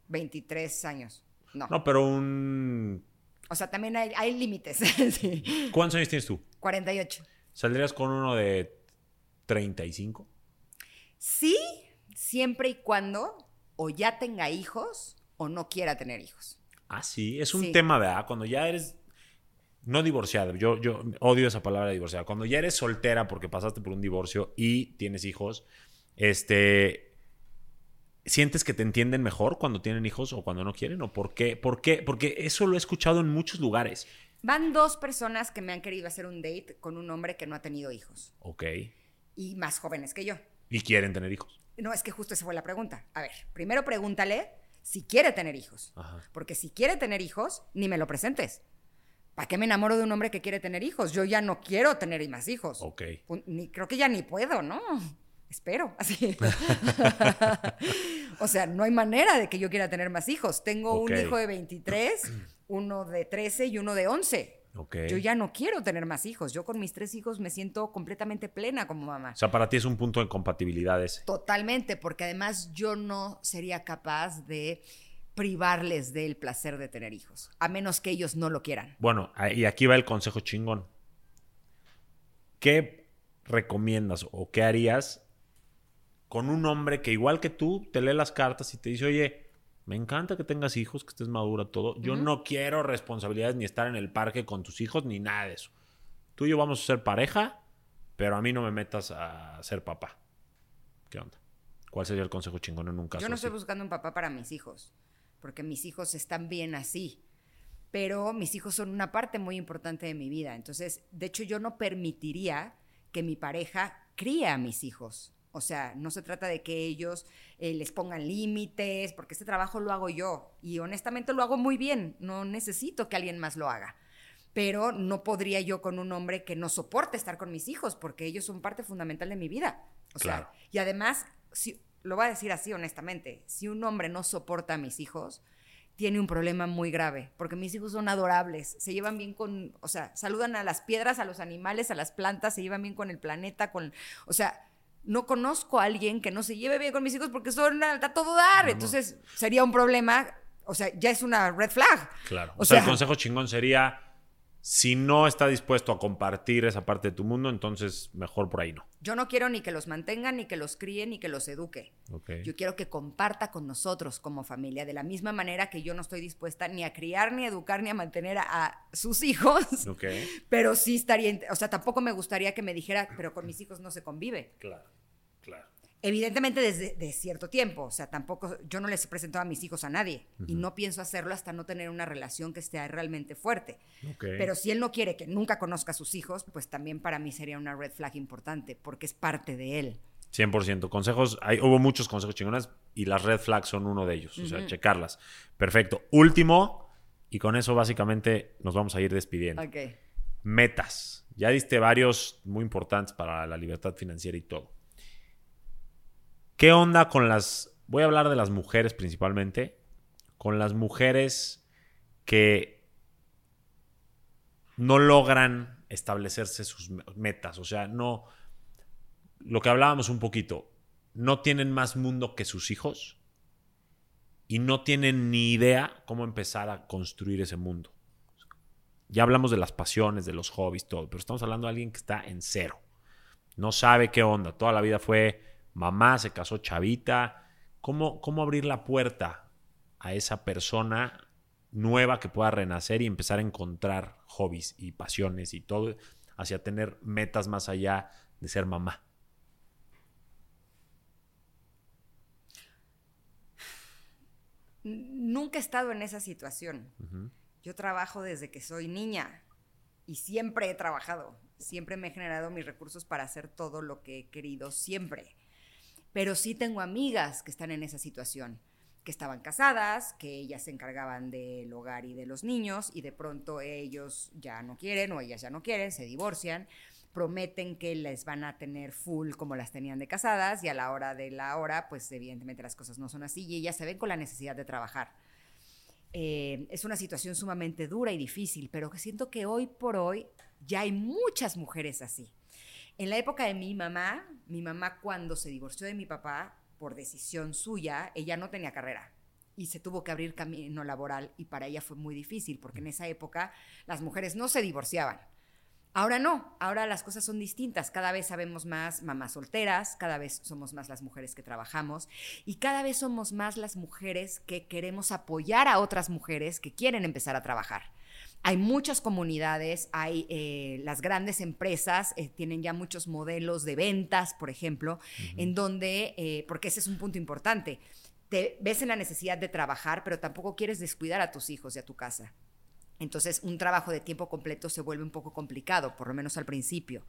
23 años. No. No, pero un. O sea, también hay, hay límites. Sí. ¿Cuántos años tienes tú? 48. ¿Saldrías con uno de 35? Sí, siempre y cuando o ya tenga hijos o no quiera tener hijos. Ah, sí. Es un Sí. tema, ¿verdad? Cuando ya eres. No divorciada, yo, yo odio esa palabra divorciada. Cuando ya eres soltera porque pasaste por un divorcio y tienes hijos, este. ¿Sientes que te entienden mejor cuando tienen hijos o cuando no quieren? ¿O por qué? ¿Por qué? Porque eso lo he escuchado en muchos lugares. Van dos personas que me han querido hacer un date con un hombre que no ha tenido hijos Ok. y más jóvenes que yo. Y quieren tener hijos. No, es que justo esa fue la pregunta. A ver, primero pregúntale si quiere tener hijos. Ajá. Porque si quiere tener hijos, ni me lo presentes. ¿Para qué me enamoro de un hombre que quiere tener hijos? Yo ya no quiero tener más hijos. Ok. Ni, creo que ya ni puedo, ¿no? Espero, así. o sea, no hay manera de que yo quiera tener más hijos. Tengo un hijo de 23, uno de 13 y uno de 11. Ok. Yo ya no quiero tener más hijos. Yo con mis tres hijos me siento completamente plena como mamá. O sea, para ti es un punto de compatibilidad ese. Totalmente, porque además yo no sería capaz de privarles del placer de tener hijos, a menos que ellos no lo quieran. Bueno, y aquí va el consejo chingón. ¿Qué recomiendas o qué harías con un hombre que igual que tú te lee las cartas y te dice, oye, me encanta que tengas hijos, que estés madura, todo. Yo no quiero responsabilidades ni estar en el parque con tus hijos ni nada de eso. Tú y yo vamos a ser pareja, pero a mí no me metas a ser papá. ¿Qué onda? ¿Cuál sería el consejo chingón en un caso Yo no así? estoy buscando un papá para mis hijos, porque mis hijos están bien así. Pero mis hijos son una parte muy importante de mi vida. Entonces, de hecho, yo no permitiría que mi pareja críe a mis hijos. O sea, no se trata de que ellos eh, les pongan límites, porque este trabajo lo hago yo y honestamente lo hago muy bien, no necesito que alguien más lo haga. Pero no podría yo con un hombre que no soporte estar con mis hijos, porque ellos son parte fundamental de mi vida. O sea, y además, si, lo voy a decir así honestamente, si un hombre no soporta a mis hijos, tiene un problema muy grave, porque mis hijos son adorables, se llevan bien con, o sea, saludan a las piedras, a los animales, a las plantas, se llevan bien con el planeta, con, o sea, no conozco a alguien que no se lleve bien con mis hijos porque son a, todo dar. Entonces sería un problema, o sea, ya es una red flag. Claro. O, sea, el consejo chingón sería, si no está dispuesto a compartir esa parte de tu mundo, entonces mejor por ahí no. Yo no quiero ni que los mantengan, ni que los críe, ni que los eduque. Yo quiero que comparta con nosotros como familia, de la misma manera que yo no estoy dispuesta ni a criar, ni a educar, ni a mantener a, sus hijos. Pero sí estaría, o sea, tampoco me gustaría que me dijera, pero con mis hijos no se convive. Claro. Evidentemente desde de cierto tiempo, o sea, tampoco, yo no les he presentado a mis hijos a nadie y no pienso hacerlo hasta no tener una relación que esté realmente fuerte. Pero si él no quiere que nunca conozca a sus hijos, pues también para mí sería una red flag importante porque es parte de él. 100%. Consejos, hay, hubo muchos consejos chingones y las red flags son uno de ellos, o sea, checarlas. Perfecto. Último, y con eso básicamente nos vamos a ir despidiendo. Metas. Ya diste varios muy importantes para la libertad financiera y todo. ¿Qué onda con las... Voy a hablar de las mujeres principalmente, con las mujeres que no logran establecerse sus metas, o sea, no... Lo que hablábamos un poquito, no tienen más mundo que sus hijos y no tienen ni idea cómo empezar a construir ese mundo. Ya hablamos de las pasiones, de los hobbies, todo, pero estamos hablando de alguien que está en cero. No sabe qué onda. Toda la vida fue mamá, se casó chavita. ¿Cómo, cómo abrir la puerta a esa persona nueva que pueda renacer y empezar a encontrar hobbies y pasiones y todo hacia tener metas más allá de ser mamá? Nunca he estado en esa situación. Yo trabajo desde que soy niña y siempre he trabajado. Siempre me he generado mis recursos para hacer todo lo que he querido, siempre. Pero sí tengo amigas que están en esa situación, que estaban casadas, que ellas se encargaban del hogar y de los niños y de pronto ellos ya no quieren o ellas ya no quieren, se divorcian, prometen que les van a tener full como las tenían de casadas y a la hora de la hora, pues evidentemente las cosas no son así y ellas se ven con la necesidad de trabajar. Eh, es una situación sumamente dura y difícil, pero que siento que hoy por hoy ya hay muchas mujeres así. En la época de mi mamá, mi mamá cuando se divorció de mi papá, por decisión suya, ella no tenía carrera y se tuvo que abrir camino laboral y para ella fue muy difícil porque en esa época las mujeres no se divorciaban. Ahora no, ahora las cosas son distintas. Cada vez sabemos más mamás solteras, cada vez somos más las mujeres que trabajamos y cada vez somos más las mujeres que queremos apoyar a otras mujeres que quieren empezar a trabajar. Hay muchas comunidades, hay eh, las grandes empresas, eh, tienen ya muchos modelos de ventas, por ejemplo, en donde, eh, porque ese es un punto importante, te ves en la necesidad de trabajar, pero tampoco quieres descuidar a tus hijos y a tu casa. Entonces, un trabajo de tiempo completo se vuelve un poco complicado, por lo menos al principio.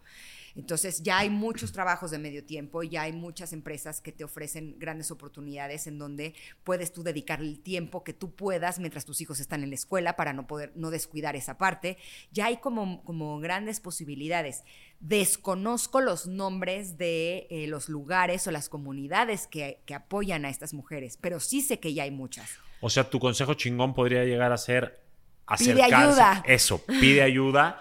Entonces, ya hay muchos trabajos de medio tiempo, ya hay muchas empresas que te ofrecen grandes oportunidades en donde puedes tú dedicar el tiempo que tú puedas mientras tus hijos están en la escuela para no poder no descuidar esa parte. Ya hay como, como grandes posibilidades. Desconozco los nombres de eh, los lugares o las comunidades que, que apoyan a estas mujeres, pero sí sé que ya hay muchas. O sea, tu consejo chingón podría llegar a ser Pide ayuda. Eso, pide ayuda.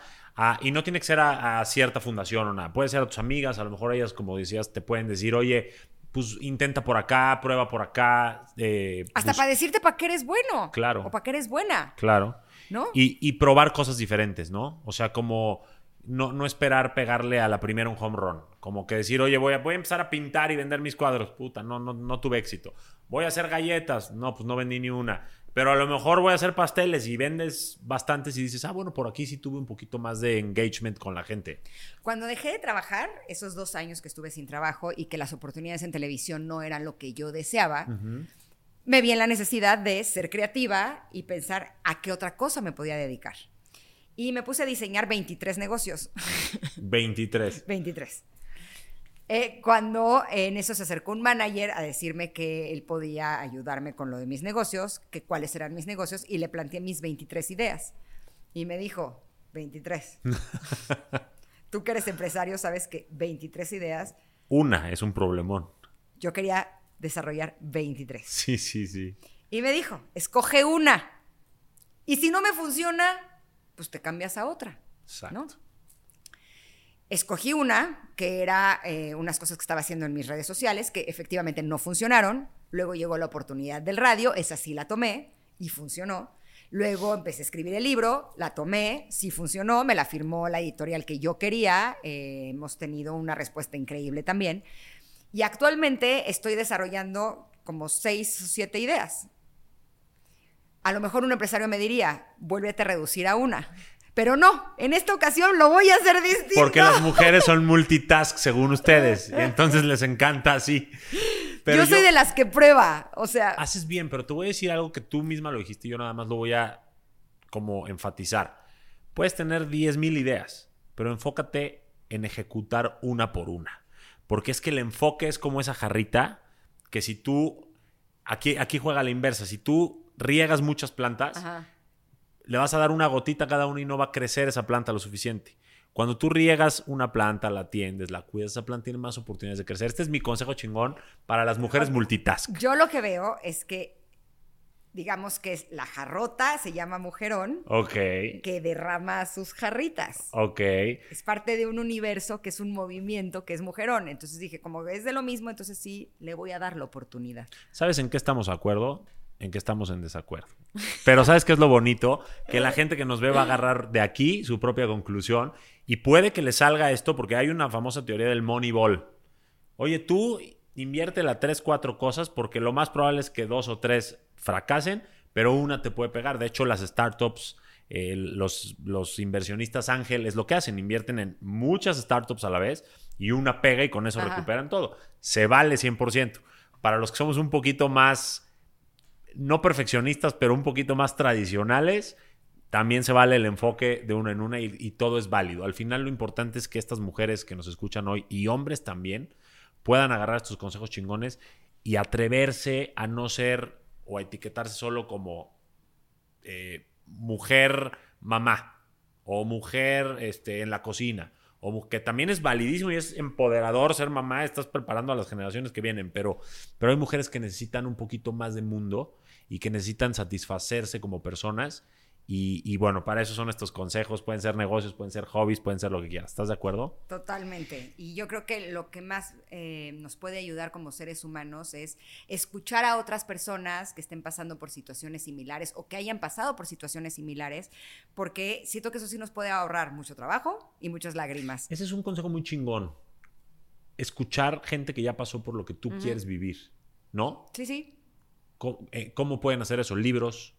y no tiene que ser a, cierta fundación o nada. Puede ser a tus amigas, a lo mejor ellas, como decías, te pueden decir, oye, pues intenta por acá, prueba por acá. Eh, Hasta para decirte para qué eres bueno. Claro. O para qué eres buena. Claro. ¿No? Y, y, probar cosas diferentes, ¿no? O sea, como no, no, esperar pegarle a la primera un home run. Como que decir, oye, voy a, voy a empezar a pintar y vender mis cuadros. Puta, no, no, no tuve éxito. Voy a hacer galletas. No, pues no vendí ni una. Pero a lo mejor voy a hacer pasteles y vendes bastantes y dices, ah, bueno, por aquí sí tuve un poquito más de engagement con la gente. Cuando dejé de trabajar, esos dos años que estuve sin trabajo y que las oportunidades en televisión no eran lo que yo deseaba, me vi en la necesidad de ser creativa y pensar a qué otra cosa me podía dedicar. Y me puse a diseñar 23 negocios. 23. 23. Eh, cuando en eso se acercó un manager a decirme que él podía ayudarme con lo de mis negocios, que cuáles eran mis negocios, y le planteé mis 23 ideas. Y me dijo, 23. Tú que eres empresario sabes que 23 ideas. Una es un problemón. Yo quería desarrollar 23. Sí, sí, sí. Y me dijo, escoge una. Y si no me funciona, pues te cambias a otra. Exacto. Escogí una, que era eh, unas cosas que estaba haciendo en mis redes sociales, que efectivamente no funcionaron. Luego llegó la oportunidad del radio, esa sí la tomé y funcionó. Luego empecé a escribir el libro, la tomé, sí funcionó, me la firmó la editorial que yo quería, eh, hemos tenido una respuesta increíble también. Y actualmente estoy desarrollando como seis o siete ideas. A lo mejor un empresario me diría, vuélvete a reducir a una. Pero no, en esta ocasión lo voy a hacer distinto. Porque las mujeres son multitask, según ustedes. Y entonces les encanta así. yo soy de las que prueba, o sea... Haces bien, pero te voy a decir algo que tú misma lo dijiste y yo nada más lo voy a como enfatizar. Puedes tener 10.000 ideas, pero enfócate en ejecutar una por una. Porque es que el enfoque es como esa jarrita que si tú... Aquí, aquí juega la inversa. Si tú riegas muchas plantas le vas a dar una gotita a cada una y no va a crecer esa planta lo suficiente. Cuando tú riegas una planta, la atiendes, la cuidas, esa planta tiene más oportunidades de crecer. Este es mi consejo chingón para las mujeres multitask. Yo lo que veo es que, digamos que es la jarrota se llama mujerón. Ok. Que derrama sus jarritas. Ok. Es parte de un universo que es un movimiento que es mujerón. Entonces dije, como es de lo mismo, entonces sí le voy a dar la oportunidad. ¿Sabes en qué estamos de acuerdo? En que estamos en desacuerdo. Pero ¿sabes qué es lo bonito? Que la gente que nos ve va a agarrar de aquí su propia conclusión y puede que le salga esto porque hay una famosa teoría del Moneyball. Oye, tú invierte las tres, cuatro cosas porque lo más probable es que dos o tres fracasen, pero una te puede pegar. De hecho, las startups, eh, los, los, inversionistas ángeles lo que hacen, invierten en muchas startups a la vez y una pega y con eso recuperan todo. Se vale 100%. Para los que somos un poquito más no perfeccionistas, pero un poquito más tradicionales, también se vale el enfoque de una en una y, todo es válido. Al final lo importante es que estas mujeres que nos escuchan hoy y hombres también puedan agarrar estos consejos chingones y atreverse a no ser o a etiquetarse solo como eh, mujer mamá o mujer este, en la cocina o que también es validísimo y es empoderador ser mamá, estás preparando a las generaciones que vienen, pero, pero hay mujeres que necesitan un poquito más de mundo y que necesitan satisfacerse como personas. Y, bueno, para eso son estos consejos. Pueden ser negocios, pueden ser hobbies, pueden ser lo que quieras. ¿Estás de acuerdo? Totalmente. Y yo creo que lo que más eh, nos puede ayudar como seres humanos es escuchar a otras personas que estén pasando por situaciones similares o que hayan pasado por situaciones similares, porque siento que eso sí nos puede ahorrar mucho trabajo y muchas lágrimas. Ese es un consejo muy chingón. Escuchar gente que ya pasó por lo que tú quieres vivir, ¿no? Sí, sí. Eh, ¿Cómo, pueden hacer eso? ¿Libros?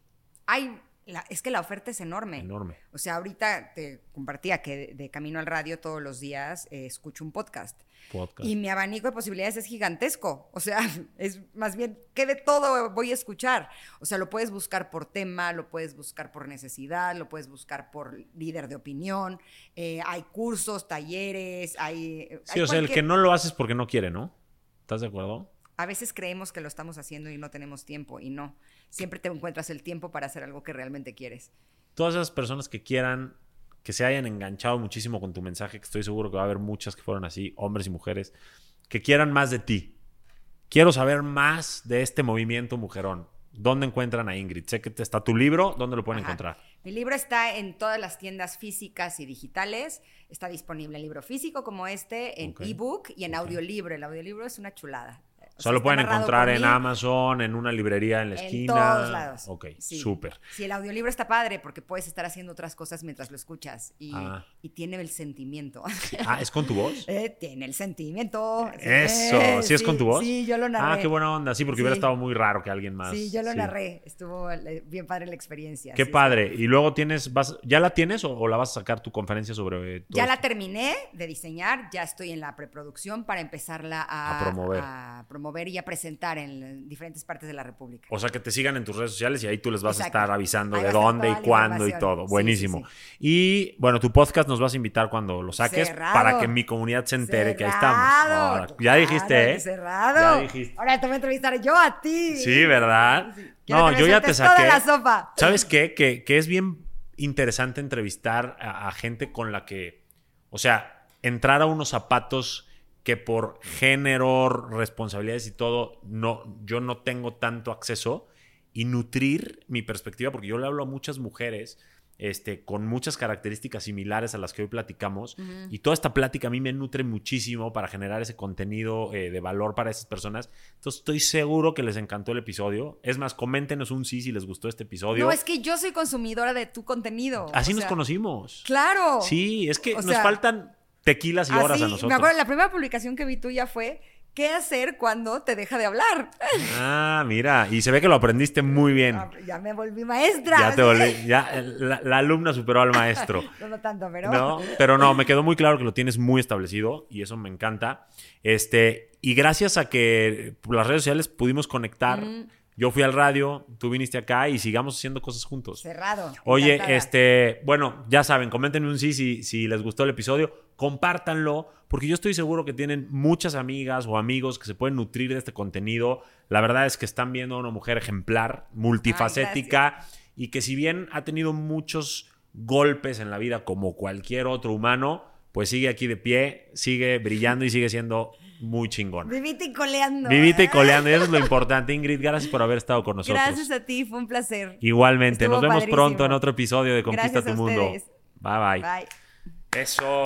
Hay, es que la oferta es enorme. Enorme. O sea, ahorita te compartía que de, camino al radio todos los días eh, escucho un podcast. podcast. Y mi abanico de posibilidades es gigantesco. O sea, es más bien que de todo voy a escuchar. O sea, lo puedes buscar por tema, lo puedes buscar por necesidad, lo puedes buscar por líder de opinión. Eh, hay cursos, talleres, hay. Sí, o sea, el que no lo haces porque no quiere, ¿no? ¿Estás de acuerdo? A veces creemos que lo estamos haciendo y no tenemos tiempo y no. Siempre te encuentras el tiempo para hacer algo que realmente quieres. Todas esas personas que quieran, que se hayan enganchado muchísimo con tu mensaje, que estoy seguro que va a haber muchas que fueron así, hombres y mujeres, que quieran más de ti. Quiero saber más de este movimiento mujerón. ¿Dónde encuentran a Ingrid? Sé que está tu libro, ¿dónde lo pueden encontrar? Mi libro está en todas las tiendas físicas y digitales. Está disponible en libro físico como este, en ebook y en audiolibro. El audiolibro es una chulada. Solo pueden encontrar en Amazon, en una librería en la esquina. En todos lados. Ok, súper. Sí, el audiolibro está padre porque puedes estar haciendo otras cosas mientras lo escuchas y, ah. tiene el sentimiento. Ah, ¿es con tu voz? Eh, tiene el sentimiento. Eso, ¿sí es con tu voz? Sí, yo lo narré. Ah, qué buena onda. Sí, porque hubiera estado muy raro que alguien más. Sí, yo lo narré. Estuvo bien padre la experiencia. Qué padre. Y luego tienes, vas, ¿ya la tienes o, la vas a sacar tu conferencia sobre Ya la terminé de diseñar, ya estoy en la preproducción para empezarla a, promover. A promover promover y a presentar en diferentes partes de la República. O sea, que te sigan en tus redes sociales y ahí tú les vas Exacto. a estar avisando Ahí de dónde y cuándo y todo. Sí, Buenísimo. sí, Y bueno, tu podcast nos vas a invitar cuando lo saques Cerrado. para que mi comunidad se entere que ahí estamos. Ahora, ya claro dijiste, ¿eh? Cerrado. Ya dijiste. Ahora te voy a entrevistar yo a ti. Sí, ¿verdad? No, yo ya te saqué. Toda la sopa. ¿Sabes qué? Que, que es bien interesante entrevistar a, a gente con la que, o sea, entrar a unos zapatos que por género, responsabilidades y todo, no, yo no tengo tanto acceso y nutrir mi perspectiva, porque yo le hablo a muchas mujeres este, con muchas características similares a las que hoy platicamos. Y toda esta plática a mí me nutre muchísimo para generar ese contenido eh, de valor para esas personas. Entonces estoy seguro que les encantó el episodio. Es más, coméntenos un sí si les gustó este episodio. No, es que yo soy consumidora de tu contenido. Así o nos sea, conocimos. Claro. Sí, es que nos sea, faltan tequilas y horas Así, a nosotros. Me acuerdo, la primera publicación que vi tuya fue ¿Qué hacer cuando te deja de hablar? Ah, mira, y se ve que lo aprendiste muy bien. Ah, Ya me volví maestra. Ya te volví, ya la, la alumna superó al maestro. No, no tanto, pero. No, pero no, me quedó muy claro que lo tienes muy establecido y eso me encanta. Este, y gracias a que por las redes sociales pudimos conectar. Yo fui al radio, tú viniste acá y sigamos haciendo cosas juntos. Cerrado. Oye, encantada. este, bueno, ya saben, comenten un sí si, si les gustó el episodio, compártanlo, porque yo estoy seguro que tienen muchas amigas o amigos que se pueden nutrir de este contenido. La verdad es que están viendo a una mujer ejemplar, multifacética, y que si bien ha tenido muchos golpes en la vida como cualquier otro humano, pues sigue aquí de pie, sigue brillando y sigue siendo muy chingón. Vivita y coleando. Vivita y ¿eh? coleando, eso es lo importante. Ingrid, gracias por haber estado con nosotros. Gracias a ti, fue un placer. Igualmente, Estuvo nos vemos padrísimo. pronto en otro episodio de Conquista Gracias tu a Mundo. ustedes. Bye bye. Bye. Eso.